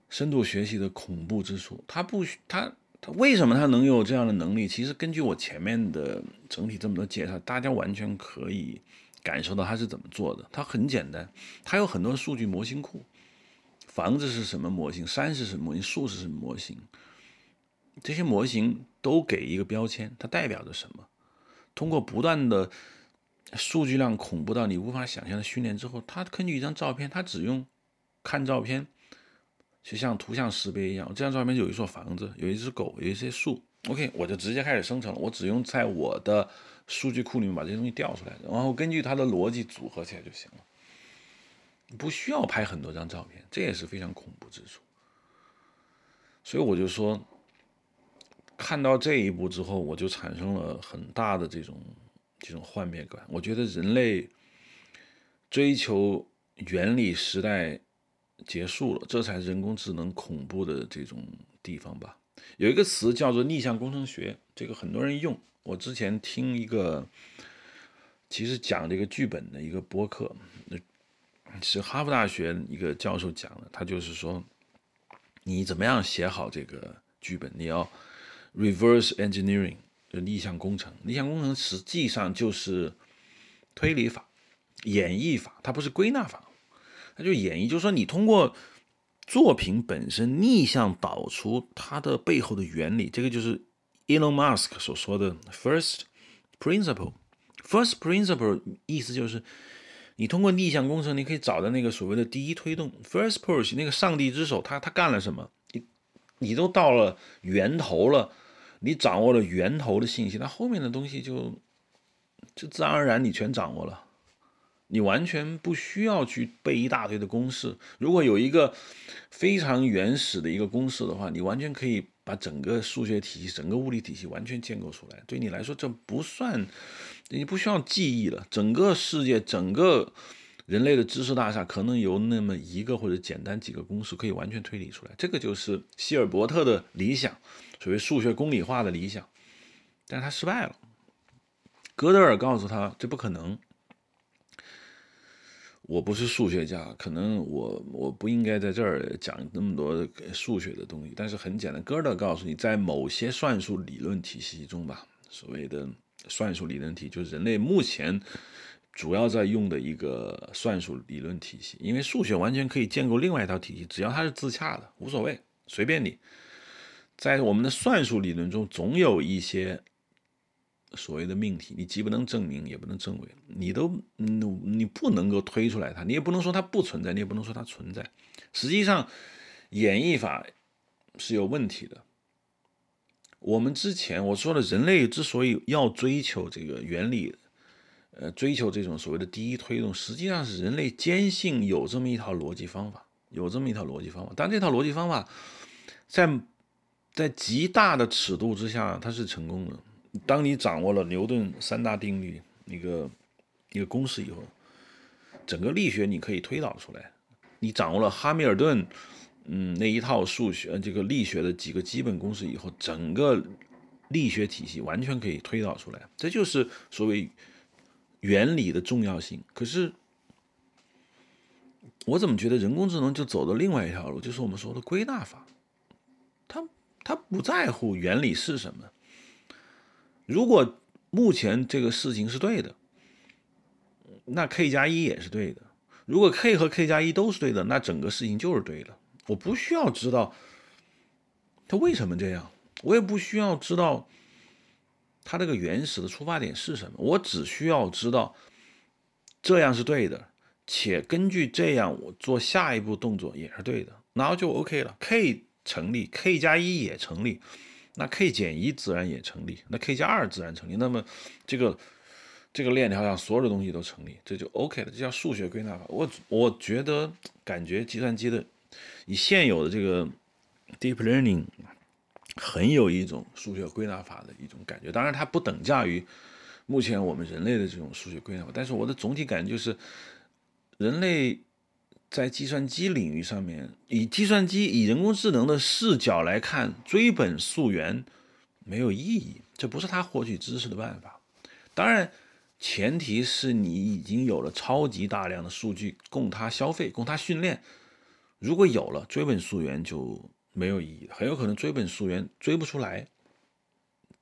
深度学习的恐怖之处，它不需它。他为什么他能有这样的能力？其实根据我前面的整体这么多介绍，大家完全可以感受到他是怎么做的。他很简单，他有很多数据模型库，房子是什么模型，山是什么模型，树是什么模型，这些模型都给一个标签，它代表着什么？通过不断的数据量恐怖到你无法想象的训练之后，它根据一张照片，它只用看照片。就像图像识别一样，这张照片有一座房子，有一只狗，有一些树。OK，我就直接开始生成了。我只用在我的数据库里面把这些东西调出来，然后根据它的逻辑组合起来就行了。不需要拍很多张照片，这也是非常恐怖之处。所以我就说，看到这一步之后，我就产生了很大的这种这种幻灭感。我觉得人类追求原理时代。结束了，这才是人工智能恐怖的这种地方吧。有一个词叫做逆向工程学，这个很多人用。我之前听一个，其实讲这个剧本的一个播客，是哈佛大学一个教授讲的。他就是说，你怎么样写好这个剧本？你要 reverse engineering，就逆向工程。逆向工程实际上就是推理法、演绎法，它不是归纳法。它就演绎，就是说你通过作品本身逆向导出它的背后的原理，这个就是 Elon Musk 所说的 first principle。first principle 意思就是你通过逆向工程，你可以找到那个所谓的第一推动 first push，那个上帝之手，他他干了什么？你你都到了源头了，你掌握了源头的信息，那后面的东西就就自然而然你全掌握了。你完全不需要去背一大堆的公式。如果有一个非常原始的一个公式的话，你完全可以把整个数学体系、整个物理体系完全建构出来。对你来说，这不算，你不需要记忆了。整个世界、整个人类的知识大厦，可能有那么一个或者简单几个公式可以完全推理出来。这个就是希尔伯特的理想，所谓数学公理化的理想，但是他失败了。哥德尔告诉他，这不可能。我不是数学家，可能我我不应该在这儿讲那么多数学的东西。但是很简单，哥德尔告诉你，在某些算术理论体系中吧，所谓的算术理论体，就是人类目前主要在用的一个算术理论体系。因为数学完全可以建构另外一套体系，只要它是自洽的，无所谓，随便你。在我们的算术理论中，总有一些。所谓的命题，你既不能证明，也不能证伪，你都，你你不能够推出来它，你也不能说它不存在，你也不能说它存在。实际上，演绎法是有问题的。我们之前我说的，人类之所以要追求这个原理，呃，追求这种所谓的第一推动，实际上是人类坚信有这么一套逻辑方法，有这么一套逻辑方法。但这套逻辑方法，在在极大的尺度之下，它是成功的。当你掌握了牛顿三大定律一个一个公式以后，整个力学你可以推导出来。你掌握了哈密尔顿嗯那一套数学这个力学的几个基本公式以后，整个力学体系完全可以推导出来。这就是所谓原理的重要性。可是我怎么觉得人工智能就走的另外一条路，就是我们说的归纳法，他不在乎原理是什么。如果目前这个事情是对的，那 k 加一也是对的。如果 k 和 k 加一都是对的，那整个事情就是对的。我不需要知道他为什么这样，我也不需要知道他这个原始的出发点是什么。我只需要知道这样是对的，且根据这样我做下一步动作也是对的，然后就 OK 了。k 成立，k 加一也成立。那 k 减一自然也成立，那 k 加二自然成立，那么这个这个链条上所有的东西都成立，这就 OK 了，这叫数学归纳法。我我觉得感觉计算机的以现有的这个 deep learning 很有一种数学归纳法的一种感觉，当然它不等价于目前我们人类的这种数学归纳法，但是我的总体感觉就是人类。在计算机领域上面，以计算机以人工智能的视角来看，追本溯源没有意义，这不是他获取知识的办法。当然，前提是你已经有了超级大量的数据供他消费、供他训练。如果有了追本溯源就没有意义，很有可能追本溯源追不出来。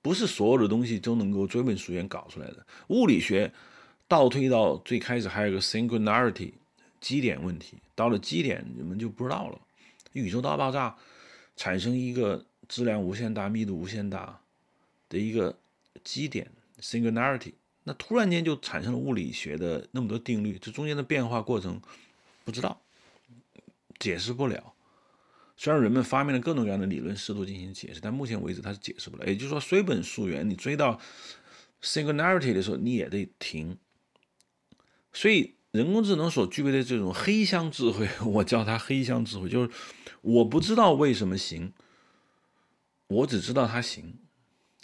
不是所有的东西都能够追本溯源搞出来的。物理学倒推到最开始，还有个 singularity。基点问题到了基点，你们就不知道了。宇宙大爆炸产生一个质量无限大、密度无限大的一个基点 （singularity），那突然间就产生了物理学的那么多定律，这中间的变化过程不知道，解释不了。虽然人们发明了各种各样的理论试图进行解释，但目前为止它是解释不了。也就是说，追本溯源，你追到 singularity 的时候，你也得停。所以。人工智能所具备的这种黑箱智慧，(laughs) 我叫它黑箱智慧，就是我不知道为什么行，我只知道它行，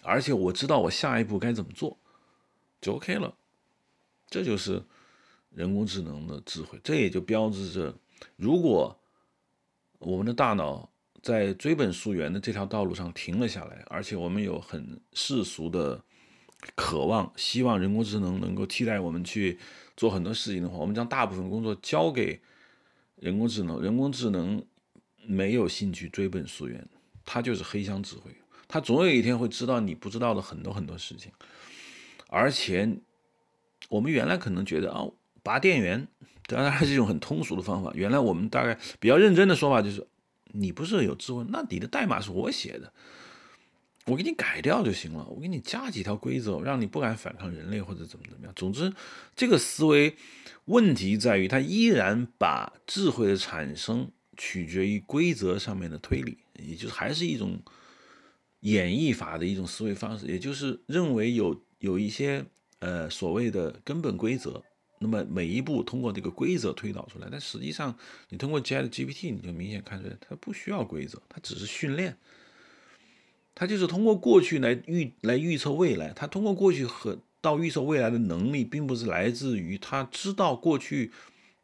而且我知道我下一步该怎么做，就 OK 了。这就是人工智能的智慧，这也就标志着，如果我们的大脑在追本溯源的这条道路上停了下来，而且我们有很世俗的渴望，希望人工智能能够替代我们去。做很多事情的话，我们将大部分工作交给人工智能。人工智能没有兴趣追本溯源，它就是黑箱指挥。它总有一天会知道你不知道的很多很多事情。而且，我们原来可能觉得啊，拔电源当然是一种很通俗的方法。原来我们大概比较认真的说法就是，你不是有智慧，那你的代码是我写的。我给你改掉就行了，我给你加几条规则，让你不敢反抗人类或者怎么怎么样。总之，这个思维问题在于，它依然把智慧的产生取决于规则上面的推理，也就是还是一种演绎法的一种思维方式，也就是认为有有一些呃所谓的根本规则，那么每一步通过这个规则推导出来。但实际上，你通过 Chat GPT，你就明显看出来，它不需要规则，它只是训练，他就是通过过去来预来预测未来。他通过过去和到预测未来的能力，并不是来自于他知道过去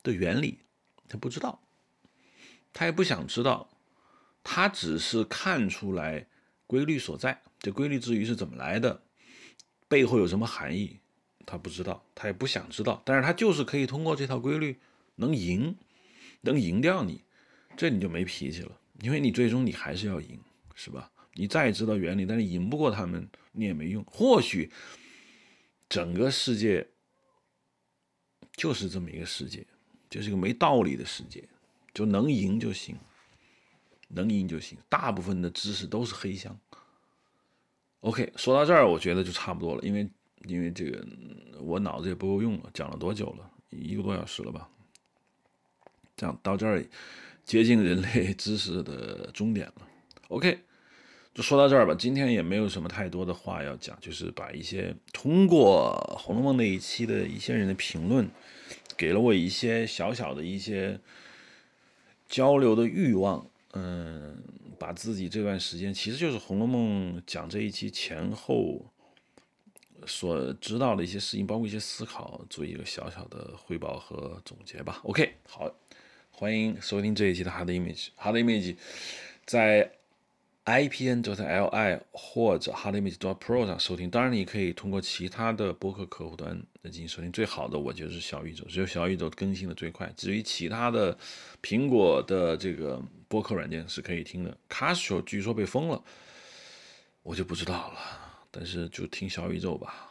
的原理，他不知道，他也不想知道，他只是看出来。规律所在，这规律之于是怎么来的？背后有什么含义？他不知道，他也不想知道。但是他就是可以通过这套规律能赢，能赢掉你，这你就没脾气了，因为你最终你还是要赢，是吧？你再知道原理，但是赢不过他们，你也没用。或许整个世界就是这么一个世界，就是一个没道理的世界，就能赢就行。能赢就行，大部分的知识都是黑箱。OK，说到这儿，我觉得就差不多了，因为因为这个我脑子也不够用了，讲了多久了？一个多小时了吧？这样到这儿接近人类知识的终点了。OK，就说到这儿吧。今天也没有什么太多的话要讲，就是把一些通过《红楼梦》那一期的一些人的评论，给了我一些小小的一些交流的欲望。嗯，把自己这段时间，其实就是《红楼梦》讲这一期前后所知道的一些事情，包括一些思考，做一个小小的汇报和总结吧。OK，好，欢迎收听这一期的 Hard Image。Hard Image 在。IPN.LI 或者 HardImage.Pro 上收听，当然你可以通过其他的播客客户端来进行收听。最好的我觉得是小宇宙，只有小宇宙更新的最快。至于其他的苹果的这个播客软件是可以听的，Castro 据说被封了，我就不知道了。但是就听小宇宙吧。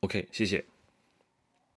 OK，谢谢。